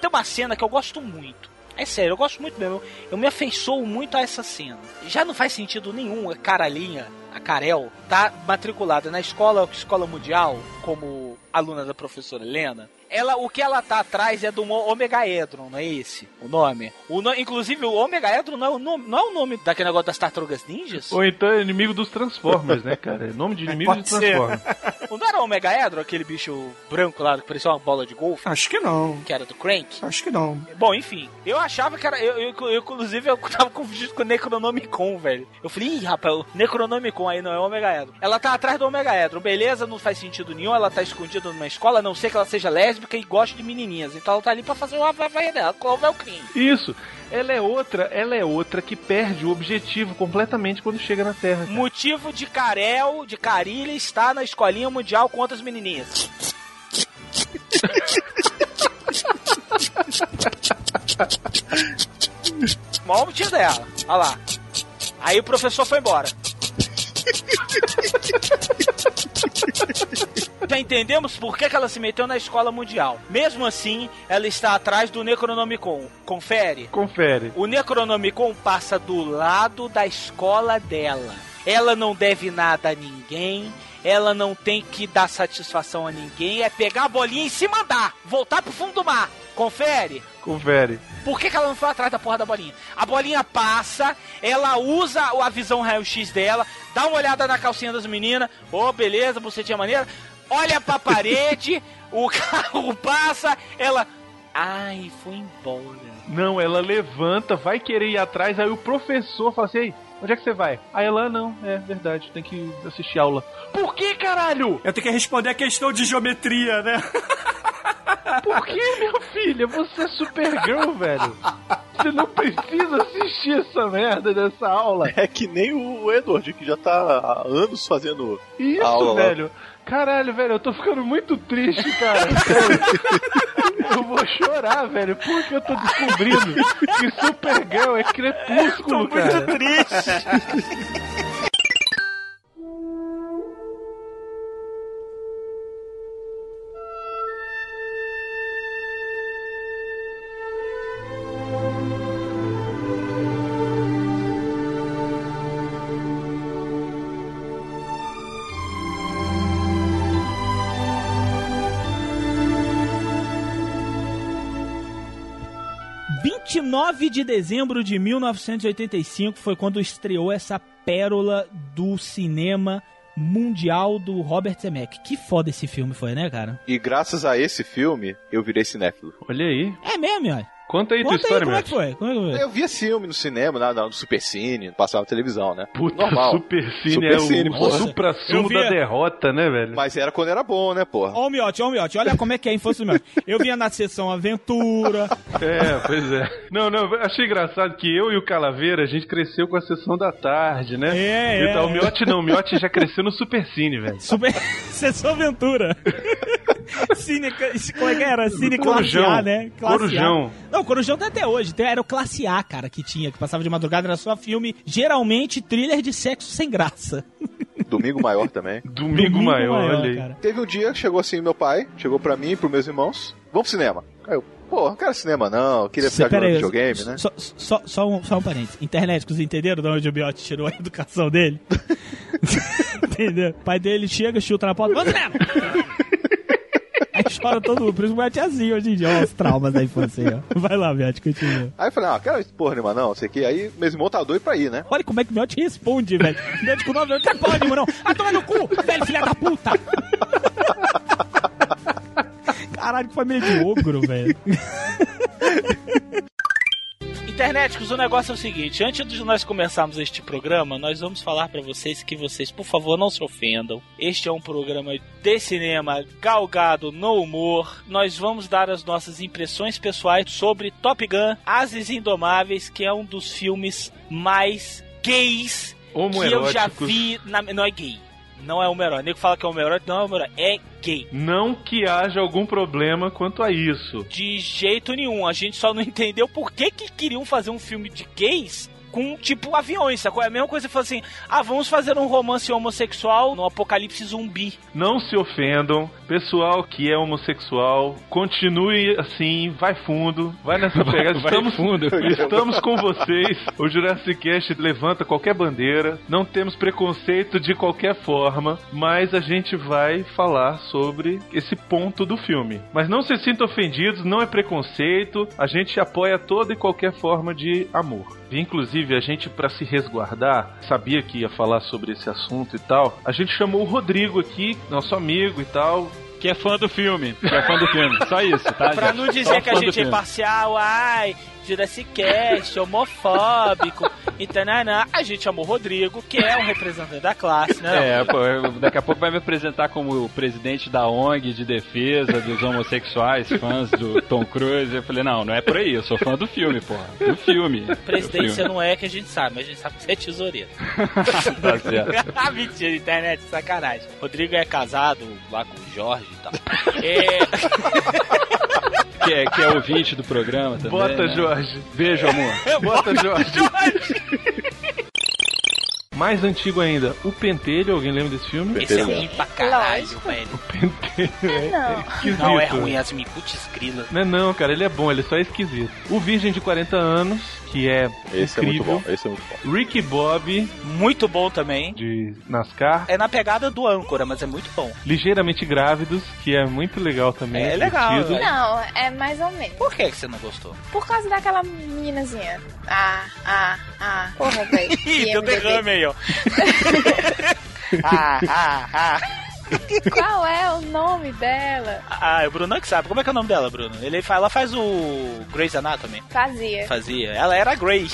Tem uma cena que eu gosto muito. É sério, eu gosto muito mesmo. Eu me afeiçoo muito a essa cena. Já não faz sentido nenhum a Caralinha, a Carel, tá matriculada na escola, escola mundial, como aluna da professora Helena. Ela, o que ela tá atrás é do Omega Edron, não é esse o nome? O no- inclusive, o Omega Edron não é o nome, não é o nome daquele negócio das tartarugas ninjas? Ou então é inimigo dos Transformers, né, cara? É nome de inimigo Pode dos. Transformers. Não era o Megaedro, aquele bicho branco lá que parecia uma bola de golfe? Acho que não. Que era do Crank? Acho que não. Bom, enfim, eu achava que era. Eu, eu- eu, inclusive, eu tava confundido com o Necronomicon, velho. Eu falei, ih, rapaz, o Necronomicon aí não é o Omegaedro. Ela tá atrás do Omegaedro, beleza, não faz sentido nenhum, ela tá escondida numa escola, a não ser que ela seja lésbica e goste de menininhas. Então ela tá ali pra fazer o Havaí dela. Qual é o crime? Isso. Ela é outra, ela é outra que perde o objetivo completamente quando chega na Terra. cara. Motivo de Carel, de Carilha, estar na escolinha mundial com outras menininhas. Maior motivo dela. Olha lá. Aí o professor foi embora. Já entendemos por que, que ela se meteu na escola mundial. Mesmo assim, ela está atrás do Necronomicon. Confere. Confere. O Necronomicon passa do lado da escola dela. Ela não deve nada a ninguém. Ela não tem que dar satisfação a ninguém. É pegar a bolinha e se mandar. Voltar pro fundo do mar. Confere. Confere. Por que, que ela não foi atrás da porra da bolinha? A bolinha passa, ela usa a visão raio-x dela, dá uma olhada na calcinha das meninas, ô beleza, você tinha maneira, olha pra parede, o carro passa, ela. Ai, foi embora. Não, ela levanta, vai querer ir atrás, aí o professor fala assim, onde é que você vai? Aí ela, não, é verdade, tem que assistir aula. Por que, caralho? Eu tenho que responder a questão de geometria, né? Por que, meu filho? Você é Supergirl, velho. Você não precisa assistir essa merda dessa aula. É que nem o Edward, que já tá há anos fazendo Isso, aula velho. Caralho, velho, eu tô ficando muito triste, cara. Eu vou chorar, velho, porque eu tô descobrindo que Supergirl é crepúsculo, Tô cara. muito triste. 29 de dezembro de 1985 foi quando estreou essa pérola do cinema mundial do Robert Zemeckis. Que foda esse filme foi, né, cara? E graças a esse filme, eu virei cinéfilo. Olha aí. É mesmo, ó. Conta aí Conta tua história, como é Matt. que foi? Como é que foi? Eu via filme no cinema, na, na- no Supercine, passava na televisão, né? Puta, Normal. Supercine é o porra. supra-sumo via- da derrota, né, velho? Mas era quando era bom, né, porra? Ó o Miotti, ó o Miotti, olha como é que é a infância do Miotti. Eu vinha na sessão Aventura. É, pois é. Não, não, achei engraçado que eu e o Calaveira, a gente cresceu com a sessão da tarde, né? É, é. Então, o Miotti não, o Miotti já cresceu no Supercine, velho. Super... Sessão Aventura. Cine... Como é que era? Cine classe Corujão. A, né? Classe Corujão. A. Não, Corujão tem até hoje. Era o classe A, cara, que tinha, que passava de madrugada, era só filme, geralmente thriller de sexo sem graça. Domingo maior também. Domingo, Domingo maior, Maior, olha aí. cara. Teve um dia que chegou assim meu pai, chegou pra mim e pros meus irmãos, vamos pro cinema. Aí eu, pô, não quero cinema não, eu queria Cê- ficar jogando aí, videogame, né? Só, só, só, um, só um parênteses. Internet, que vocês entenderam de onde o Biotti tirou a educação dele? Entendeu? O pai dele chega, chuta na porta, vamos cinema! Chora todo mundo, por isso é assim hoje em dia. Olha os traumas da infância aí, ó. Vai lá, Biotti, continua. Aí eu falei, ah, quero porra nenhuma não, sei que. Aí meus irmãos tá doido pra ir, né? Olha como é que o Biotti responde, velho. O Biotti com 9 anos, não quer porra nenhuma, não. Ah, toma no cu, velho, filha da puta! Caralho, que família de ogro, velho. Interneticos, o negócio é o seguinte: antes de nós começarmos este programa, nós vamos falar pra vocês que vocês, por favor, não se ofendam. Este é um programa de cinema galgado no humor. Nós vamos dar as nossas impressões pessoais sobre Top Gun Ases Indomáveis, que é um dos filmes mais gays que eu já vi. Na... Não é gay. Não é homoerótico. O nego fala que é homoerótico, não é homoerótico. É gay. Não que haja algum problema quanto a isso. De jeito nenhum. A gente só não entendeu por que, que queriam fazer um filme de gays com, tipo, aviões, sacou? É a mesma coisa que assim, ah, vamos fazer um romance homossexual no apocalipse zumbi. Não se ofendam, pessoal que é homossexual, continue assim, vai fundo, vai nessa pegada. Estamos, fundo. estamos com vocês. O Jurassic Cast levanta qualquer bandeira, não temos preconceito de qualquer forma, mas a gente vai falar sobre esse ponto do filme. Mas não se sintam ofendidos, não é preconceito, a gente apoia toda e qualquer forma de amor. Inclusive, a gente, pra se resguardar, sabia que ia falar sobre esse assunto e tal, a gente chamou o Rodrigo aqui, nosso amigo e tal. Que é fã do filme. Que é fã do filme. Só isso, tá? Pra não Só dizer que a gente é filme. parcial, ai, Jurassic Cast, homofóbico, e tananã, a gente chamou o Rodrigo, que é um representante da classe, né? É, pô, daqui a pouco vai me apresentar como o presidente da ONG de defesa dos homossexuais, fãs do Tom Cruise. Eu falei, não, não é por aí, eu sou fã do filme, porra. Do filme. Presidente Do você não é que a gente sabe, mas a gente sabe que você é tesoureiro. Tá certo. ah, mentira, internet, sacanagem. Rodrigo é casado lá com o Jorge e tal. É... Que é, que é ouvinte do programa também. Bota, né? Jorge. Beijo, amor. Bota, Jorge. Mais antigo ainda, o Pentelho, alguém lembra desse filme? Esse é ruim pra caralho, velho. Pentelho, Não. esquisito. Não é ruim, assim, putz grila. Não é não, cara, ele é bom, ele só é esquisito. O Virgem de 40 anos, que é Esse é muito incrível. bom, esse é muito bom. Ricky Bob, Muito bom também. de NASCAR. É na pegada do âncora, mas é muito bom. Ligeiramente Grávidos, que é muito legal também. É legal, divertido. velho. Não, é mais ou menos. Por que, que você não gostou? Por causa daquela meninazinha. Ah, ah, ah. Porra, velho. Ih, deu derrame aí, ó. ah, ah, ah. Qual é o nome dela? Ah, é o Bruno que sabe. Como é que é o nome dela, Bruno? Ele ela faz o Grey's Anatomy. Fazia. Fazia. Ela era Grey.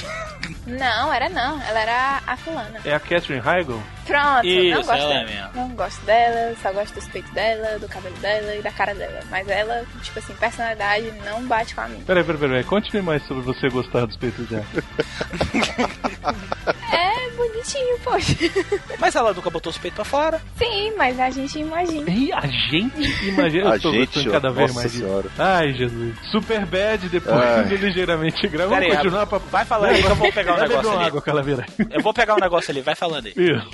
Não, era não. Ela era a fulana. É a Catherine Heigl? Pronto, Isso, não gosto ela é dela. mesmo. Não gosto dela, só gosto dos peitos dela, do cabelo dela e da cara dela. Mas ela, tipo assim, personalidade não bate com a minha. Peraí, peraí, peraí. Conte-me mais sobre você gostar dos peitos dela. É bonitinho, poxa. Mas ela nunca botou os peitos pra fora. Sim, mas a gente imagina. E a gente imagina, A eu tô gente, gostando ó, cada vez mais disso. Ai, Jesus. Super bad, depois ligeiramente grave. Vamos aí, continuar pra... vai falando aí que eu vou pegar um Vai negócio ali. água, Calaveira. Eu vou pegar um negócio ali, vai falando aí. Isso.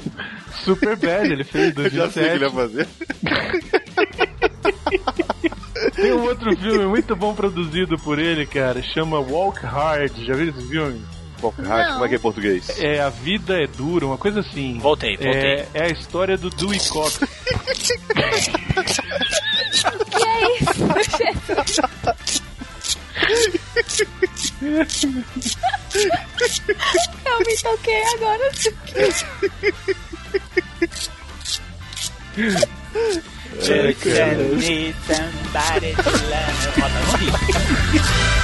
Super bad, ele fez Eu já sei o que ele 2007. vai fazer. Tem um outro filme muito bom produzido por ele, cara. Chama Walk Hard. Já viu esse filme? Walk Hard, como é que é em português? É A Vida é Dura, uma coisa assim. Voltei, voltei. É, é a história do Dewey Cox. Que é isso? Eu me toquei agora. Just need somebody to love.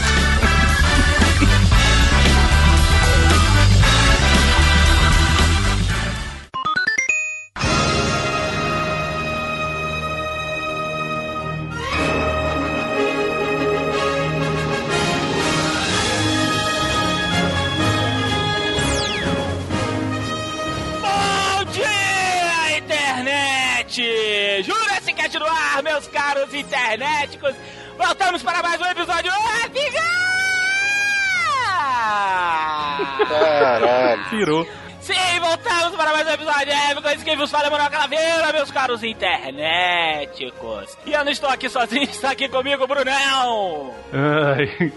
Internet! Jurassic Cast no ar, meus caros internéticos! Voltamos para mais um episódio épico! Caralho. Pirou. Sim, voltamos para mais um episódio épico! Esse quem vos fala é Manuel Calaveira, meus caros internéticos! E eu não estou aqui sozinho, está aqui comigo o Brunão! Ai,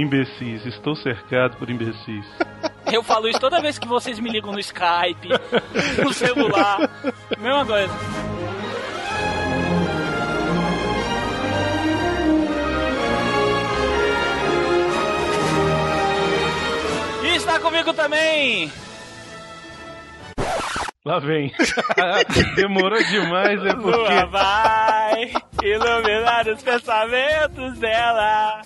imbecis. Estou cercado por imbecis. Eu falo isso toda vez que vocês me ligam no Skype, no celular, mesma coisa. E está comigo também Lá vem. Demorou demais, é Lua porque. vai iluminar os pensamentos dela.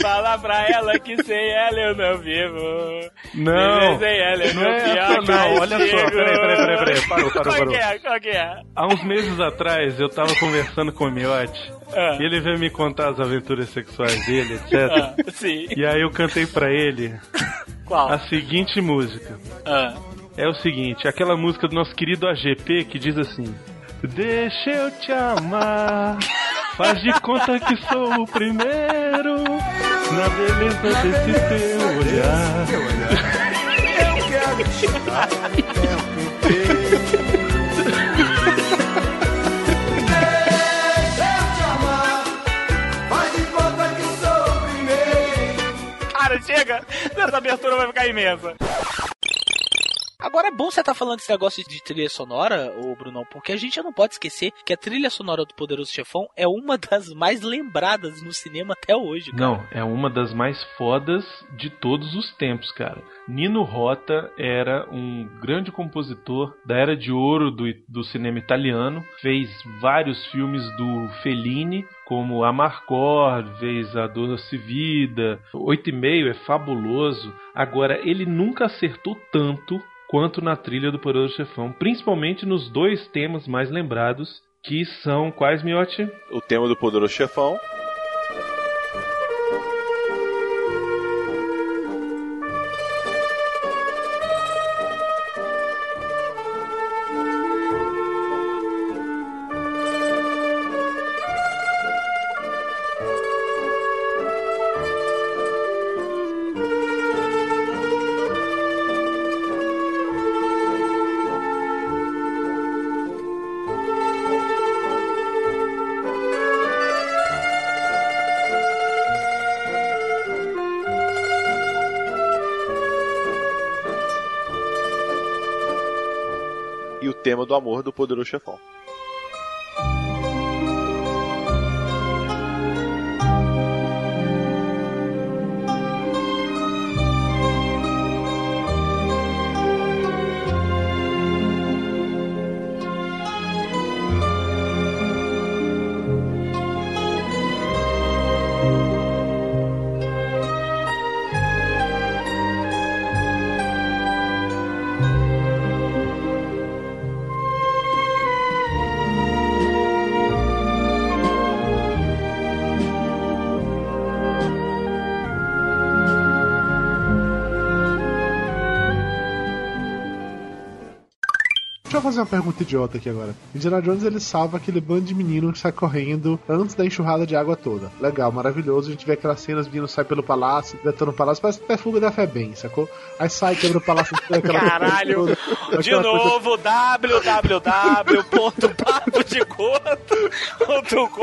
Fala pra ela que sem ela eu não vivo. Não. Sem ela é Não meu é pior essa não, olha só, peraí, peraí, peraí, peraí, parou, parou, Qual parou. que é? Qual que é? Há uns meses atrás eu tava conversando com o Miotti Ah. e ele veio me contar as aventuras sexuais dele, etc. Ah, sim. E aí eu cantei pra ele Qual? a seguinte música. Ah. É o seguinte, aquela música do nosso querido AGP que diz assim: Deixa eu te amar, faz de conta que sou o primeiro na beleza desse teu olhar. Eu quero te dar o tempo inteiro. Deixa eu te amar, faz de conta que sou o primeiro. Cara, chega! Essa abertura vai ficar imensa. Agora é bom você estar falando desse negócio de trilha sonora, ô Brunão, porque a gente não pode esquecer que a trilha sonora do Poderoso Chefão é uma das mais lembradas no cinema até hoje, cara. Não, é uma das mais fodas de todos os tempos, cara. Nino Rota era um grande compositor da era de ouro do, do cinema italiano, fez vários filmes do Fellini, como Amarcord, fez A Doce Vida, Oito e Meio é fabuloso. Agora, ele nunca acertou tanto quanto na trilha do Poderoso Chefão, principalmente nos dois temas mais lembrados, que são quais, Miotti? O tema do Poderoso Chefão. Do amor do Poderoso Chefão. Uma pergunta idiota aqui agora. Indiana Jones ele salva aquele bando de menino que sai correndo antes da enxurrada de água toda. Legal, maravilhoso. A gente vê aquelas cenas, os meninos saem pelo palácio, detonam o palácio, parece até fuga da fé bem, sacou? Aí sai, quebra o palácio, aquela Caralho! coisa toda, De aquela coisa- novo,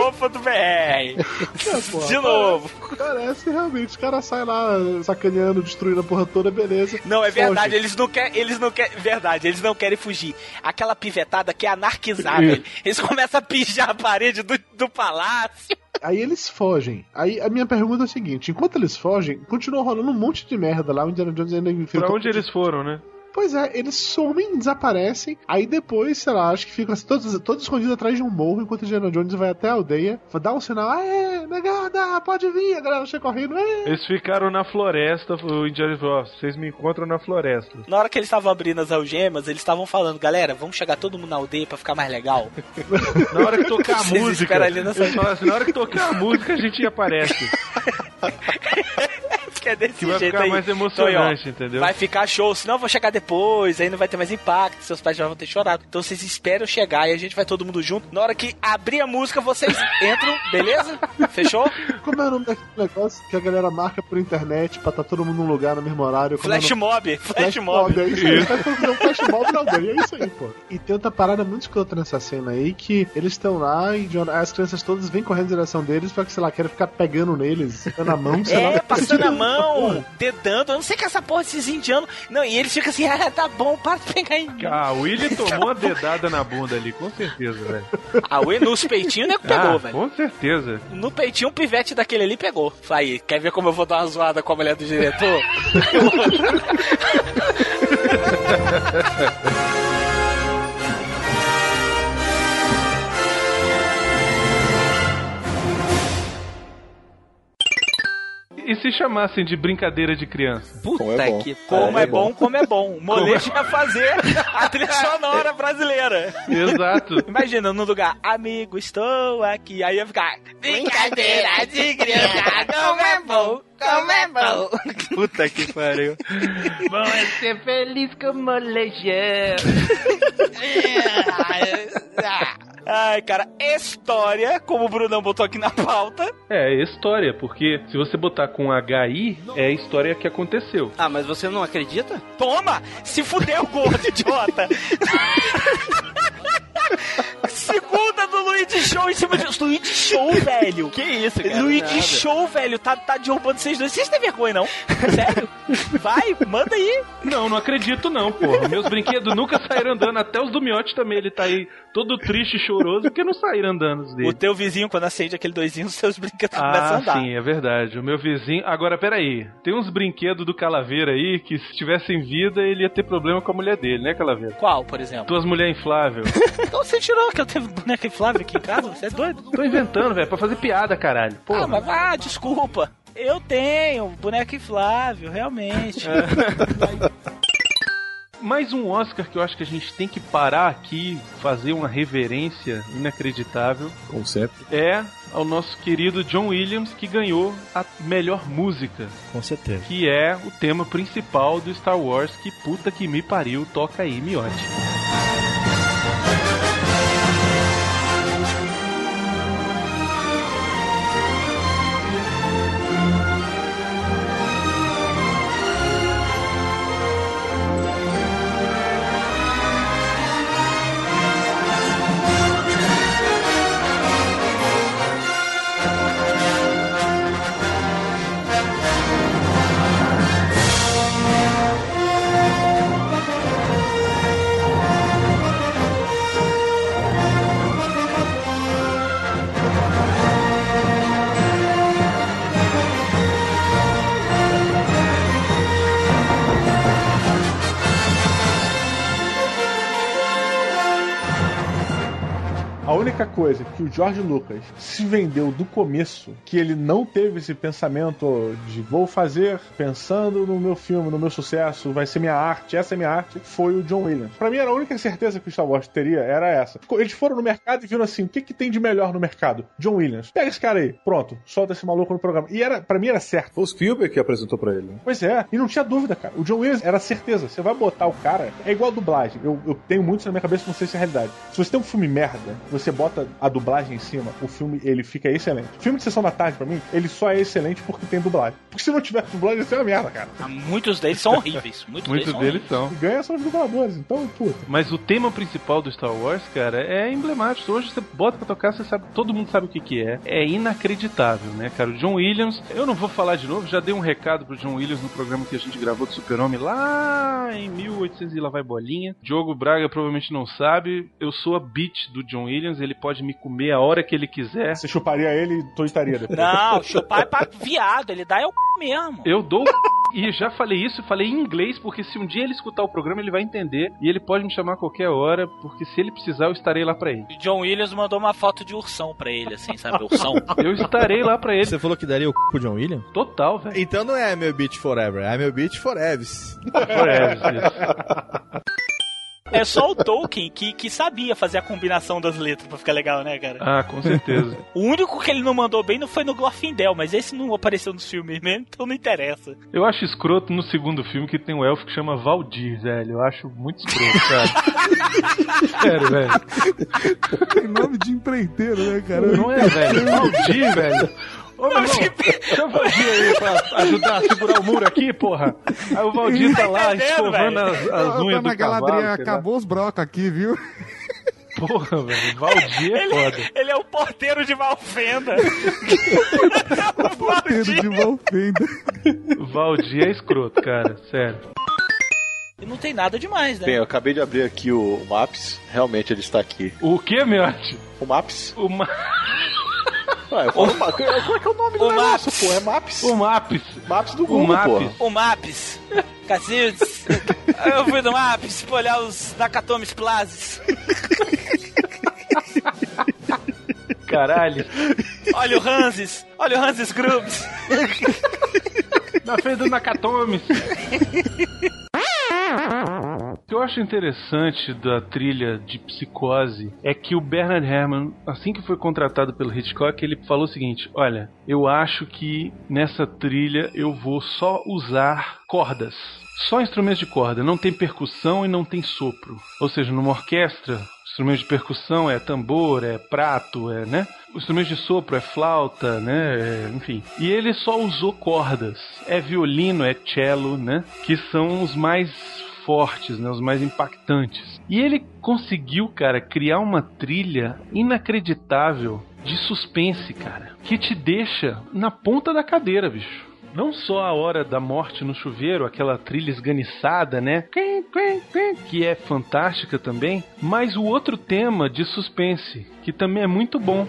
www.papodicorto.com.br De novo. Parece realmente, os caras saem lá sacaneando, destruindo a porra toda, beleza. Não, é verdade, Foge. eles não querem, eles não querem, verdade, eles não querem fugir. Aquela pivetada que é anarquizar, velho. Eles começam a pijar a parede do, do palácio. Aí eles fogem. Aí a minha pergunta é a seguinte: enquanto eles fogem, continua rolando um monte de merda lá. O Indiana Jones ainda enfrenta. Pra onde eles foram, né? Pois é, eles somem, desaparecem. Aí depois, sei lá, acho que ficam assim, todos, todos escondidos atrás de um morro, enquanto o Indiana Jones vai até a aldeia, dá um sinal: Aê, negada, pode vir. A galera chega correndo: Aê. Eles ficaram na floresta, o Indiana falou, vocês me encontram na floresta. Na hora que eles estavam abrindo as algemas, eles estavam falando, galera, vamos chegar todo mundo na aldeia pra ficar mais legal. Na hora que tocar a música, ali nessa- eles assim, na hora que tocar a música, a gente aparece. que é desse Que vai jeito ficar aí. mais emocionante, Então, ó, entendeu? Vai ficar show, senão eu vou chegar depois, aí não vai ter mais impacto, seus pais já vão ter chorado. Então vocês esperam chegar e a gente vai todo mundo junto. Na hora que abrir a música, vocês entram, beleza? Fechou? Como é o nome daquele negócio que a galera marca por internet pra estar todo mundo num lugar no mesmo horário? Como é Flash nome? mob, flash mob. é isso aí. Vai fazer um flash mob na aldeia, é isso aí, pô. E tem outra parada muito escrota nessa cena aí, que eles estão lá e as crianças todas vêm correndo em direção deles pra que, sei lá, querem ficar pegando neles, na mão, sei lá. É, passando a mão, dedando. Eu não sei que essa porra desses indianos. Não, e eles ficam assim, ah, tá bom, para de pegar em mim. Ah, o Willy tomou uma dedada na bunda ali, com certeza, velho. Ah, o nos peitinhos, o nego pegou, Ah, velho. Com certeza. No peitinho, um pivete daquele ali pegou. Falei, aí, quer ver como eu vou dar uma zoada com a mulher do diretor? E se chamassem de brincadeira de criança? Puta Como é bom. que como é bom, como é bom. Molejo ia fazer a trilha sonora brasileira. Exato. Imagina, no lugar, amigo, estou aqui. Aí ia ficar, brincadeira de criança, como é bom, como é bom. Puta que pariu. Bom é ser feliz como molejão. Ai, cara, história, como o Brunão botou aqui na pauta. É, é história, porque se você botar com HI, é a história que aconteceu. Ah, mas você não acredita? Toma! Se fudeu, gordo idiota! Segunda do Luigi Show em cima de. Luigi Show, velho. Que isso, cara? Luigi Nada. Show, velho. Tá, tá derrubando vocês dois. Vocês têm vergonha, não? Sério? Vai, manda aí. Não, não acredito não, porra. Meus brinquedos nunca saíram andando. Até os do Miotti também. Ele tá aí todo triste e choroso porque não saíram andando os dele. O teu vizinho, quando acende aquele doisinho, os seus brinquedos começam a Ah, andar. sim, é verdade. O meu vizinho. Agora, peraí. Tem uns brinquedos do Calaveira aí que, se tivesse em vida, ele ia ter problema com a mulher dele, né, Calaveira? Qual, por exemplo? Tuas mulheres infláveis. Então você tirou que eu tenho boneca inflável aqui em casa? Você é doido? Tô inventando, velho, pra fazer piada, caralho. Porra. Ah, mas ah, desculpa. Eu tenho boneca inflável, realmente. Mais um Oscar que eu acho que a gente tem que parar aqui, fazer uma reverência inacreditável. Como sempre. É ao nosso querido John Williams, que ganhou a melhor música. Com certeza. Que é o tema principal do Star Wars, que puta que me pariu, toca aí, miote. Única coisa que o George Lucas se vendeu do começo, que ele não teve esse pensamento de vou fazer pensando no meu filme, no meu sucesso, vai ser minha arte, essa é minha arte, foi o John Williams. Pra mim era a única certeza que o Star Wars teria, era essa. Eles foram no mercado e viram assim, o que que tem de melhor no mercado? John Williams. Pega esse cara aí, pronto, solta esse maluco no programa. E era, pra mim era certo. Foi o Spielberg que apresentou pra ele. né? Pois é, e não tinha dúvida, cara. O John Williams era certeza. Você vai botar o cara. É igual a dublagem. Eu, eu tenho muito isso na minha cabeça, não sei se é realidade. Se você tem um filme merda, você bota a dublagem em cima, o filme ele fica excelente. Filme de sessão da tarde, pra mim, ele só é excelente porque tem dublagem. Porque se não tivesse dublagem, ia ser uma merda, cara. Ah, Muitos deles são horríveis. Muitos, Muitos deles são. E ganha são os dubladores, então, puta. Mas o tema principal do Star Wars, cara, é emblemático. Hoje você bota pra tocar, você sabe, todo mundo sabe o que que é. É inacreditável, né, cara? O John Williams, eu não vou falar de novo, já dei um recado pro John Williams no programa que a gente gravou do Super-Homem lá em 1800 e lá vai bolinha. Diogo Braga provavelmente não sabe, eu sou a bitch do John Williams, ele pode me comer a hora que ele quiser. Você chuparia ele e tostaria depois. Não, chupar é pra viado, ele dá é o c... mesmo. Eu dou e já falei isso, falei em inglês, porque se um dia ele escutar o programa, ele vai entender e ele pode me chamar a qualquer hora, porque se ele precisar, eu estarei lá pra ele. O John Williams mandou uma foto de ursão pra ele, assim, sabe? Ursão. Eu estarei lá pra ele. Você falou que daria o c pro John Williams? Total, velho. Então não é meu beat forever, é meu beat forever. É só o Tolkien que, que sabia fazer a combinação das letras pra ficar legal, né, cara? Ah, com certeza. O único que ele não mandou bem não foi no Glorfindel, mas esse não apareceu nos filmes mesmo, então não interessa. Eu acho escroto no segundo filme que tem um elfo que chama Valdir, velho. Eu acho muito escroto, cara. Sério, velho. Tem nome de empreiteiro, né, cara? Não é, velho? Valdir, velho. Ô, meu irmão, chama o Valdir aí pra ajudar a segurar o muro aqui, porra. Aí o Valdir tá lá escovando as, as Ô, unhas Dona do cavalo. Galadriel, acabou os brocos aqui, viu? Porra, velho. Valdir é Ele, foda. ele é o porteiro de Valfenda. Porteiro de Valfenda. Valdir é escroto, cara. Sério. E não tem nada demais, né? Bem, eu acabei de abrir aqui o Maps, realmente ele está aqui. O que, Miotti? O Maps? O ma... Ué, eu falo, Ma- como é que é o nome do O negócio, Maps. pô? É Maps. O Maps. Maps do O Google, Maps. porra. O Maps. Cacildes. Eu fui no Maps pra olhar os Nakatomis Plazas. Caralho. Olha o Hanses. Olha o Hanses Grubs. Na frente do Nakatomi. O que eu acho interessante da trilha de Psicose é que o Bernard Herrmann, assim que foi contratado pelo Hitchcock, ele falou o seguinte: Olha, eu acho que nessa trilha eu vou só usar cordas. Só instrumentos de corda, não tem percussão e não tem sopro. Ou seja, numa orquestra, instrumentos de percussão é tambor, é prato, é, né? O instrumento de sopro é flauta, né? É, enfim. E ele só usou cordas. É violino, é cello, né? Que são os mais fortes, né? Os mais impactantes. E ele conseguiu, cara, criar uma trilha inacreditável de suspense, cara, que te deixa na ponta da cadeira, bicho. Não só a hora da morte no chuveiro, aquela trilha esganiçada, né? Que é fantástica também, mas o outro tema de suspense, que também é muito bom.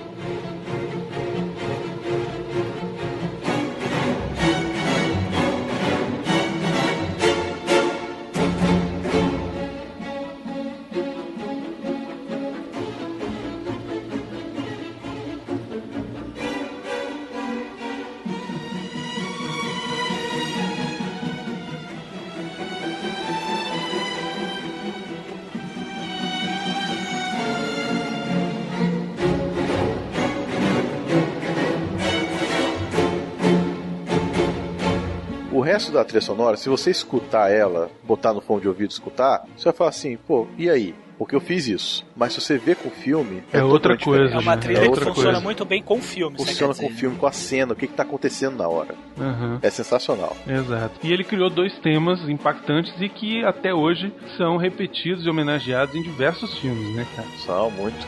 Resto da trilha sonora, se você escutar ela, botar no fone de ouvido e escutar, você vai falar assim, pô, e aí? Porque eu fiz isso. Mas se você vê com o filme. É outra totalmente coisa, diferente. É uma né? trilha É que outra funciona coisa. muito bem com o filme. você Funciona com o filme, com a cena, o que, que tá acontecendo na hora. Aham. É sensacional. Exato. E ele criou dois temas impactantes e que até hoje são repetidos e homenageados em diversos filmes, né, cara? São muito.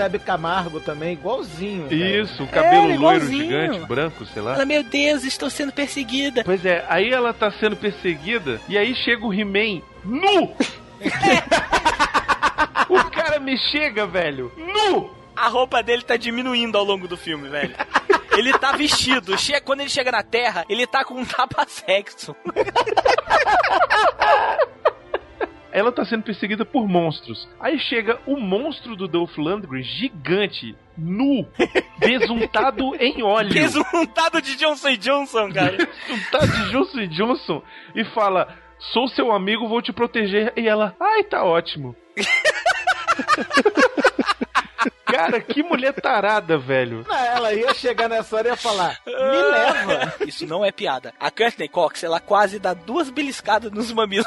O Hebe Camargo também, igualzinho. velho. Isso, o cabelo É, loiro gigante, branco, sei lá. Ela, meu Deus, estou sendo perseguida. Pois é, aí ela tá sendo perseguida e aí chega o He-Man nu! o cara me chega, velho, nu! A roupa dele tá diminuindo ao longo do filme, velho. Ele tá vestido. Che- Quando ele chega na Terra, ele tá com um tapa-sexo. Ela tá sendo perseguida por monstros. Aí chega o monstro do Dolph Lundgren, gigante, nu, besuntado em óleo. Besuntado de Johnson Johnson, cara. Besuntado de Johnson Johnson. E fala, sou seu amigo, vou te proteger. E ela, ai, tá ótimo. Cara, que mulher tarada, velho. Não, ela ia chegar nessa hora e ia falar: Me leva. Isso não é piada. A Courtney Cox, ela quase dá duas beliscadas nos mamilos.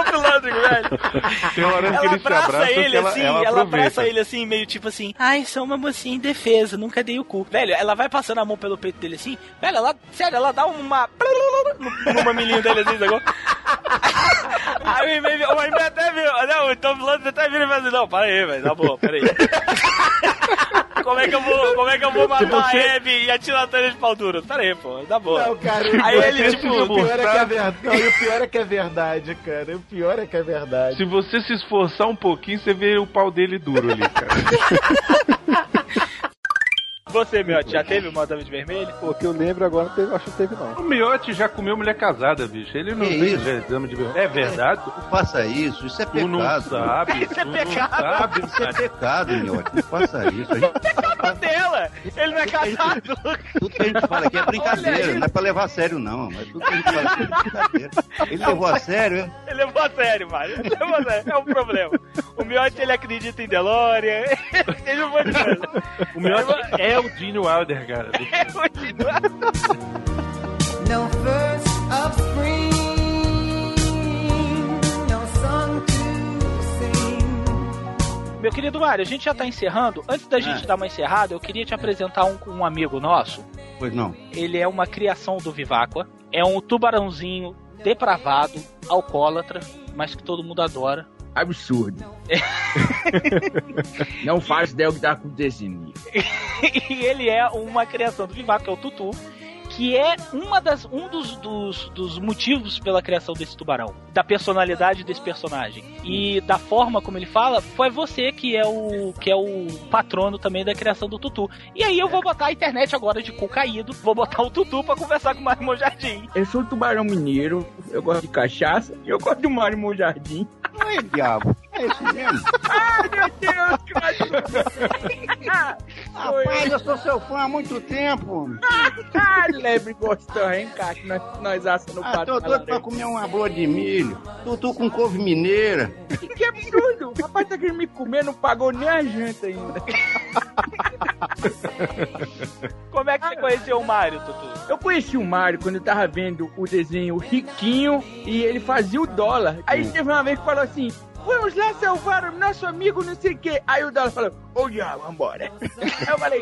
o Dolph Lundgren, velho. Tem uma hora que se abraça abraçam ele que ela, assim, ela, ela, abraça ele assim, meio tipo assim, ai, sou uma mocinha indefesa, nunca dei o cu. Velho, ela vai passando a mão pelo peito dele assim, velho, ela, sério, ela dá uma no, no mamilinho dele assim, sacou? Aí o He-Man, o He-Man até viu, não, o Tom até vira e fala assim, não, para aí, velho, tá bom, pera aí. Como é que eu vou, como é que eu vou matar você- a Abby e atirar a Tânia de pau duro? Pera aí, pô, tá bom. Não, cara, aí ele, pior- tipo, o pior é que é verdade. Não, o pior é que é verdade, cara. O pior é que é verdade. Se você se esforçar um pouquinho, você vê o pau dele duro ali, cara. Você, meu, já teve uma dama de vermelho? Pô, que eu lembro agora, teve, acho que teve não. O Miotti já comeu mulher casada, bicho. Ele não Que tem dama de vermelho. É verdade? Não faça isso, isso é Tu pecado. não sabe. Isso é tu pecado. Não sabe, Isso é pecado, meu. Não faça isso. A gente- dela! Ele não é casado! tudo que a gente fala aqui é brincadeira, não é pra levar a sério, não. Mas tudo que a gente fala aqui é brincadeira. Ele levou a sério, é? Ele levou a sério, mano. Ele levou a sério. É um problema. O Miotti, ele acredita em DeLorean. Ele não pode coisa. O Miotti é o Gene Wilder, cara. É continua. No first of spring, no song to sing. Meu querido Mário, a gente já tá encerrando. Antes da gente dar uma encerrada, eu queria te apresentar um, um amigo nosso. Pois não. Ele é uma criação do Viváqua. É um tubarãozinho depravado, alcoólatra, mas que todo mundo adora. Absurdo. Não faz ideia o que tá acontecendo. e ele é uma criação do Vivaco, que é o Tutu, que é uma das, um dos, dos, dos motivos pela criação desse tubarão, da personalidade desse personagem e da forma como ele fala, foi você que é o que é o patrono também da criação do Tutu. E aí eu vou botar a internet agora de cu caído, vou botar o Tutu pra conversar com o Mário Jardim. Eu sou tubarão mineiro, eu gosto de cachaça e eu gosto do Mário Jardim. Não é diabo. É isso mesmo. Ai, meu Deus, que Rapaz, eu sou seu fã há muito tempo. Ah, lebre gostoso, hein, cara? Que nós, nós assamos no Ah, pato tô doido pra comer uma boa de milho. Tutu com couve mineira. Que absurdo! O rapaz tá querendo me comer, não pagou nem a janta ainda. Como é que você conheceu o Mário, Tutu? Eu conheci o Mário quando eu tava vendo o desenho Riquinho e ele fazia o dólar. Aí teve uma vez que falou assim: Vamos lá salvar o nosso amigo, não sei o quê. Aí o dólar falou: Ô diabo, vambora. Eu falei: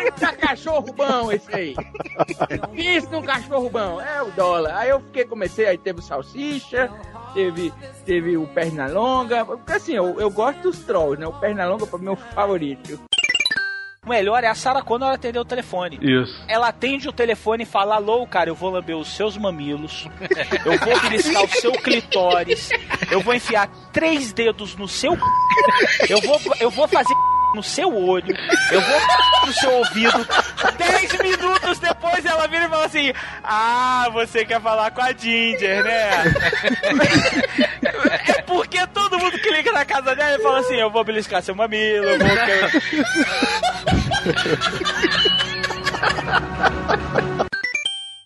Eita, cachorro bom esse aí. Isso num cachorro bom. É o dólar. Aí eu fiquei, comecei, aí teve o salsicha. Teve, teve o Pernalonga. Porque assim, eu, eu gosto dos trolls, né? O Pernalonga foi meu favorito. O melhor é a Sarah quando ela atender o telefone. Isso. Ela atende o telefone e fala: Alô, cara, eu vou lamber os seus mamilos, eu vou beliscar o seu clitóris, eu vou enfiar três dedos no seu. Eu vou, eu vou fazer no seu olho, eu vou no seu ouvido. Dez minutos depois ela vira e fala assim: Ah, você quer falar com a Ginger, né? é porque todo mundo clica na casa dela e fala assim: Eu vou beliscar seu mamilo, eu vou.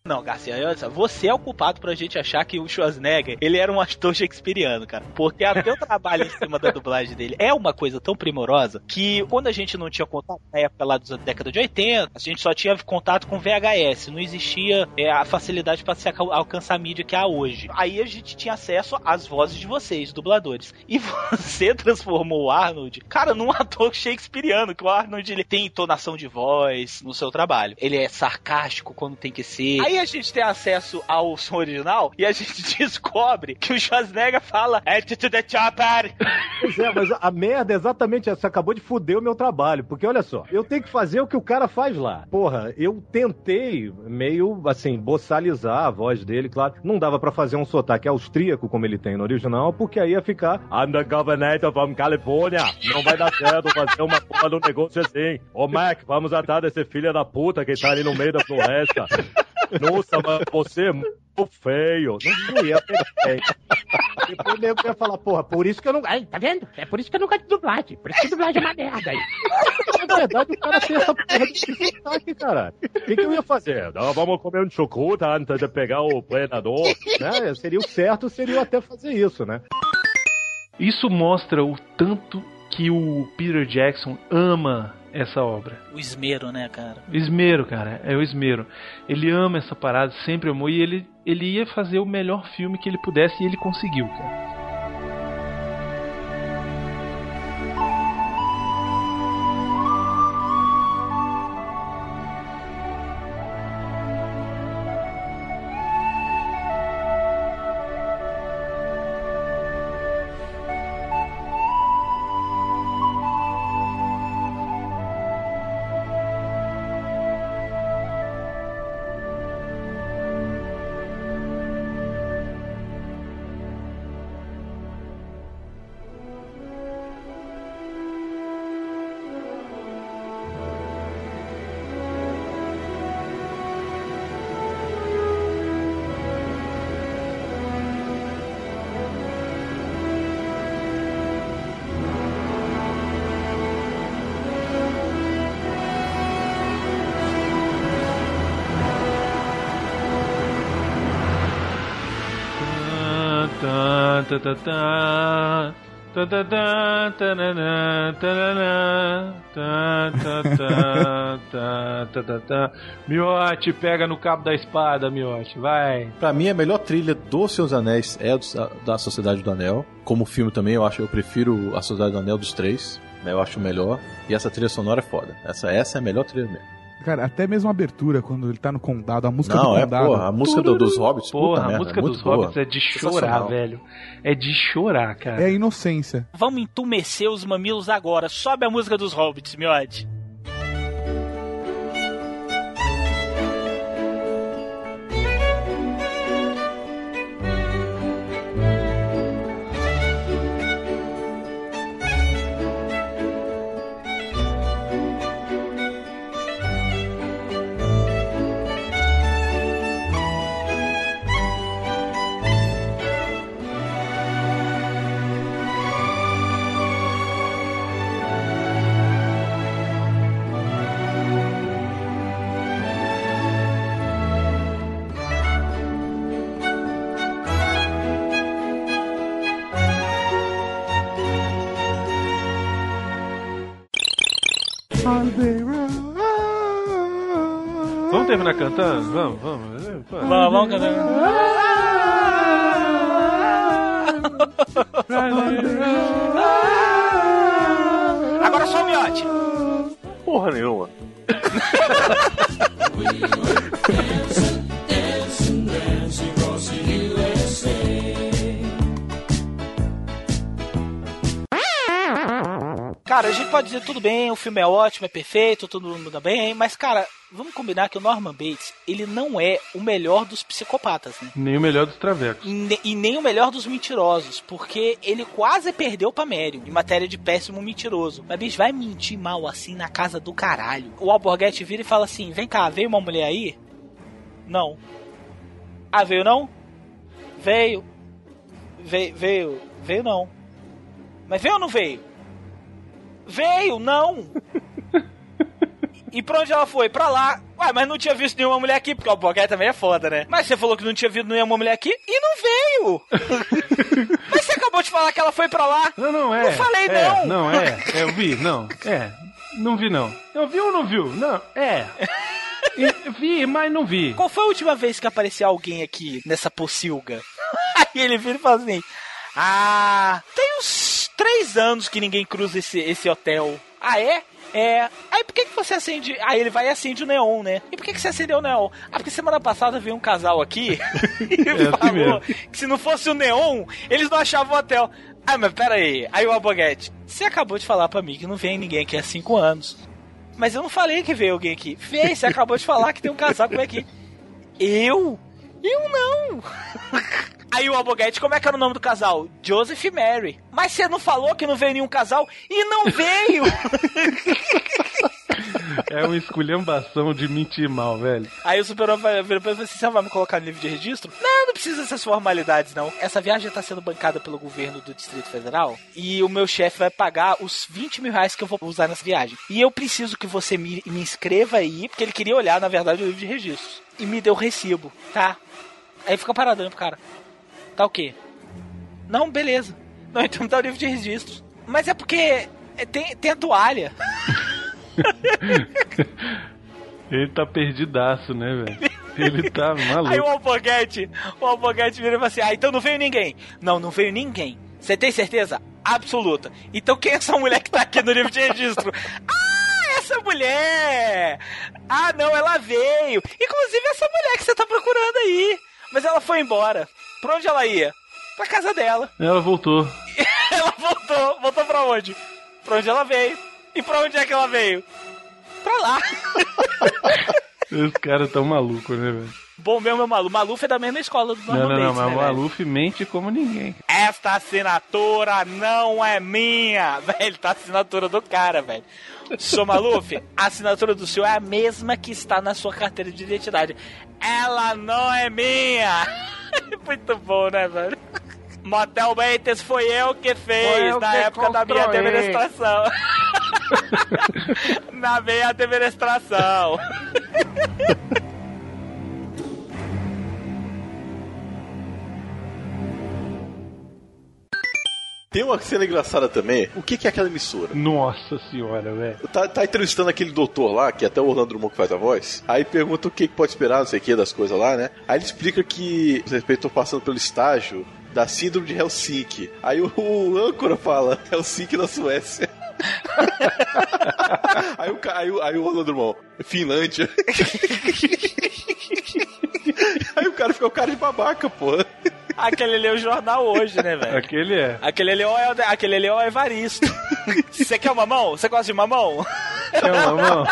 Não, Garcia, olha só, você é o culpado pra gente achar que o Schwarzenegger, ele era um ator shakespeariano, cara. Porque até o trabalho em cima da dublagem dele é uma coisa tão primorosa que quando a gente não tinha contato na época lá da década de 80, a gente só tinha contato com VHS, não existia é, a facilidade pra se alca- alcançar a mídia que há hoje. Aí a gente tinha acesso às vozes de vocês, dubladores. E você transformou o Arnold, cara, num ator shakespeariano, que o Arnold ele tem entonação de voz no seu trabalho. Ele é sarcástico quando tem que ser. Aí a gente tem acesso ao som original e a gente descobre que o Schwarzenegger fala é to the chopper. Pois é, mas a merda é exatamente essa. Acabou de fuder o meu trabalho. Porque olha só, eu tenho que fazer o que o cara faz lá. Porra, eu tentei meio assim, boçalizar a voz dele, claro. Não dava pra fazer um sotaque austríaco como ele tem no original, porque aí ia ficar I'm the governor from California. Não vai dar certo fazer uma porra um negócio assim. Ô Mac, vamos atrás desse filho da puta que tá ali no meio da floresta. Nossa, mas você é muito feio. Não, ia ter bem. Depois nego ia falar, porra, por isso que eu não. Ai, tá vendo? É por isso que eu não gosto de dublagem. Por isso que dublagem é uma merda aí. Na verdade, o cara tem essa porra de sotaque, caralho. O que, que eu ia fazer? Não, vamos comer um chocuta antes de pegar o predador. Né? Seria o certo, seria eu até fazer isso, né? Isso mostra o tanto que o Peter Jackson ama essa obra. O esmero, né, cara? Esmero, cara, é o esmero. Ele ama essa parada, sempre amou e ele, ele ia fazer o melhor filme que ele pudesse e ele conseguiu, cara. Miote, pega no cabo da espada, Miote, vai. Pra mim, a melhor trilha do Seus Anéis é do- da Sociedade do Anel. Como filme também, eu acho, eu prefiro a Sociedade do Anel dos três. né, Eu acho melhor. E essa trilha sonora é foda. Essa, essa é a melhor trilha mesmo. Cara, até mesmo a abertura, quando ele tá no condado, a música Não, do é, condado. porra, a música do- dos Hobbits, puta Porra, a merda, música é dos boa. Hobbits é de chorar, velho. É de chorar, cara. É a inocência. Vamos entumecer os mamilos agora. Sobe a música dos Hobbits, Miote. Terminar cantando? Vamos, vamos. Vamos, vamos Agora só o miote. Porra nenhuma. Cara, a gente pode dizer tudo bem, o filme é ótimo, é perfeito, todo mundo dá bem, mas cara, vamos combinar que o Norman Bates, ele não é o melhor dos psicopatas, né? Nem o melhor dos travecos. E ne- E nem o melhor dos mentirosos, porque ele quase perdeu pra Marion em matéria de péssimo mentiroso. Mas bicho, vai mentir mal assim na casa do caralho. O Alborguete vira e fala assim: vem cá, veio uma mulher aí? Não. Ah, veio não? Veio. Veio, veio, veio não. Mas veio ou não veio? Veio, não! E pra onde ela foi? Pra lá. Ué, mas não tinha visto nenhuma mulher aqui, porque o Alborguete também é foda, né? Mas você falou que não tinha visto nenhuma mulher aqui e não veio! mas você acabou de falar que ela foi pra lá! Não, não é. Não falei é, não! Não, é. Eu vi, não. É. Não vi, não. Eu vi ou não viu? Não, é. E- vi, mas não vi. Qual foi a última vez que apareceu alguém aqui nessa pocilga? Aí ele vira e fala assim: Ah, tem uns três anos que ninguém cruza esse, esse hotel. Ah, é? É. Aí por que, que você acende. Aí ele vai e acende o neon, né? E por que, que você acendeu o neon? Ah, porque semana passada veio um casal aqui e É falou que se não fosse o neon, eles não achavam o hotel. Ah, mas pera aí. Aí o Alboguete, você acabou de falar pra mim que não vem ninguém aqui há cinco anos. Mas eu não falei que veio alguém aqui. Veio, você acabou de falar que tem um casal vem aqui. Eu? Eu não. Aí o Alboguete, como é que era o nome do casal? Joseph e Mary. Mas você não falou que não veio nenhum casal? E não veio! É uma esculhambação de mentir mal, velho. Aí o Super-Homem vira pra ele e fala assim: você vai me colocar no livro de registro? Não, não precisa dessas formalidades, não. Essa viagem tá sendo bancada pelo governo do Distrito Federal e o meu chefe vai pagar os 20 mil reais que eu vou usar nessa viagem. E eu preciso que você me, me inscreva aí, porque ele queria olhar, na verdade, o livro de registros. E me deu recibo, tá? Aí fica paradão pro cara. Tá o quê? Não, beleza. Não, então me dá o livro de registros. Mas é porque é, tem, tem a toalha. Ele tá perdidaço, né, velho? Ele tá maluco. Aí o Alboguete, o Alboguete vira e fala assim: Ah, então não veio ninguém. Não, não veio ninguém. Você tem certeza? Absoluta. Então quem é essa mulher que tá aqui no livro de registro? ah, essa mulher! Ah, não, ela veio. Inclusive essa mulher que você tá procurando aí. Mas ela foi embora. Pra onde ela ia? Pra casa dela. Ela voltou. ela voltou. Voltou pra onde? Pra onde ela veio. E pra onde é que ela veio? Pra lá. Os caras tão malucos, né, velho? Bom mesmo é o Maluf. Maluf é da mesma escola do Não, Norman não, não, Bates, mas né, o velho? Maluf mente como ninguém. Esta assinatura não é minha. Velho, tá a assinatura do cara, velho. Seu Maluf, a assinatura do senhor é a mesma que está na sua carteira de identidade. Ela não é minha. Muito bom, né, velho? Motel Bates foi eu que fez eu na que época da minha administração. na minha administração. Tem uma cena engraçada também. O que, que é aquela emissora? Nossa senhora, velho. Tá, tá entrevistando aquele doutor lá, que até o Orlando Drummond que faz a voz. Aí pergunta o que, que pode esperar, não sei o que, das coisas lá, né? Aí ele explica que os respeitos passando pelo estágio da síndrome de Helsinki. Aí o, o âncora fala Helsinki na Suécia. aí, o, aí, aí o Orlando Drummond, Finlândia. aí o cara fica o cara de babaca, pô. Aquele ali é o jornal hoje, né, velho? Aquele é. Aquele ali é o, aquele ali é o Evaristo. Você quer mamão? Você gosta de mamão? É um mamão?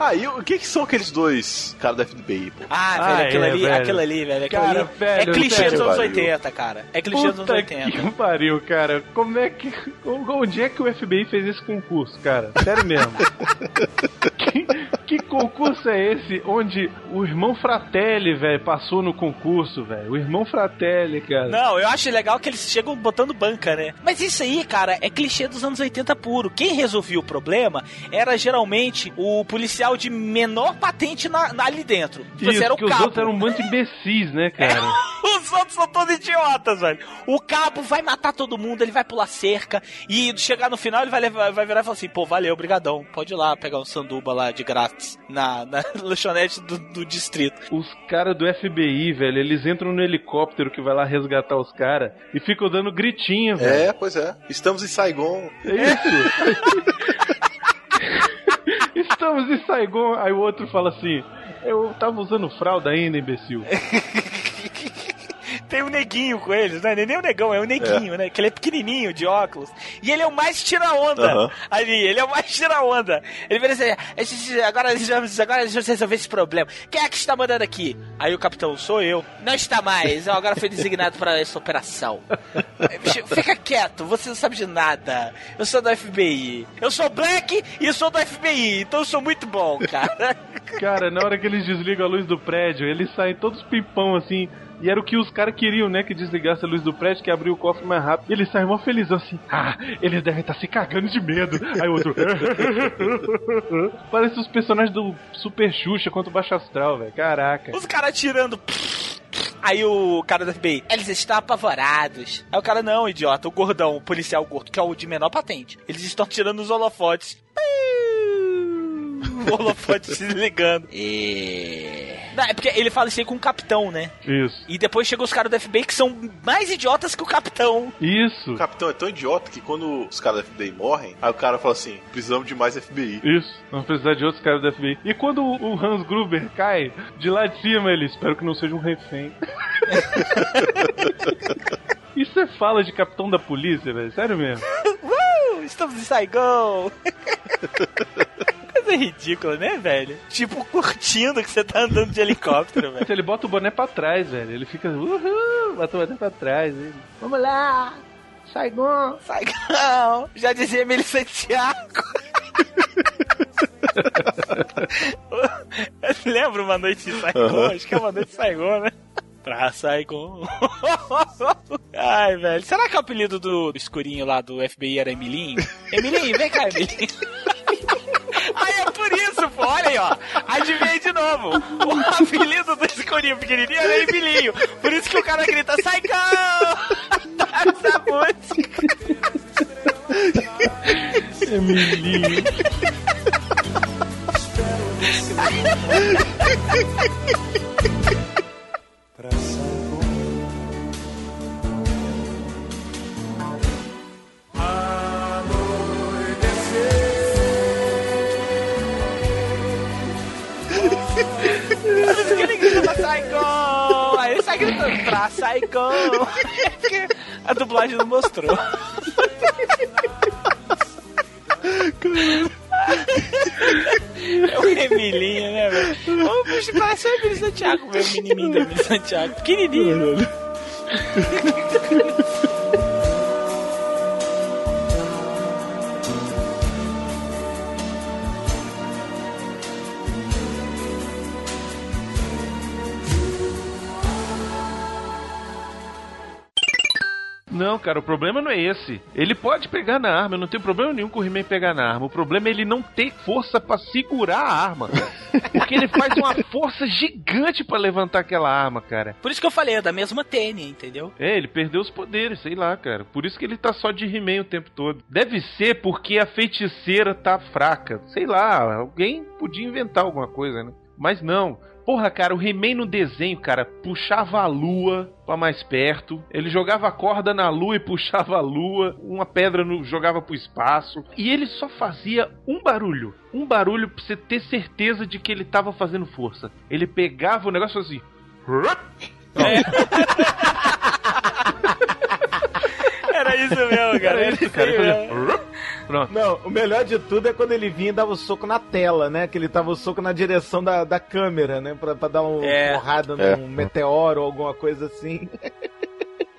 ah, e o que, que são aqueles dois caras da FBI, pô? Ah, velho, Ah, aquilo é, ali, velho. aquilo ali, velho. Aquilo Cara, ali velho, é clichê dos anos valeu. 80, cara. É clichê dos anos Puta 80. que pariu, cara. Como é que. Onde é que o FBI fez esse concurso, cara? Sério mesmo. que, que concurso é esse onde o irmão Fratelli, velho, passou no concurso, velho? O irmão Fratelli, cara. Não, eu acho legal que eles chegam botando banca, né? Mas isso aí, cara, é clichê dos anos 80 puro. Quem resolvia o problema era geralmente o policial de menor patente na, na- ali dentro. Tipo, Isso, era o porque os cabo. outros eram um bando de imbecis, né, cara? Os outros são todos idiotas, velho. O cabo vai matar todo mundo, ele vai pular cerca e chegar no final ele vai, levar- vai virar e falar assim: pô, valeu, brigadão. Pode ir lá pegar um sanduba lá de grátis na, na lanchonete do, do distrito. Os caras do FBI, velho, eles entram no helicóptero que vai lá resgatar os caras e ficam dando gritinho, velho. É, pois é. Estamos em Saigon. É isso. Estamos em Saigon. Aí o outro fala assim: Eu tava usando fralda ainda, imbecil. Tem um neguinho com eles, né? Nem o negão, é o neguinho, né? Que ele é pequenininho, de óculos. E ele é o mais tira-onda Aham. ali. Ele é o mais tira-onda. Ele vira assim: "A gente- agora, vamos- agora vamos resolver esse problema. Quem é que está mandando aqui? Aí o capitão, sou eu. Não está mais. Eu agora fui designado para essa operação. Bicho, Fica quieto, você não sabe de nada. Eu sou do FBI. Eu sou Black e sou do FBI, então eu sou muito bom, cara. Cara, na hora que eles desligam a luz do prédio, eles saem todos pimpão assim. E era o que os caras queriam, né? Que desligasse a luz do prédio, que abriu o cofre mais rápido. E eles saem mó felizão assim. Ah, eles devem estar se cagando de medo. Aí o outro. Parece os personagens do Super Xuxa contra o Baixo Astral, velho. Caraca. Os caras tirando. Aí o cara do FBI, eles estão apavorados. Aí o cara, não, idiota, o gordão, o policial gordo, que é o de menor patente. Eles estão tirando os holofotes. O holofote se ligando. E... Não, é porque ele fala isso aí com o capitão, né? Isso. E depois chegam os caras do FBI que são mais idiotas que o capitão. Isso. O capitão é tão idiota que quando os caras da FBI morrem, aí o cara fala assim: precisamos de mais FBI. Isso, vamos precisar de outros caras do FBI. E quando o o Hans Gruber cai, de lá de cima ele, espero que não seja um refém. Isso é fala de capitão da polícia, velho, sério mesmo. Uh, estamos em Saigon. Coisa ridícula, né, velho? Tipo, curtindo que você tá andando de helicóptero, velho. Ele bota o boné pra trás, velho, ele fica, uhul, bota o boné pra trás. Ele. Vamos lá! Saigon! Saigon! Já dizia Emílio Santiago. Eu lembro uma noite em Saigon, Aham. acho que é uma noite em Saigon, né? Pra Saigon. Ai, velho. Será que o apelido do escurinho lá do FBI era Emilinho? Emilinho, vem cá, Emilinho. Aí é por isso, pô, olha aí, ó. Adivinhei de novo. O apelido do escurinho pequenininho era Emilinho. Por isso que o cara grita, Saigão! Essa música. Emilinho. ele grita pra Saigon. Aí ele sai gritando pra Saigon. Porque a dublagem não mostrou. É o Emilinho, né, velho? O bicho parece o Emílio Santiago, meu menininho do Emílio Santiago. Pequenininho. Não, cara, o problema não é esse. Ele pode pegar na arma, eu não tenho problema nenhum com o He-Man pegar na arma. O problema é ele não ter força pra segurar a arma. Porque ele faz uma força gigante pra levantar aquela arma, cara. Por isso que eu falei, é da mesma tênia, entendeu? É, ele perdeu os poderes, sei lá, cara. Por isso que ele tá só de He-Man o tempo todo. Deve ser porque a feiticeira tá fraca. Sei lá, alguém podia inventar alguma coisa, né? Mas não. Porra, cara, o He-Man no desenho, cara, puxava a lua pra mais perto. Ele jogava a corda na lua e puxava a lua. Uma pedra no, jogava pro espaço. E ele só fazia um barulho. Um barulho pra você ter certeza de que ele tava fazendo força. Ele pegava o negócio assim. Era isso mesmo, cara. Era isso, cara. Ele fazia- Pronto. Não, o melhor de tudo é quando ele vinha e dava o soco na tela, né? Que ele tava o soco na direção da, da câmera, né? Pra, pra dar uma É. porrada É. num meteoro ou alguma coisa assim.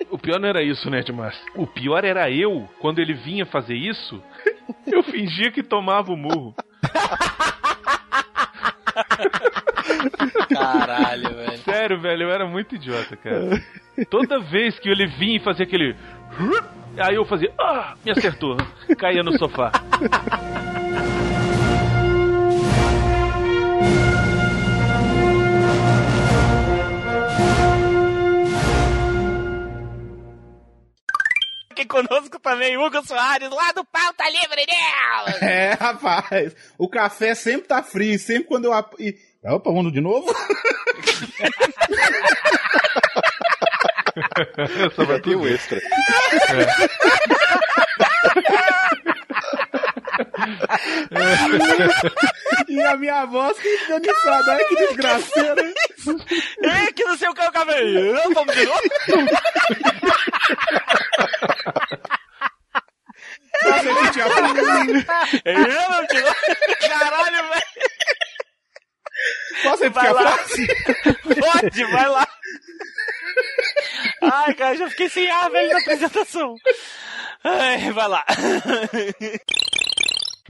O pior não era isso, né, Edmar? O pior era eu, quando ele vinha fazer isso, eu fingia que tomava o murro. Caralho, velho. Sério, velho, eu era muito idiota, cara. Toda vez que ele vinha e fazia aquele. Aí eu fazia. Ah! Me acertou. Caía no sofá. Aqui conosco também, Hugo Soares, lá do Pauta Livre dela. É, rapaz. O café sempre tá frio, sempre quando eu. ap- e- Opa, vamos de novo? Só vai ter um extra. e a minha voz que desganiçada. Ai, que desgraceira. É, que não sei o que é o cabelo. Vamos de novo? Posso repetir a frase? É, vamos de novo? Caralho, velho. Posso repetir a lá. frase? Pode, vai lá. Ai, cara, já fiquei sem ar, velho, na apresentação. Ai, vai lá.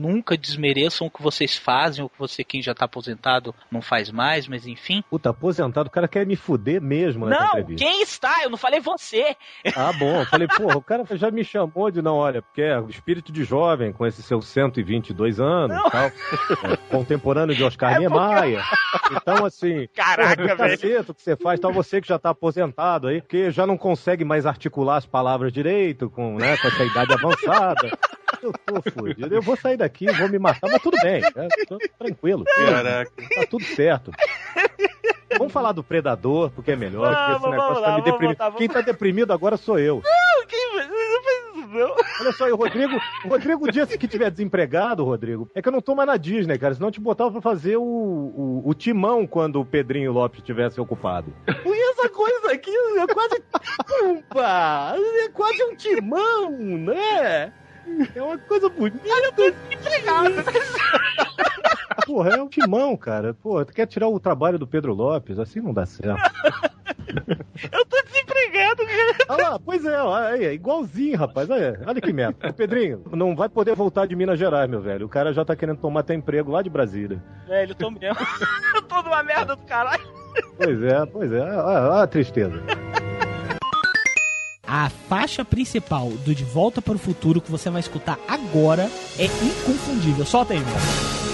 Nunca desmereçam o que vocês fazem, ou que você, quem já tá aposentado, não faz mais, mas enfim. Puta, aposentado, o cara quer me fuder mesmo nessa Não, quem está? Eu não falei você. Ah, bom. Eu falei, porra, o cara já me chamou de não, olha, porque é o espírito de jovem, com esses seus 122 anos e tal. É, contemporâneo de Oscar Niemeyer. Então, assim. Caraca, porra, velho. o que você faz, tal, você que já tá aposentado aí, porque já não consegue mais articular as palavras direito, com, né, com essa idade avançada. Eu tô. Eu vou sair daqui, vou me matar, mas tudo bem. é, tô tranquilo. Caraca. Tá tudo certo. Vamos falar do Predador, porque é melhor. porque esse negócio tá lá, me vamos deprimindo. voltar, Quem tá deprimido agora sou eu. Não, quem não faz isso, não. Olha só, e o Rodrigo, o Rodrigo, o dia que tiver desempregado, Rodrigo, é que eu não tô mais na Disney, cara. Senão eu te botava pra fazer o, o, o timão quando o Pedrinho Lopes estivesse ocupado. E essa coisa aqui é quase. Pumba! É quase um timão, né? É uma coisa bonita. Eu tô desempregado. Porra, é um timão, cara. Pô, tu quer tirar o trabalho do Pedro Lopes? Assim não dá certo. Eu tô desempregado, cara. Olha lá, pois é, aí, é igualzinho, rapaz. Olha, olha que merda. Ô, Pedrinho, não vai poder voltar de Minas Gerais, meu velho. O cara já tá querendo tomar teu emprego lá de Brasília. Velho, eu tô mesmo. eu tô numa merda do caralho. Pois é, pois é. Olha, olha a tristeza. A faixa principal do De Volta para o Futuro que você vai escutar agora é inconfundível. Solta aí, meu.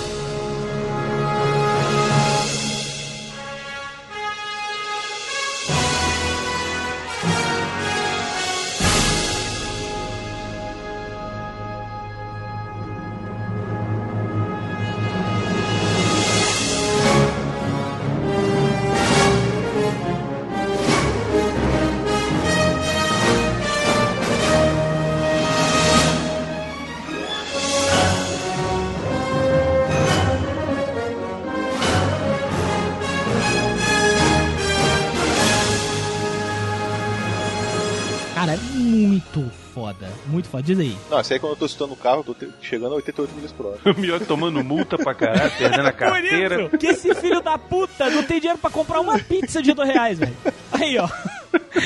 Diz aí. Não, isso aí quando eu tô escutando o carro, eu tô chegando a 88 milhas por hora. O Miotti tomando multa pra caralho, perdendo a Por carteira. isso que esse filho da puta não tem dinheiro pra comprar uma pizza de dois reais, velho. Aí, ó.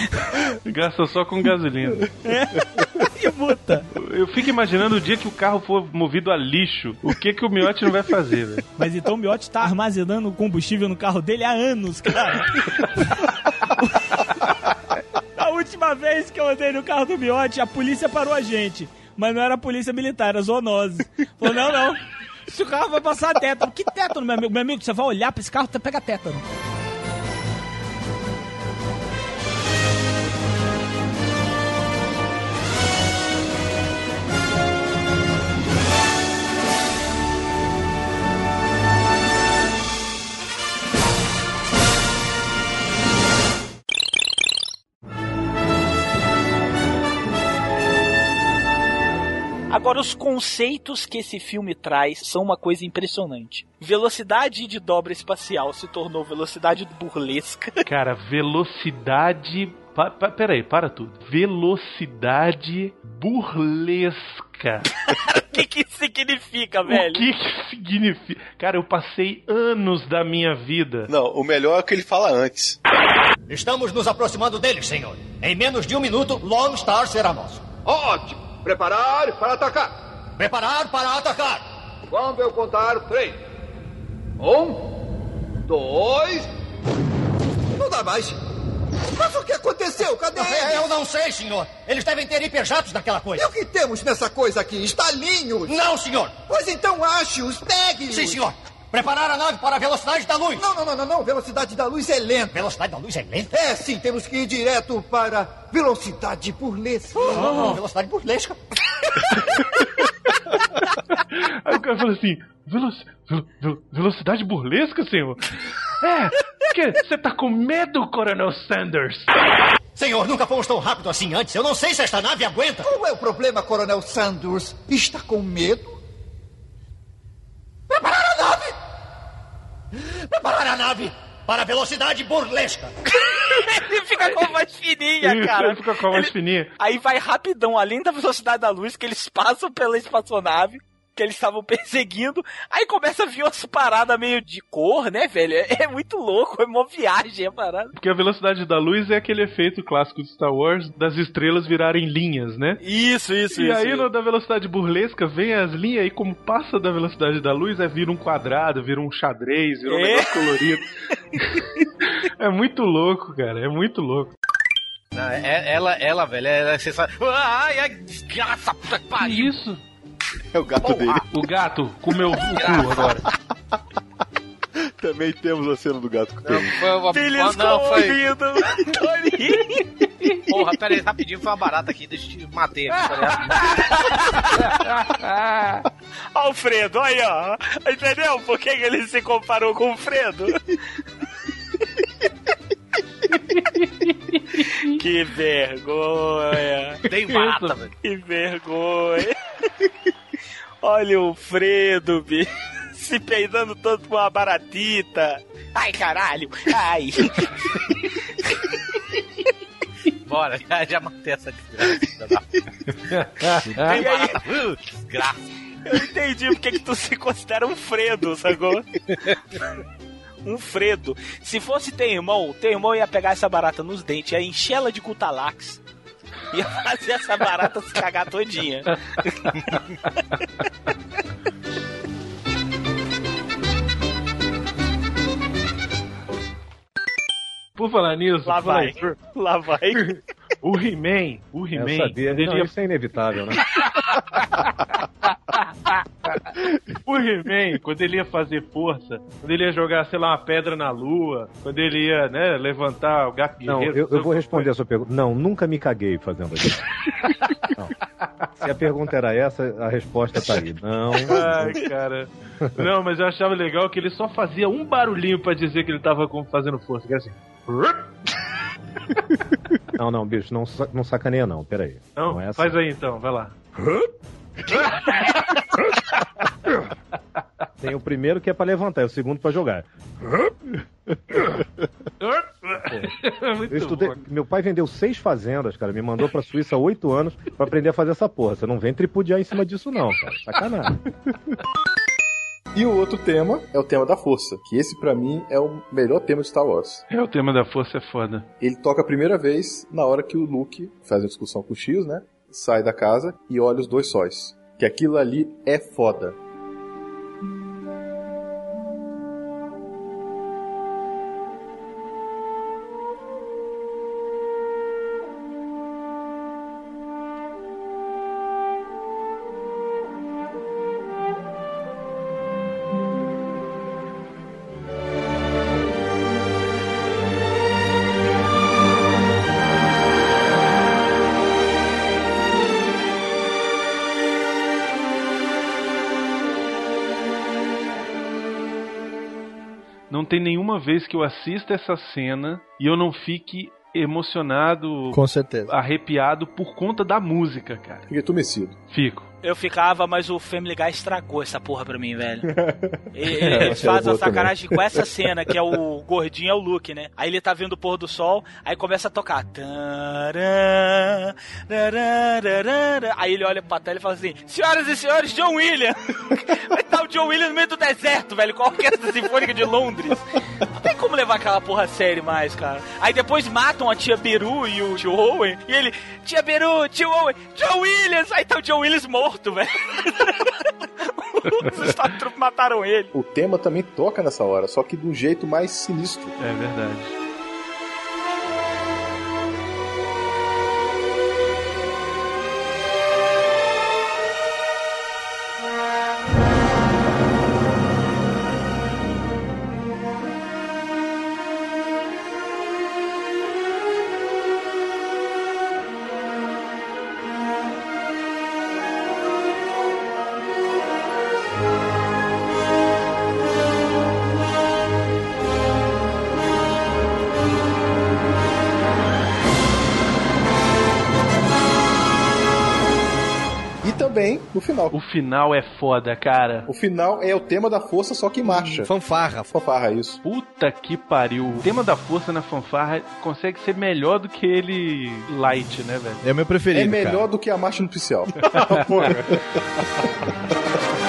Gasta só com gasolina. E multa. Eu fico imaginando o dia que o carro for movido a lixo, o que que o Miotti não vai fazer, velho? Mas então o Miotti tá armazenando combustível no carro dele há anos, cara. A última vez que eu andei no carro do Miotti, a polícia parou a gente. Mas não era a polícia militar, era zoonose. Falou, não, não. Se o carro vai passar tétano. Que tétano, meu amigo? Meu amigo, você vai olhar pra esse carro, você pega tétano. Agora, os conceitos que esse filme traz são uma coisa impressionante. Velocidade de dobra espacial se tornou velocidade burlesca. Cara, velocidade. Pa, pa, peraí, para tudo. Velocidade burlesca. O que, que significa, velho? O que que significa? Cara, eu passei anos da minha vida. Não, o melhor é o que ele fala antes. Estamos nos aproximando deles, senhor. Em menos de um minuto, Lone Star será nosso. Ótimo! Preparar para atacar! Preparar para atacar! Quando eu contar três. Um, dois. Não dá mais. Mas o que aconteceu? Cadê eles? Eu não sei, senhor. Eles devem ter hiperjatos naquela coisa. E o que temos nessa coisa aqui? Estalinhos? Não, senhor. Pois então ache-os, pegue-os. Sim, senhor. Preparar a nave para a velocidade da luz. Não, não, não, não, não. Velocidade da luz é lenta. Velocidade da luz é lenta? É, sim. Temos que ir direto para velocidade burlesca. Oh, velocidade burlesca. Aí o cara falou assim: "Velo- velo- velo- velocidade burlesca, senhor? É, você tá com medo, Coronel Sanders? Senhor, nunca fomos tão rápido assim antes. Eu não sei se esta nave aguenta. Qual é o problema, Coronel Sanders? Está com medo? Preparar! Preparar a nave para a velocidade burlesca. Ele fica com a voz fininha, Isso, cara. ele fica com a voz Ele- fininha. Aí vai rapidão, além da velocidade da luz, que eles passam pela espaçonave, que eles estavam perseguindo. Aí começa a vir umas paradas meio de cor, né, velho? É, é muito louco, é uma viagem a parada. Porque a velocidade da luz é aquele efeito clássico de Star Wars das estrelas virarem linhas, né? Isso, isso, E isso. aí, isso. no da velocidade burlesca, vem as linhas e como passa da velocidade da luz, é vira um quadrado, vira um xadrez, vira um É. negócio colorido. é muito louco, cara, é muito louco. Não, é- ela, ela, velho, ela, você sabe. Ai, ai, desgraça, puta que pariu. Isso. É o gato dele. O gato comeu o cu agora. Também temos a cena do gato com o tênis. Foi uma, Filhos não, com foi. Porra, pera aí, rapidinho, foi uma barata aqui, deixa eu te matei aqui, pera aí. Alfredo, ó. Entendeu por que que ele se comparou com o Fredo? que vergonha. Tem barata, velho. Que vergonha. Olha o Fredo, bicho. Se peidando todo com uma baratita. Ai, caralho. Ai. Bora, já, já matei essa desgraça. E aí? Uh, desgraça. Eu entendi porque que tu se considera um Fredo, sacou? Um Fredo. Se fosse teu irmão, teu irmão ia pegar essa barata nos dentes, ia encher ela de Cutalax. Ia fazer essa barata se cagar todinha. Por falar nisso, Lá vai. Lá vai. o He-Man, o He-Man, Eu sabia. ele Não, isso é inevitável, né? O He-Man, quando ele ia fazer força, quando ele ia jogar, sei lá, uma pedra na lua, quando ele ia, né, levantar o gato Não, eu, eu vou responder a sua pergunta. Não, nunca me caguei fazendo isso. Não. Se a pergunta era essa, a resposta tá aí. Não. Ai, cara. Não, mas eu achava legal que ele só fazia um barulhinho pra dizer que ele tava fazendo força, que era assim. Não, não, bicho, não, não sacaneia não, peraí. Não, é assim. faz aí então, vai lá. Tem o primeiro que é pra levantar, e o segundo pra jogar. Eu estudei, bom. meu pai vendeu seis fazendas, cara, me mandou pra Suíça há oito anos pra aprender a fazer essa porra. Você não vem tripudiar em cima disso não, cara. Sacanagem. E o outro tema é o tema da força, que esse pra mim é o melhor tema de Star Wars. É, o tema da força é foda. Ele toca a primeira vez na hora que o Luke faz uma discussão com o X, né? Sai da casa e olha os dois sóis. Que aquilo ali é foda. Vez que eu assista essa cena e eu não fique emocionado, Com certeza. arrepiado por conta da música, cara. Fiquei tumecido. Fico. Eu ficava, mas o Family Guy estragou essa porra pra mim, velho. Ele- É, Eles fazem a boa também. sacanagem com essa cena, que é o gordinho é o Luke, né? Aí ele tá vendo o pôr do sol, aí começa a tocar. Aí ele olha pra tela e fala assim: Senhoras e senhores, John Williams! Vai estar o John Williams no meio do deserto, velho, com a Orquestra Sinfônica de Londres. Como levar aquela porra a sério mais, cara. Aí depois matam a tia Beru e o tio Owen, e ele, tia Beru, tio Owen, John Williams! Aí tá o John Williams morto, velho. Os Stormtroopers mataram ele. O tema também toca nessa hora, só que do jeito mais sinistro. É verdade. Final. O final é foda, cara. O final é o tema da força, só que marcha. Fanfarra. Fanfarra, isso. Puta que pariu. O tema da força na fanfarra consegue ser melhor do que ele light, né, velho? É o meu preferido. É melhor cara. do que a marcha nupcial. Olha,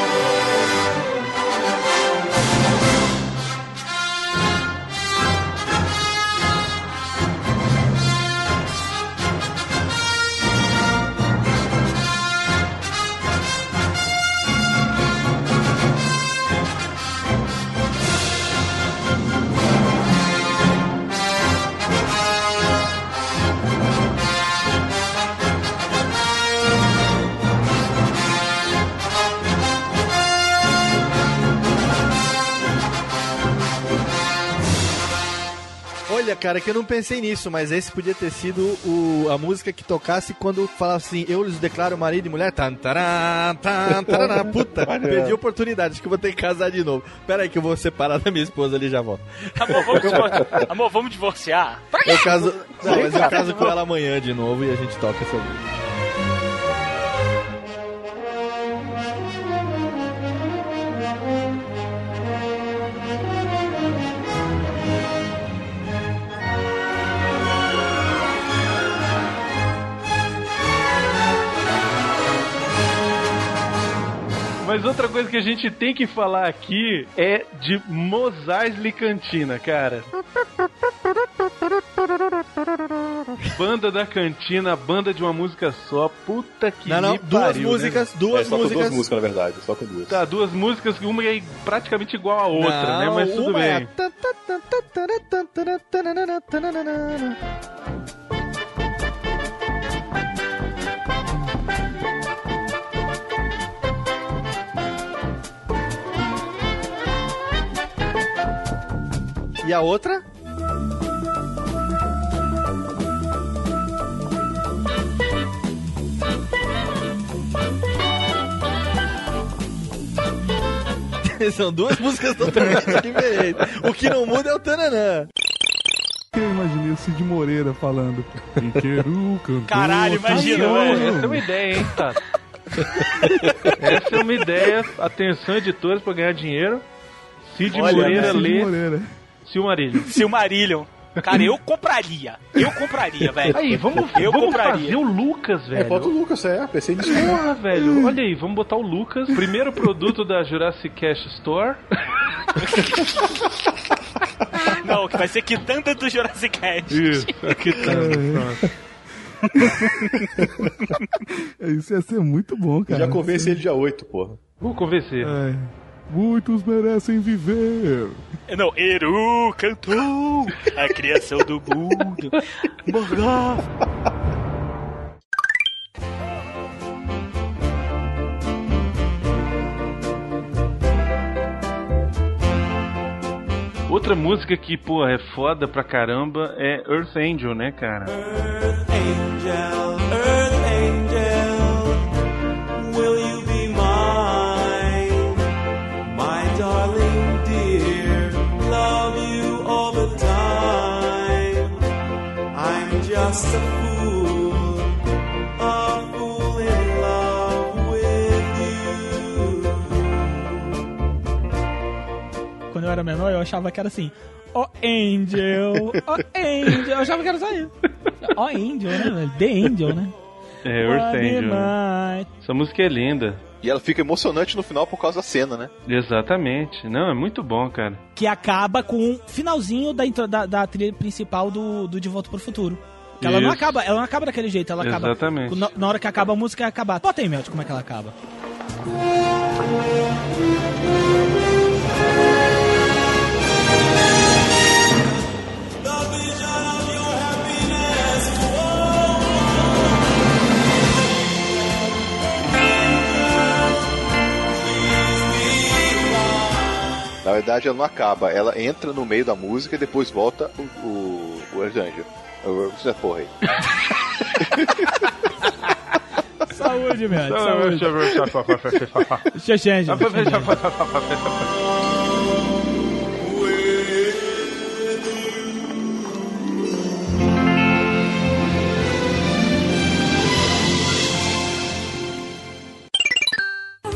cara, que eu não pensei nisso, mas esse podia ter sido o, a música que tocasse quando falava assim, eu lhes declaro marido e mulher. Tan, tará, tan, tarará. Puta, perdi a oportunidade, acho que eu vou ter que casar de novo. Pera aí que eu vou separar da minha esposa ali e já volto. Amor, vamos divorciar. Amor, vamos divorciar. Eu caso, não, mas eu caso com ela amanhã de novo e a gente toca essa música. Mas outra coisa que a gente tem que falar aqui é de Mos Eisley Cantina, cara. Banda da cantina, banda de uma música só. Puta que Não, não, me duas pariu, músicas, né? duas é, só com duas músicas. músicas, na verdade. Só com duas. Tá, duas músicas, uma é praticamente igual a outra, né? Não, Mas tudo uma bem. é E a outra? São duas músicas totalmente diferentes. O que não muda é o tananã. Eu imaginei o Cid Moreira falando. Piqueru, cantor. Caralho, imagina, velho. essa é uma ideia, hein, tá? essa é uma ideia. Atenção, editores, pra ganhar dinheiro. Cid Olha, Moreira Cid lê Moreira. Silmarillion. Silmarillion. Cara, eu compraria. Eu compraria, velho. Aí, vamos, eu vamos compraria. fazer o Lucas, velho. É, falta o Lucas, é. Pensei nisso. Porra, velho. Olha aí, vamos botar o Lucas. Primeiro produto da Jurassic Cash Store. Não, que vai ser quitanda do Jurassic Cast. Isso, aqui tá. Isso ia ser muito bom, cara. Já convence ele dia 8, porra. Vou convencer. É. Muitos merecem viver. Não, Eru cantou a criação do mundo. Morgoth. Outra música que, pô, é foda pra caramba é Earth Angel, né, cara? Angel, Earth just a fool, a fool in love with you. Quando eu era menor, eu achava que era assim. Ó Angel, ó Angel. Eu achava que era só isso. Ó Angel, né? The Angel, né? É, Earth Angel. I? Essa música é linda. E ela fica emocionante no final por causa da cena, né? Exatamente. Não, é muito bom, cara. Que acaba com o finalzinho da, da, da trilha principal do, do De Volta pro Futuro. Ela não acaba, ela não acaba daquele jeito, ela acaba. Exatamente. Na, na hora que acaba a música, é acabar. Bota aí, Melt, como é que ela acaba. Na verdade, ela não acaba, ela entra no meio da música e depois volta o, o, o Earth Angel é porra aí. Saúde, meu. Saúde. Xexenge.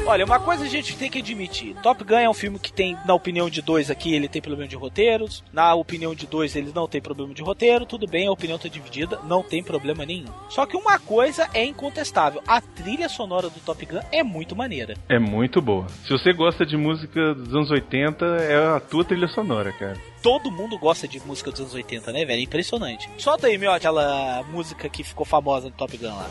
Olha, uma coisa a gente tem que admitir. Top Gun é um filme que tem, na opinião de dois aqui, ele tem problema de roteiros. Na opinião de dois, ele não tem problema de roteiro. Tudo bem, a opinião tá dividida, não tem problema nenhum. Só que uma coisa é incontestável. A trilha sonora do Top Gun é muito maneira. É muito boa. Se você gosta de música dos anos 80, é a tua trilha sonora, cara. Todo mundo gosta de música dos anos 80, né, velho? É impressionante. Solta aí, meu, aquela música que ficou famosa no Top Gun lá.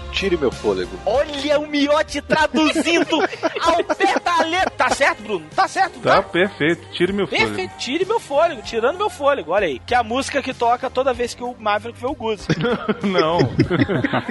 Tire meu fôlego. Olha o miote traduzindo ao pé da letra. Tá certo, Bruno? Tá certo, Tá perfeito. Tire meu fôlego. Perfeito, tire meu fôlego, tirando meu fôlego, olha aí. Que é a música que toca toda vez que o Maverick vê o Goose. Não.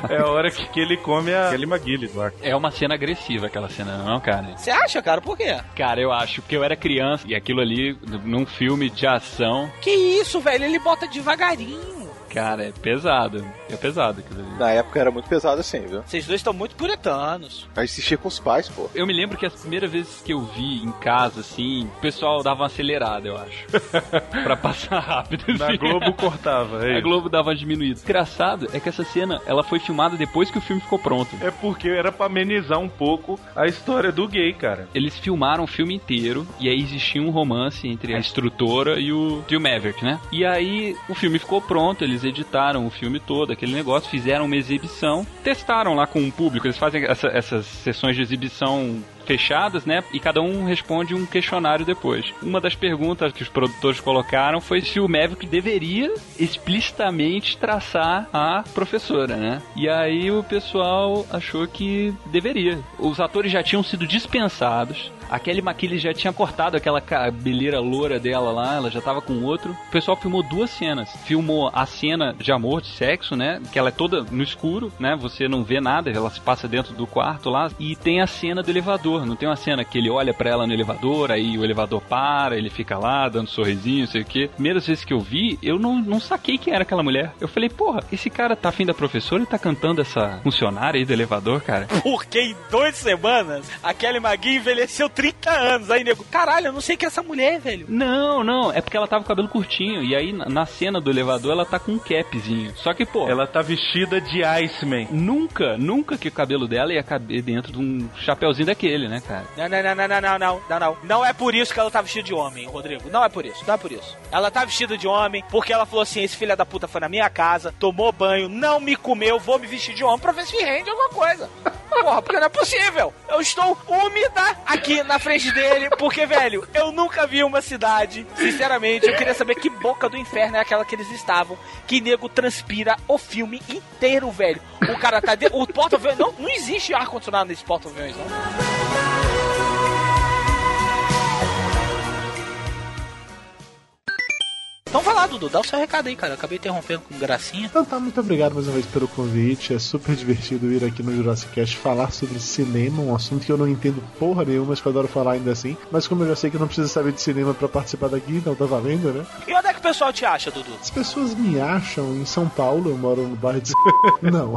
é a hora que, que ele come a Kelly McGillis lá. É uma cena agressiva aquela cena, não, cara? Você acha, cara? Por quê? Cara, eu acho, porque eu era criança e aquilo ali, num filme de ação, Que isso, velho? Ele bota devagarinho. Cara, é pesado. É pesado aquilo ali. Na época era muito pesado assim, viu? Vocês dois estão muito puritanos. A gente assistia com os pais, pô. Eu me lembro que as primeiras vezes que eu vi em casa, assim, o pessoal dava uma acelerada, eu acho. pra passar rápido. Na assim. Globo cortava, é A. Globo dava uma diminuída. Engraçado é que essa cena, ela foi filmada depois que o filme ficou pronto. É porque era pra amenizar um pouco a história do gay, cara. Eles filmaram o filme inteiro e aí existia um romance entre a instrutora e o, e o Maverick, né? E aí o filme ficou pronto, eles editaram o filme todo, aquele negócio, fizeram uma exibição, testaram lá com o público, eles fazem essa- essas sessões de exibição fechadas, né? E cada um responde um questionário depois. Uma das perguntas que os produtores colocaram foi se o Maverick deveria explicitamente traçar a professora, né? E aí o pessoal achou que deveria. Os atores já tinham sido dispensados. A Kelly McKinley já tinha cortado aquela cabeleira loura dela lá, ela já tava com outro. O pessoal filmou duas cenas. Filmou a cena de amor, de sexo, né? Que ela é toda no escuro, né? Você não vê nada, ela se passa dentro do quarto lá. E tem a cena do elevador. Não tem uma cena que ele olha pra ela no elevador, aí o elevador para, ele fica lá dando sorrisinho, sei o quê. Primeiras vezes que eu vi, eu não, não saquei quem era aquela mulher. Eu falei, porra, esse cara tá afim da professora e tá cantando essa funcionária aí do elevador, cara. Porque em duas semanas a Kelly McGee envelheceu 30 30 anos. Aí, nego, caralho, eu não sei que é essa mulher, velho. Não, não, é porque ela tava com o cabelo curtinho. E aí, na cena do elevador, ela tá com um capzinho. Só que, pô. Ela tá vestida de Iceman. Nunca, nunca que o cabelo dela ia caber dentro de um chapéuzinho daquele, né, cara? Não, não, não, não, não, não, não, não. Não é por isso que ela tá vestida de homem, Rodrigo. Não é por isso, não é por isso. Ela tá vestida de homem porque ela falou assim: esse filho da puta foi na minha casa, tomou banho, não me comeu, vou me vestir de homem pra ver se rende alguma coisa. Porra, porque não é possível. Eu estou úmida aqui na frente dele, porque, velho, eu nunca vi uma cidade. Sinceramente, eu queria saber que boca do inferno é aquela que eles estavam. Que nego transpira o filme inteiro, velho. O cara tá dentro. O porta-aviões. Não, não existe ar-condicionado nesse porta-aviões, não. Então vai lá, Dudu, dá o seu recado aí, cara. Eu acabei interrompendo com gracinha. Então tá, muito obrigado mais uma vez pelo convite. É super divertido ir aqui no Jurassic Cast falar sobre cinema, um assunto que eu não entendo porra nenhuma, mas que eu adoro falar ainda assim. Mas como eu já sei que eu não preciso saber de cinema pra participar daqui, então tá valendo, né? E onde é que o pessoal te acha, Dudu? As pessoas me acham em São Paulo, eu moro no bairro de. não.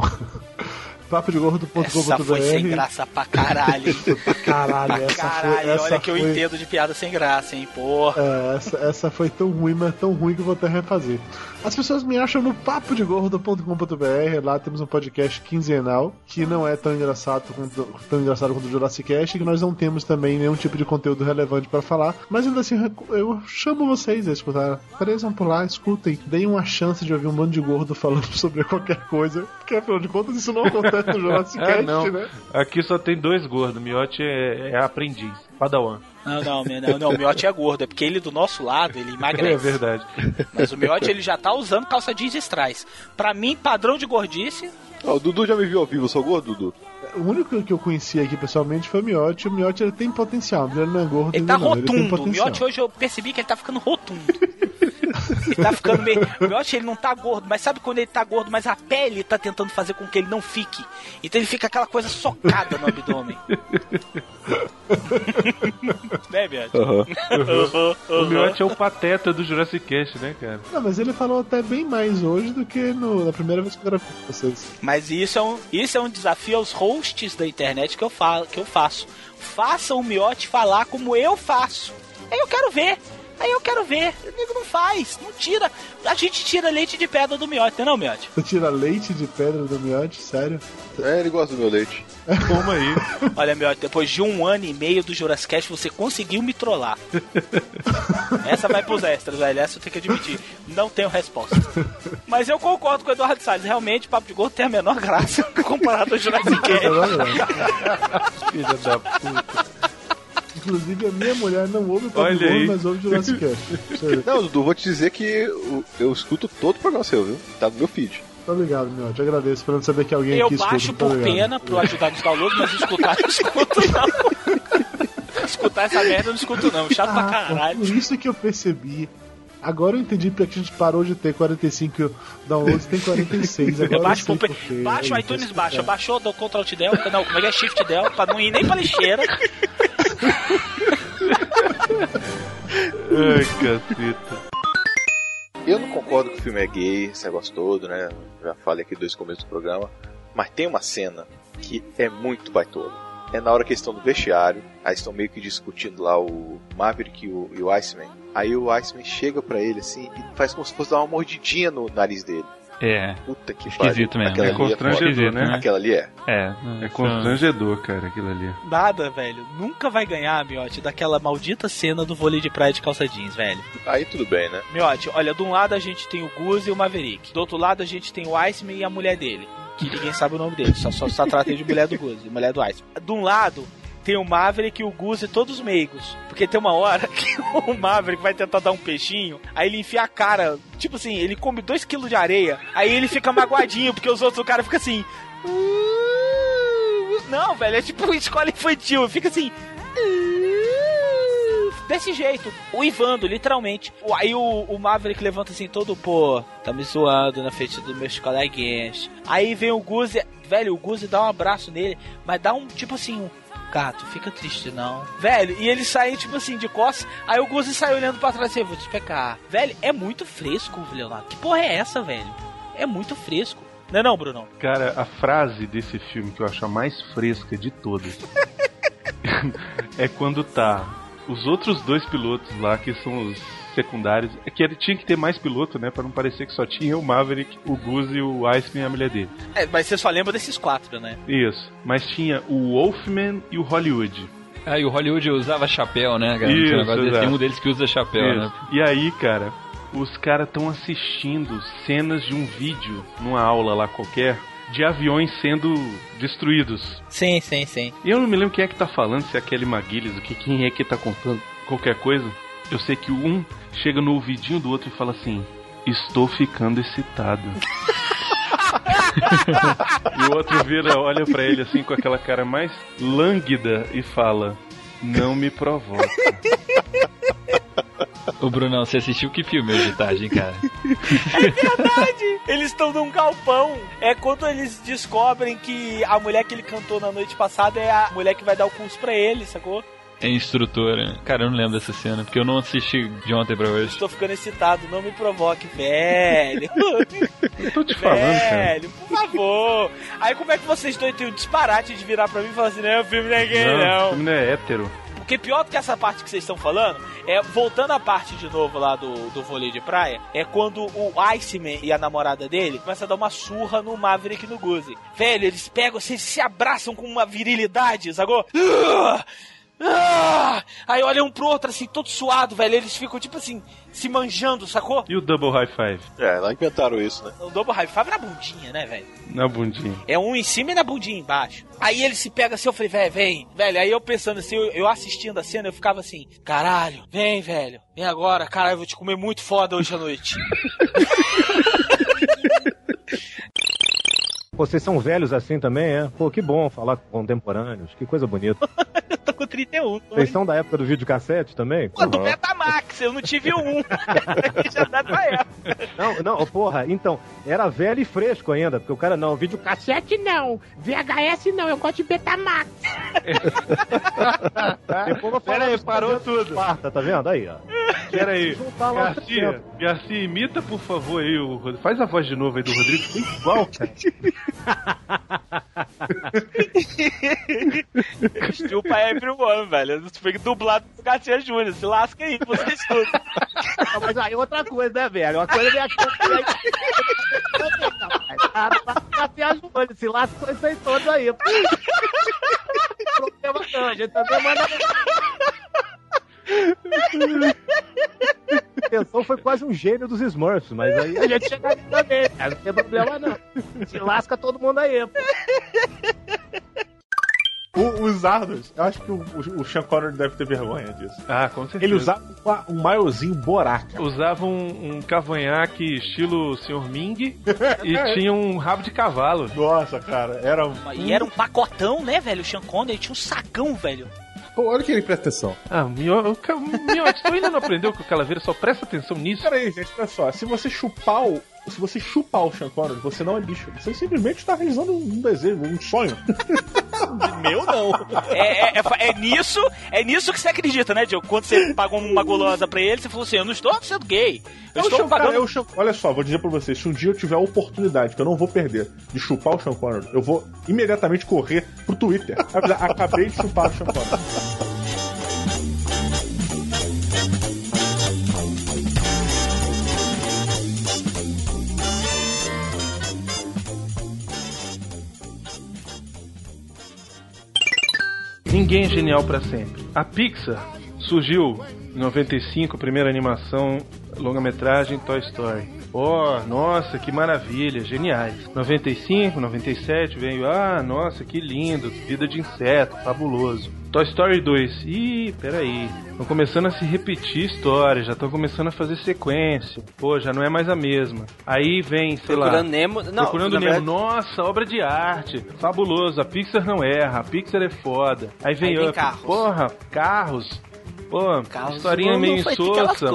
Papo de Essa foi sem graça pra caralho. hein? pra caralho, Pra essa caralho, foi, essa olha que eu foi- entendo de piada sem graça, hein, porra. É, essa, essa foi tão ruim, mas tão ruim que eu vou até refazer. As pessoas me acham no papodegordo.com.br. Lá temos um podcast quinzenal que não é tão engraçado quanto, tão engraçado quanto o Jurassic Cast, que nós não temos também nenhum tipo de conteúdo relevante pra falar. Mas ainda assim, eu chamo vocês a escutar. Apareçam por lá, escutem. Deem uma chance de ouvir um bando de gordo falando sobre qualquer coisa, porque afinal de contas isso não acontece no Jurassic Ah, Cast, não. né? Aqui só tem dois gordos. Miote é, é aprendiz. Padawan. Não, não, não, não, o Miotti é gordo, é porque ele do nosso lado, ele emagrece. É verdade. Mas o Miotti, ele já tá usando calça jeans strass. Pra mim, padrão de gordice, Ó, o Dudu já me viu ao vivo, eu sou gordo, Dudu? O único que eu conheci aqui pessoalmente foi o Miotti. O Miotti ele tem potencial, mas ele não é gordo ele tá não. Ele tem rotundo. O potencial. Miotti hoje eu percebi que ele tá ficando rotundo. Ele tá ficando meio. O Miotti ele não tá gordo, mas sabe quando ele tá gordo, mas a pele tá tentando fazer com que ele não fique. Então ele fica aquela coisa socada no abdômen. né, Miotti? O Miote é o pateta do Jurassic Cast, né, cara? Não, mas ele falou até bem mais hoje do que no- na primeira vez que eu gravei com vocês. Mas isso é, um, isso é um desafio aos hosts da internet que eu, falo, que eu faço. Faça o Miotti falar como eu faço. Eu quero ver. Aí eu quero ver. O nego não faz, não tira. A gente tira leite de pedra do Miotti, não é Miotti? Você tira leite de pedra do Miotti? Sério? É, ele gosta do meu leite. Toma aí. Olha, Miotti, depois de um ano e meio do Jurassic você conseguiu me trollar. Essa vai pros extras, velho. Essa eu tenho que admitir. Não tenho resposta. Mas eu concordo com o Eduardo Salles. Realmente, Papo de Gordo tem a menor graça comparado ao Jurassic. Filha da puta. Inclusive, a minha mulher não ouve o Papo Olha Gordo, aí. mas ouve Jurassic Cast. Não, Dudu, vou te dizer que eu, eu escuto todo o programa seu, viu? Tá no meu feed. Tá ligado, Miotti. Agradeço, esperando saber que alguém Eu aqui escuta. baixo tá por ligado. pena pro ajudar nos downloads, mas escutar eu não escuto, não. escutar essa merda eu não escuto, não. Chato pra Ah, caralho. Por isso que eu percebi. Agora eu entendi porque a gente parou de ter 45 downloads, tem 46. Agora Eu baixo, eu sei por, por quê. baixo o É iTunes baixa, baixou, dou Ctrl Del, não, como é que é Shift Del, pra não ir nem pra lixeira. Ai, caceta. Eu não concordo que o filme é gay, esse negócio todo, né? Já falei aqui dois começos do programa. Mas tem uma cena que é muito baitola. É na hora que eles estão no vestiário, aí estão meio que discutindo lá o Maverick e o, e o Iceman. Aí o Iceman chega pra ele assim e faz como se fosse dar uma mordidinha no nariz dele. É. Puta que Esquisito pariu. mesmo. Aquela É ali constrangedor, foda. né? Aquela ali é. É. É constrangedor, cara, aquilo ali. Nada, velho. Nunca vai ganhar, Miotti, daquela maldita cena do vôlei de praia de calça jeans, velho. Aí tudo bem, né? Miotti, olha, de um lado a gente tem o Goose e o Maverick. Do outro lado a gente tem o Iceman e a mulher dele. Que ninguém sabe o nome dele, só, só, só trata de mulher do Goose, mulher do Iceman. De um lado tem o Maverick e o Goose todos meigos. Porque tem uma hora que o Maverick vai tentar dar um peixinho, aí ele enfia a cara, tipo assim, ele come 2kg de areia, aí ele fica magoadinho, porque os outros caras ficam assim. "Uh". Não, velho, é tipo escola infantil, fica assim. Desse jeito, o Ivando, literalmente. O- Aí o, o Maverick levanta assim, todo, pô, tá me zoando na frente dos meus coleguinhas. Aí vem o Guzi, velho, o Guzi dá um abraço nele, mas dá um, tipo assim, um, gato, fica triste não. Velho, e ele sai, tipo assim, de costas, aí o Guzi sai olhando pra trás assim, vou te pegar. Velho, é muito fresco, Leonardo. Que porra é essa, velho? É muito fresco. Não é não, Bruno? Cara, a frase desse filme que eu acho a mais fresca de todas é quando tá os outros dois pilotos lá, que são os secundários. É que ele tinha que ter mais piloto, né? Pra não parecer que só tinha o Maverick, o Goose, o Iceman e a mulher dele. É, mas você só lembra desses quatro, né? Isso. Mas tinha o Wolfman e o Hollywood. Ah, e o Hollywood usava chapéu, né, cara? Isso, Tem um negócio desse, tem um deles que usa chapéu, né? Isso. E aí, cara, os caras estão assistindo cenas de um vídeo numa aula lá qualquer de aviões sendo destruídos. Sim, sim, sim. E eu não me lembro quem é que tá falando, se é aquele Maguiles, o que quem é que tá contando qualquer coisa. Eu sei que um chega no ouvidinho do outro e fala assim: Estou ficando excitado. e o outro vira, olha pra ele assim com aquela cara mais lânguida e fala: Não me provoca. Ô, Brunão, você assistiu que filme hoje de tarde, hein, cara? É verdade! Eles estão num galpão. É quando eles descobrem que a mulher que ele cantou na noite passada é a mulher que vai dar o curso pra ele, sacou? É instrutora. Cara, eu não lembro dessa cena, porque eu não assisti de ontem pra hoje. Estou ficando excitado, não me provoque, velho. Eu tô te falando, cara. velho, por favor. Aí como é que vocês dois têm o disparate de virar pra mim e falar assim, não, o filme não é gay, Não, o não. filme não é hétero. Porque pior do que essa parte que vocês estão falando, é voltando à parte de novo lá do, do vôlei de praia, é quando o Iceman e a namorada dele começam a dar uma surra no Maverick e no Guzi. Velho, eles pegam, vocês se abraçam com uma virilidade, sacou? Ah! Aí olha um pro outro, assim, todo suado, velho. Eles ficam, tipo assim, se manjando, sacou? E o Double High Five? É, lá inventaram isso, né? O Double High Five na bundinha, né, velho? Na bundinha. É um em cima e na bundinha embaixo. Aí ele se pega assim, eu falei, velho, vem, velho. Aí eu pensando assim, eu, eu assistindo a cena, eu ficava assim, caralho, vem, velho. Vem agora, caralho, eu vou te comer muito foda hoje à noite. Vocês são velhos assim também, é? Pô, que bom falar com contemporâneos, que coisa bonita. eu tô com 31. tô Vocês são da época do videocassete também? Pô, do Uhum. Betamax, eu não tive um. Já dá pra época. Não, não, porra, então, era velho e fresco ainda, porque o cara não, videocassete não, VHS não, eu gosto de Betamax. Pera aí, parou tudo. Esparta, tá vendo? Aí, ó. Pera aí. Garcia. Garcia, imita por favor aí o Rodrigo. Faz a voz de novo aí do Rodrigo. Ficou igual, cara. Chupa everyone, velho. Eu fui dublado do Garcia Júnior. Se lasca aí, vocês todos. Não, Mas aí outra coisa, né, velho? Uma coisa é minha coisa. Se lasca com isso aí todos aí. Problema não, a gente também manda. Intenção foi quase um gênio dos Smurfs, mas aí a gente chega ali também, cara. Não tem problema não. Se lasca todo mundo aí. O- os Zardos, eu acho que o, o, o Sean Connery deve ter vergonha disso. Ah, com certeza. Ele usava uma- um maiozinho boraca. Usava um, um cavanhaque estilo Sr. Ming e tinha um rabo de cavalo. Nossa, cara, era. E era um pacotão, né, velho? O Sean Connery tinha um sacão, velho. Pô, olha que ele presta atenção. Ah, Mio- o Ca- Miotti, tu ainda não aprendeu que o Calaveira só presta atenção nisso? Pera aí, gente, olha só. Se você chupar o. Se você chupar o Sean Connery, você não é bicho. Você simplesmente está realizando um desejo, um sonho. Meu não. É, é, é- é nisso, é nisso que você acredita, né, Diogo? Quando você pagou uma gulosa pra ele, você falou assim: eu não estou sendo gay. Eu Eu estou Sean- cara, pagando. eu Sean- olha só, vou dizer pra vocês: se um dia eu tiver a oportunidade, que eu não vou perder, de chupar o Sean Connery, eu vou imediatamente correr pro Twitter. Acabei de chupar o Sean Connery. Ninguém é genial pra sempre. A Pixar surgiu em 95, a primeira animação longa-metragem Toy Story. Oh, nossa, que maravilha, geniais. 95, 97 veio, ah, nossa, que lindo, vida de inseto, fabuloso. Toy Story 2, ih, peraí, estão começando a se repetir histórias, já estão começando a fazer sequência. Pô, já não é mais a mesma. Aí vem, sei lá. Procurando Nemo- não, Procurando Nemo, verdade- nossa, obra de arte, fabuloso. A Pixar não erra, a Pixar é foda. Aí vem Aí vem Up, Carros. porra, carros. Pô, Carros historinha meio insossa.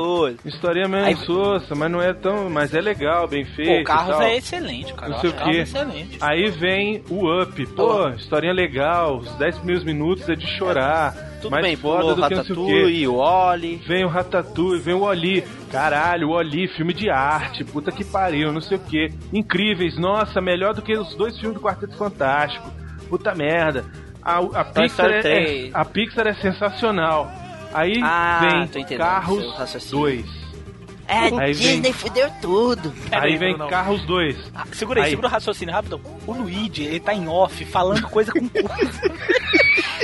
Historinha meio Aí- insossa, mas não é tão. Mas é legal, bem feito. O Carros é excelente, cara. Não sei o quê. excelente. Aí vem o Up. Pô, historinha legal. Os 10 primeiros minutos é de chorar. Tudo mais bem, foda do que não sei o quê. O Oli. Vem o Ratatouille, vem o Oli. Caralho, o Oli, filme de arte, puta que pariu, não sei o que. Incríveis, nossa, melhor do que os dois filmes do Quarteto Fantástico. Puta merda. A, a Pixar é, 3. é- a Pixar é sensacional. Aí Ah, vem Carros raciocínio. 2. É, Aí Disney vem- fudeu tudo. Aí vem Carros 2. Ah, segura aí, Aí. segura o raciocínio rápido. O Luigi, ele tá em off, falando coisa com coisa.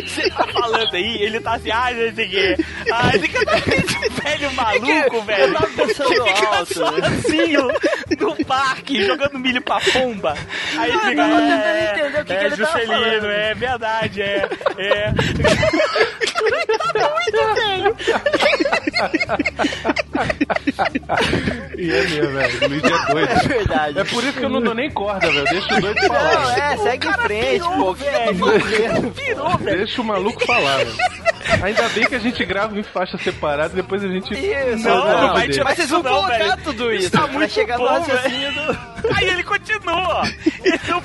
Você tá falando aí, ele tá assim, ah, não sei o quê. Ah, esse que velho maluco, velho. eu tava pensando que fica alto, sozinho no parque, jogando milho pra pomba. Aí ele Ah, fica, eu tô tentando é, entender o que é, que ele tava Juscelino, falando. é verdade, é, é. tá velho. E é mesmo, velho. O Luigi é doido. É verdade. É por isso que eu não dou nem corda, velho. Deixa o doido falar. Não, é, segue em frente, pô. O que você tá fazendo? Pirou, velho. Deixa o maluco falar, velho. Ainda bem que a gente grava em faixa separada e depois a gente. Isso, não, o vídeo vai tirar- Mas vocês vão Não, colocar velho. tudo isso. Tá muito chegar no bom, raciocínio do... Aí ele continua. Ele não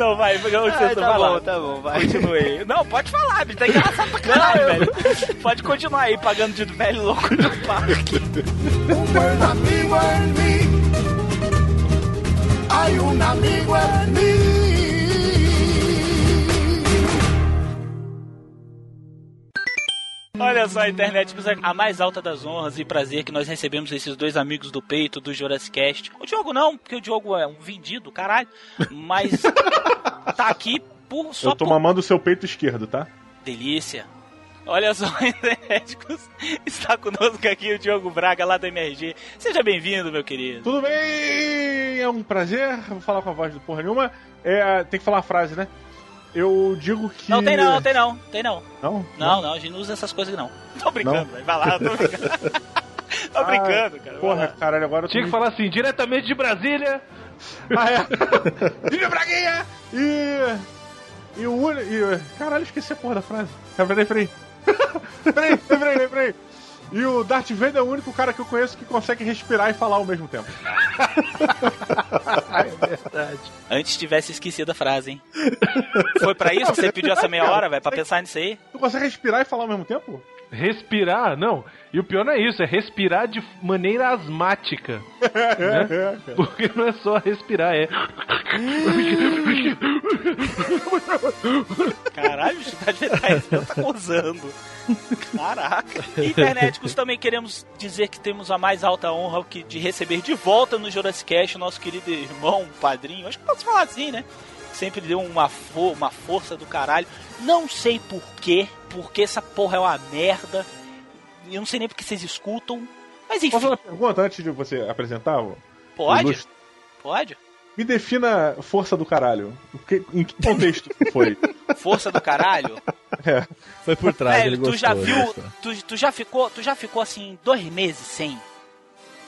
Não, vai, você Ah, vai tá lá. bom, tá bom, vai. Continue aí. Não, pode falar, bicho. Tá engraçado pra caralho, velho. Pode continuar aí, pagando de velho louco no parque. Un amigo en mí. Hay un amigo en mí. Olha só, a internet, a mais alta das honras e prazer que nós recebemos esses dois amigos do peito do Jurassic Cast. O Diogo não, porque o Diogo é um vendido, caralho. Mas tá aqui por só Eu tô por mamando o seu peito esquerdo, tá? delícia. Olha só, Energéticos, está conosco aqui o Diogo Braga lá da MRG. Seja bem-vindo, meu querido. Tudo bem? É um prazer. Vou falar com a voz do porra nenhuma. É, tem que falar a frase, né? Eu digo que. Não tem não, tem não, tem não. Não? Não, não, a gente não usa essas coisas não. Tô brincando, Não? velho. Vai lá, tô brincando. tô brincando, cara. Porra, caralho, agora eu tô Tinha que falar assim, diretamente de Brasília. Ah, é. Viva Braguinha! E. E o único. E... Caralho, esqueci a porra da frase. Ah, Peraí, peraí. peraí, peraí, peraí. E o Darth Vader é o único cara que eu conheço que consegue respirar e falar ao mesmo tempo. É verdade. Antes tivesse esquecido a frase, hein? Foi pra isso que você pediu essa meia hora, velho? Pra pensar nisso aí? Tu consegue respirar e falar ao mesmo tempo? Respirar, não. E o pior não é isso, é respirar de maneira asmática. né? Porque não é só respirar, é. Caralho, o Cidade Vetais tá gozando. Caraca. Internéticos, também queremos dizer que temos a mais alta honra que- de receber de volta no Jurassic Cast o nosso querido irmão, padrinho. Acho que posso falar assim, né? Sempre deu uma, fo uma força do caralho. Não sei porquê, porque essa porra é uma merda. Eu não sei nem porque vocês escutam. Mas enfim. Posso fazer uma pergunta antes de você apresentar? Pode? Pode? Me defina força do caralho. O que- em que contexto foi? Força do caralho? É. Foi por trás, Velho, ele tu gostou. já ele viu. Tu, tu já ficou. Tu já ficou assim dois meses sem.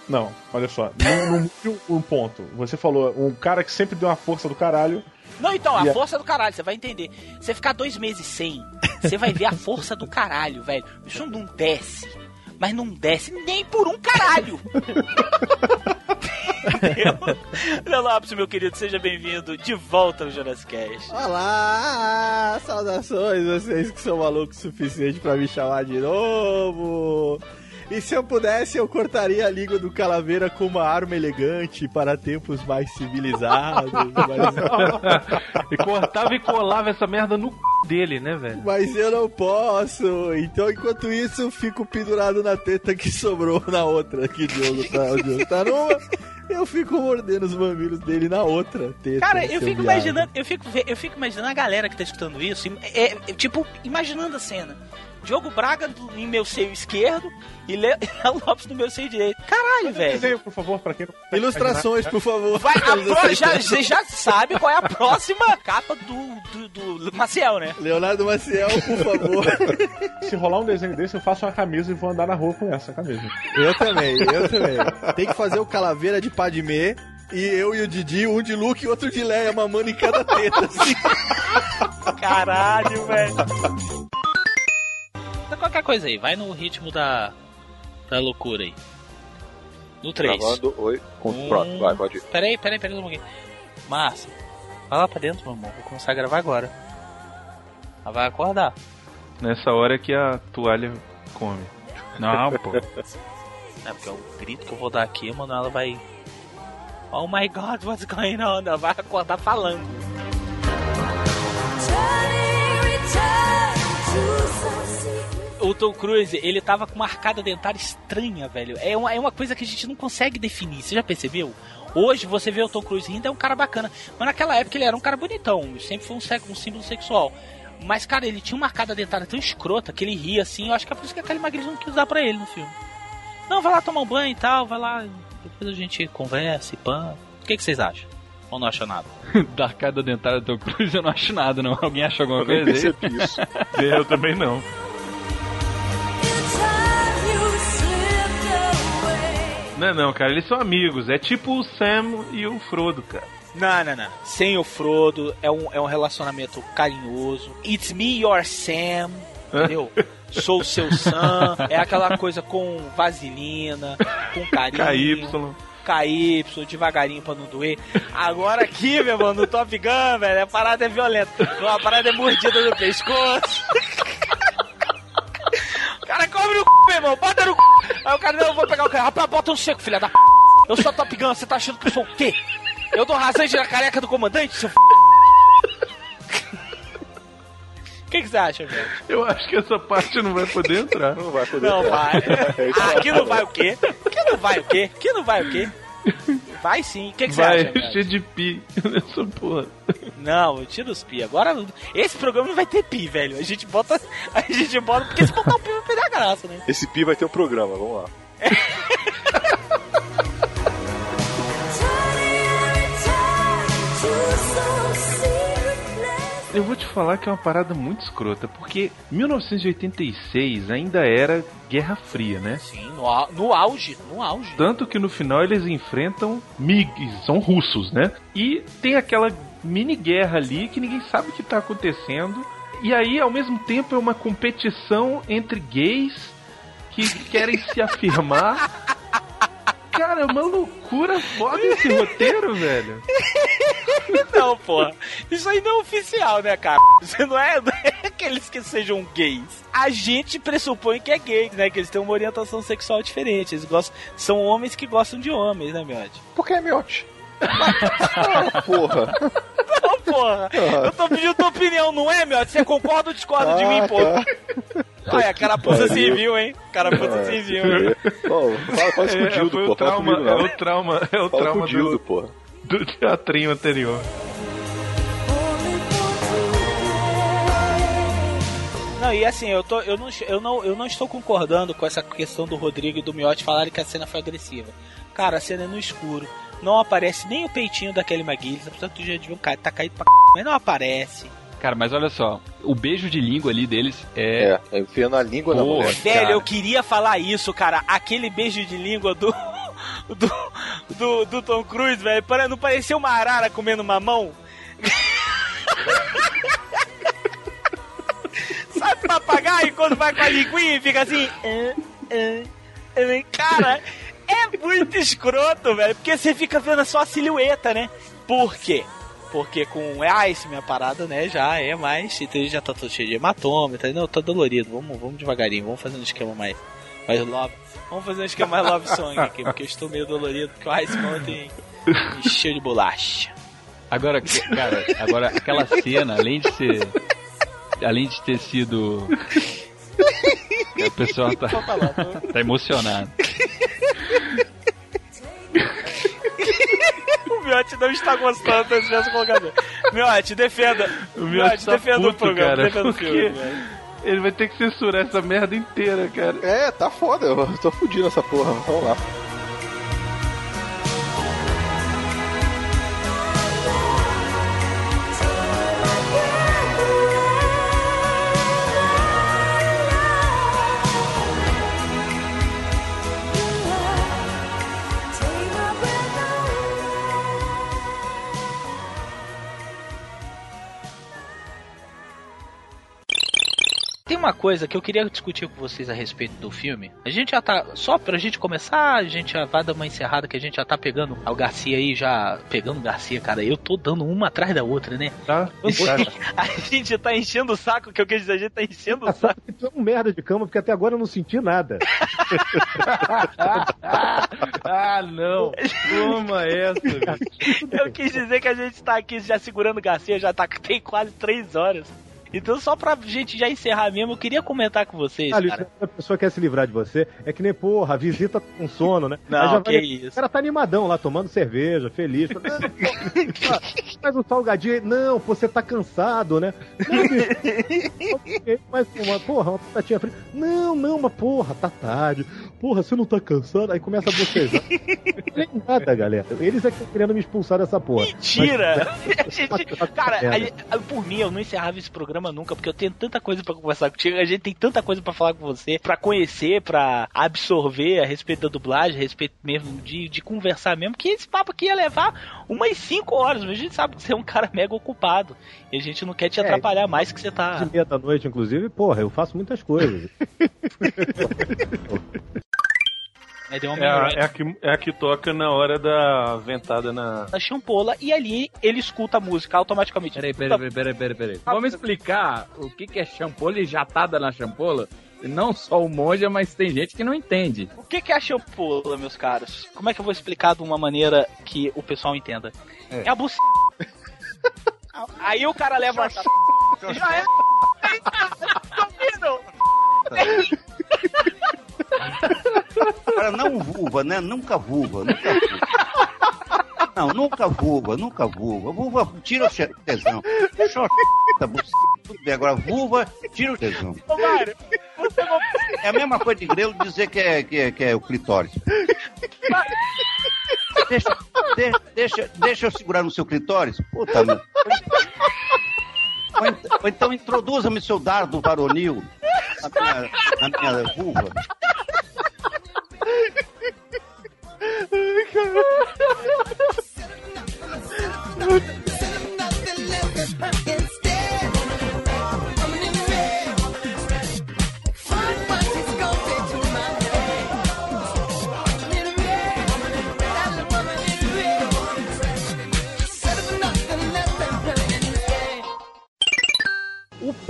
Não, olha só. Não, não viu um ponto. Você falou, um cara que sempre deu uma força do caralho. Não, então, a E a- força do caralho, você vai entender. Você ficar dois meses sem, você vai ver a força do caralho, velho. Isso não desce. Mas não desce nem por um caralho. Entendeu? Léo Lopes, meu querido, seja bem-vindo de volta ao Jurassic Cast. Olá, saudações, vocês que são malucos o suficiente pra me chamar de novo. E se eu pudesse, eu cortaria a língua do Calaveira com uma arma elegante para tempos mais civilizados. mas... e cortava e colava essa merda no c... dele, né, velho? Mas eu não posso. Então, enquanto isso, eu fico pendurado na teta que sobrou na outra. Que Diogo tá, o Diogo tá numa. Eu fico mordendo os mamilos dele na outra teta. Cara, eu fico viado. imaginando, eu fico, eu fico imaginando a galera que tá escutando isso, é, é, tipo, imaginando a cena. Diogo Braga em meu seio esquerdo e Léo Lopes no meu seio direito. Caralho, velho. Desenho, por favor, pra quem não Ilustrações, por favor. Vai, a pro- já, você já sabe qual é a próxima capa do, do, do Maciel, né? Leonardo Maciel, por favor. Se rolar um desenho desse, eu faço uma camisa e vou andar na rua com essa camisa. Eu também, eu também. Tem que fazer o calaveira de Padmé. E eu e o Didi, um de Luke e outro de Leia, mamando em cada teta, assim. Caralho, velho. Então, qualquer coisa aí, vai no ritmo da, da loucura aí. No 3. Gravando, oi. Um... Pronto, vai, pode ir. Peraí, peraí, peraí um pouquinho. Márcia, vai lá pra dentro, meu amor. Vou começar a gravar agora. Ela vai acordar. Nessa hora que a toalha come. Não, pô. É porque é o grito que eu vou dar aqui, mano, ela vai. Oh my god, what's going on? Ela vai acordar falando. O Tom Cruise, ele tava com uma arcada dentária estranha, velho. É uma, é uma coisa que a gente não consegue definir, você já percebeu? Hoje você vê o Tom Cruise rindo, é um cara bacana. Mas naquela época ele era um cara bonitão, sempre foi um, um símbolo sexual. Mas, cara, ele tinha uma arcada dentária tão escrota que ele ria assim. Eu acho que é por isso que a Kelly McGillis não quis dar pra ele no filme. Não, vai lá tomar um banho e tal, vai lá. Depois a gente conversa e pã. O que, que vocês acham? Ou não acham nada? da arcada dentária do Tom Cruise eu não acho nada, não. Alguém acha alguma Eu nem coisa aí? percebi isso. Eu também não. Não é não, cara, eles são amigos. É tipo o Sam e o Frodo, cara. Não, não, não. Sem o Frodo, é um, é um relacionamento carinhoso. It's me, your Sam. Entendeu? Sou o seu Sam. É aquela coisa com vaselina, com carinho. KY. KY, devagarinho pra não doer. Agora aqui, meu irmão, no Top Gun, velho, a parada é violenta. A parada é mordida no pescoço. Cara cobre no c, meu irmão, bota no c. Aí o cara, não, eu vou pegar o cara. Rapaz, bota um seco, filha da p. Eu sou Top Gun, você tá achando que eu sou o quê? Eu dou rasante na careca do comandante, seu f. O que, que você acha, velho? Eu acho que essa parte não vai poder entrar. Não vai poder Não entrar. vai. É isso aí. Aqui não vai o quê? Aqui não vai o quê? Aqui não vai o quê? Vai sim. O que, que você Vai, acha? cara? cheio de pi nessa porra. Não, tira os pi. Agora, esse programa não vai ter pi, velho. A gente bota. A gente bota. Porque se botar o pi vai perder a graça, né? Esse pi vai ter um programa, vamos lá. Eu vou te falar que é uma parada muito escrota, porque 1986 ainda era Guerra Fria, né? Sim, no, au- no auge. No auge. Tanto que no final eles enfrentam MiGs, são russos, né? E tem aquela mini guerra ali que ninguém sabe o que tá acontecendo. E aí, ao mesmo tempo, é uma competição entre gays que querem se afirmar. Cara, é uma loucura foda esse roteiro, velho. Não, porra. Isso aí não é oficial, né, cara? Isso não é, não é aqueles que sejam gays. A gente pressupõe que é gay, né? Que eles têm uma orientação sexual diferente. Eles gostam, são homens que gostam de homens, né, Miotti? Porque é porra. Não, porra. Eu tô pedindo tua opinião, não é, Miotti? Você concorda ou discorda de mim, porra? Olha, carapuça civil, hein? Carapuça É. civil, hein? Bom, fala, fala isso com o É, Dildo, foi pô. trauma, comigo, é o trauma, é o Fala trauma o Dildo, do, pô. do teatrinho anterior. Não, e assim, eu, tô, eu, não, eu, não, eu não estou concordando com essa questão do Rodrigo e do Miotti falarem que a cena foi agressiva. Cara, a cena é no escuro. Não aparece nem o peitinho da Kelly McGillis, apesar que já devia cair, tá caído pra c... mas não aparece. Cara, mas olha só, o beijo de língua ali deles é. É, enfiando a língua na Pô, mulher. Velho, cara. eu queria falar isso, cara. Aquele beijo de língua do. Do, do, do Tom Cruise, velho. pare- Não parecia uma arara comendo mamão? Sabe papagaio quando vai com a linguinha e fica assim. Cara, é muito escroto, velho. Porque você fica vendo só a silhueta, né? Por quê? Porque com Ice, minha parada, né, já é mais. então Já tá todo cheio de hematoma, tá? Não, tá dolorido. Vamos, vamos devagarinho, vamos fazer um esquema mais. Mais love. Vamos fazer um esquema mais love song aqui, porque eu estou meio dolorido, porque o Ice ontem encheu de bolacha. Agora, cara, agora aquela cena, além de ser. Além de ter sido. O pessoal tá, pô. tá emocionado. O Miotti não está gostando desse mesmo colocador. Miotti, defenda. O Miotti tá defenda o puto, programa, cara, defenda o filme. velho. ele vai ter que censurar essa merda inteira, cara. É, tá foda, eu tô fudido nessa porra. Vamos lá. Uma coisa que eu queria discutir com vocês a respeito do filme. A gente já tá. Só pra gente começar, a gente já vai dar uma encerrada que a gente já tá pegando o Garcia aí, já. Pegando o Garcia, cara. Eu tô dando uma atrás da outra, né? Tá? a gente tá enchendo o saco, que eu quis dizer, a gente tá enchendo o saco. Tu é um merda de cama, porque até agora eu não senti nada. ah, não. Toma essa, bicho. Eu quis dizer que a gente tá aqui já segurando o Garcia, já tá tem quase três horas. Então, só pra gente já encerrar mesmo, eu queria comentar com vocês, Ah, cara. a pessoa quer se livrar de você, é que nem, porra, a visita tá com sono, né? Não, que vai- isso. O cara tá animadão lá, tomando cerveja, feliz. Pô, Faz um salgadinho aí. Não, pô, você tá cansado, né? Não, Mas, uma, porra, uma batatinha frita. Não, não, mas porra, tá tarde. Porra, você não tá cansado? Aí começa a bocejar. Não tem nada, galera. Eles é que estão querendo me expulsar dessa porra. Mentira! Mas- gente- cara, a por mim, eu não encerrava esse programa nunca, porque eu tenho tanta coisa pra conversar contigo, a gente tem tanta coisa pra falar com você, pra conhecer, pra absorver a respeito da dublagem, a respeito mesmo de, de conversar mesmo, que esse papo aqui ia levar umas 5 horas, mas a gente sabe que você é um cara mega ocupado, e a gente não quer te É, atrapalhar mais que você tá... De meia da noite, inclusive, porra, eu faço muitas coisas. Deu uma É a, é, a que, é a que toca na hora da ventada na. da champola e ali ele escuta a música automaticamente. Peraí, peraí, peraí, peraí, peraí. Vamos explicar o que, que é champola e jatada na champola? Não só o monja, mas tem gente que não entende. O que, que é a champola, meus caros? Como é que eu vou explicar de uma maneira que o pessoal entenda? É, a buc... Aí o cara leva a... Já é... Cara, não vulva, né? Nunca vulva, nunca vulva. Não, nunca vulva, nunca vulva. Vulva, tira o tesão. Xoxa, buceta, tudo bem. Agora, vulva, tira o tesão. Ô, Mário, você não... É a mesma coisa de grelo dizer que é, que é, que é o clitóris. Deixa, de- deixa, deixa eu segurar no seu clitóris. Puta, meu. Ou, ou então introduza-me seu dardo varonil na minha, na minha vulva. O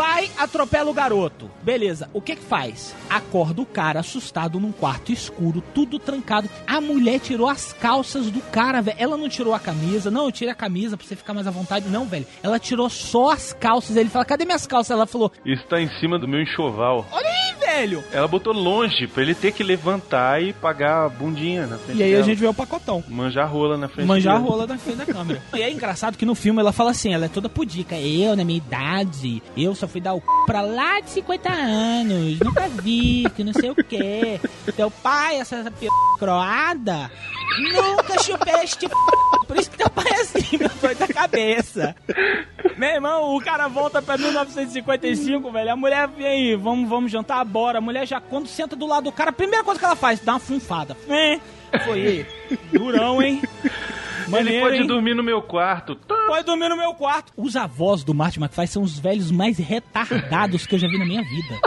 pai atropela o garoto. Beleza, o que que faz? Acorda o cara assustado num quarto escuro, tudo trancado. A mulher tirou as calças do cara, velho. Ela não tirou a camisa. Não, eu tirei a camisa pra você ficar mais à vontade. Não, velho. Ela tirou só as calças. Ele fala, cadê minhas calças? Ela falou, Está em cima do meu enxoval. olha aí, velho. Ela botou longe pra ele ter que levantar e pagar a bundinha na frente E aí a dela. gente vê o pacotão. Manjar rola na frente Manjar a dele. rola na frente da câmera. E é engraçado que no filme ela fala assim, ela é toda pudica. Eu, na minha idade, eu só fui dar o c... pra lá de 50 anos. Nunca vi, que não sei o quê. Teu pai, essa, essa p... croada, nunca chupei este p... Por isso que teu pai é assim, meu doido da cabeça. Meu irmão, o cara volta pra 1955, velho. A mulher vem aí, vamos, vamos jantar, bora. A mulher já, quando senta do lado do cara, a primeira coisa que ela faz, dá uma funfada. É, foi. Durão, hein? Ele Maneiro, pode hein? dormir no meu quarto. Pode dormir no meu quarto. Os avós do Martin McFly são os velhos mais retardados que eu já vi na minha vida.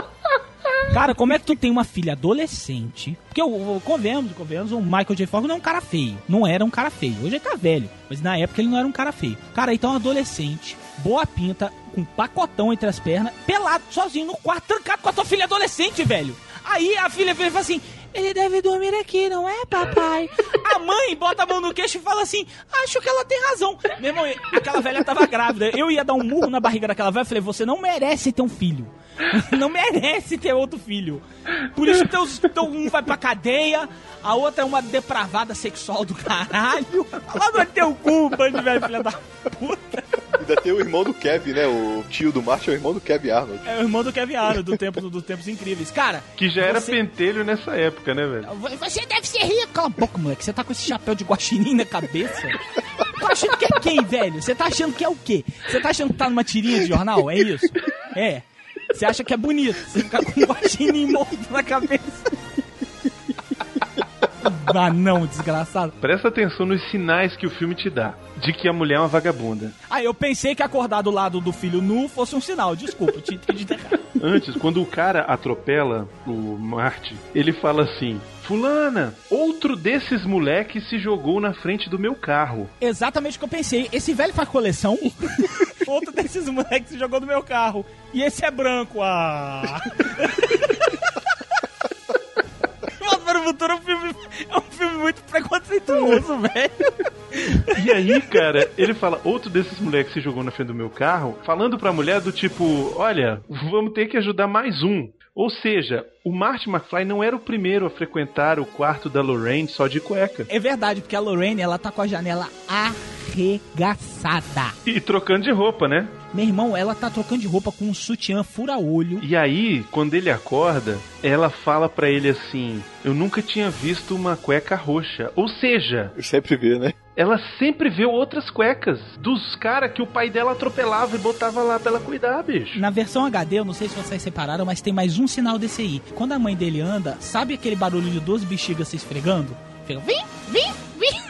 Cara, como é que tu tem uma filha adolescente? Porque, eu, eu, convenhamos, convenhamos, o Michael J. Fox não é um cara feio. Não era um cara feio. Hoje ele tá velho. Mas na época ele não era um cara feio. Cara, então um adolescente, boa pinta, com pacotão entre as pernas, pelado, sozinho no quarto, trancado com a tua filha adolescente, velho. Aí a filha vira e fala assim: ele deve dormir aqui, não é, papai? A mãe bota a mão no queixo e fala assim: acho que ela tem razão. Meu irmão, aquela velha tava grávida. Eu ia dar um murro na barriga daquela velha. Eu falei: você não merece ter um filho. Não merece ter outro filho. Por isso teus, teu um vai pra cadeia, a outra é uma depravada sexual do caralho. Lá no teu cu, bando de velho, filha da puta. Ainda tem o irmão do Kevin, né? O tio do Martin é o irmão do Kevin Arnold. É o irmão do Kevin Arnold, do tempo, dos tempos incríveis. Cara, Que já era Você- pentelho nessa época, né, velho? Você deve ser rico. Cala a boca, moleque. Você tá com esse chapéu de guaxinim na cabeça? Tá achando que é quem, velho? Você tá achando que é o quê? Você tá achando que tá numa tirinha de jornal? É isso? É. Você acha que é bonito você ficar com um guaxinim morto na cabeça? Ah, não, desgraçado. Presta atenção nos sinais que o filme te dá de que a mulher é uma vagabunda. Ah, eu pensei que acordar do lado do filho nu fosse um sinal. Desculpa, te entendi errado. Antes, quando o cara atropela o Marte, ele fala assim: Fulana, outro desses moleques se jogou na frente do meu carro. Exatamente o que eu pensei. Esse velho faz coleção. Outro desses moleques se jogou no meu carro. E esse é branco. Ah. Para o futuro é um filme, é um filme muito preconceituoso, velho. E aí, cara, ele fala: outro desses moleques se jogou na frente do meu carro, falando pra mulher do tipo: Olha, vamos ter que ajudar mais um. Ou seja, o Marty McFly não era o primeiro a frequentar o quarto da Lorraine só de cueca. É verdade, porque a Lorraine, ela tá com a janela arregaçada. E trocando de roupa, né? Meu irmão, ela tá trocando de roupa com um sutiã fura-olho. E aí, quando ele acorda, ela fala pra ele assim: Eu nunca tinha visto uma cueca roxa. Ou seja, sempre vê, né? Ela sempre vê outras cuecas dos caras que o pai dela atropelava e botava lá pra ela cuidar, bicho. Na versão HD, eu não sei se vocês separaram, mas tem mais um sinal desse aí. Quando a mãe dele anda, sabe aquele barulho de duas bexigas se esfregando? Fica, vim, vim, vim.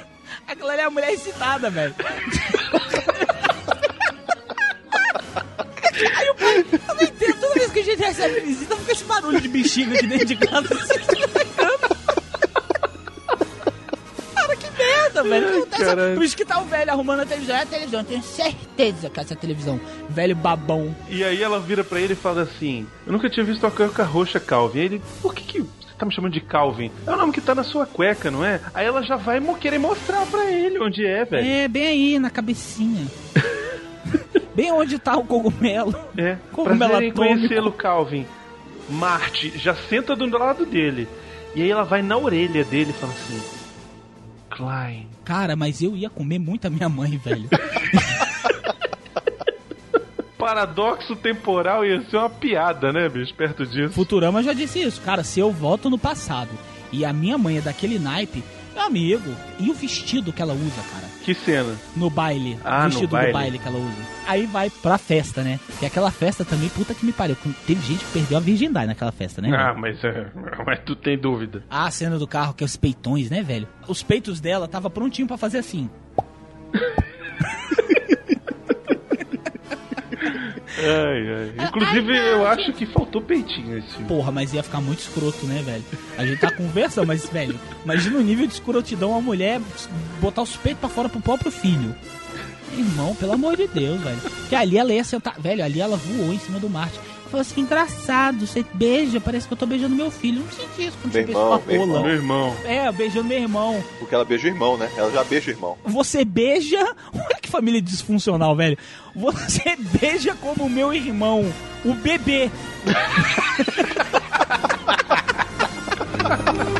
Aquela ali é a mulher excitada, velho. Aí o pai, eu não entendo, toda vez que a gente recebe visita, fica esse barulho de bexiga aqui dentro de casa se esfregando. Merda, velho. Essa-. Por isso que tá o velho arrumando a televisão. É a televisão, eu tenho certeza que é essa televisão. Velho babão. E aí ela vira pra ele e fala assim: Eu nunca tinha visto uma cueca roxa, Calvin. Aí ele, por que, que você tá me chamando de Calvin? É o nome que tá na sua cueca, não é? Aí ela já vai querer mostrar pra ele onde é, velho. É, bem aí, na cabecinha. bem onde tá o cogumelo. É, Cogumelo prazer em conhecê-lo, Calvin. Marte já senta do lado dele. E aí ela vai na orelha dele e fala assim: Klein. Cara, mas eu ia comer muito a minha mãe, velho. Paradoxo temporal ia ser uma piada, né, bicho? Perto disso. Futurama já disse isso. Cara, se eu volto no passado e a minha mãe é daquele naipe, meu amigo, e o vestido que ela usa, cara? Que cena? No baile. Ah, o no vestido baile. do baile que ela usa. Aí vai pra festa, né? Que aquela festa também, puta que me pariu. Teve gente que perdeu a virgindade naquela festa, né? Ah, mas, é, mas tu tem dúvida. Ah, a cena do carro, que é os peitões, né, velho? Os peitos dela tava prontinho pra fazer assim. Ai, ai. Inclusive, eu acho que faltou peitinho esse filme. Porra, mas ia ficar muito escroto, né, velho? A gente tá conversando, mas, velho, imagina o nível de escrotidão uma mulher botar os peitos pra fora pro próprio filho. Irmão, pelo amor de Deus, velho. Que ali ela ia sentar. Velho, ali ela voou em cima do Marte. Falou assim, engraçado, você beija, parece que eu tô beijando meu filho. Eu não senti isso quando meu você irmão, beijou a. Meu irmão. É, beijando meu irmão. Porque ela beija o irmão, né? Ela já beija o irmão. Você beija... Olha que família disfuncional, velho. Você beija como o meu irmão, o bebê.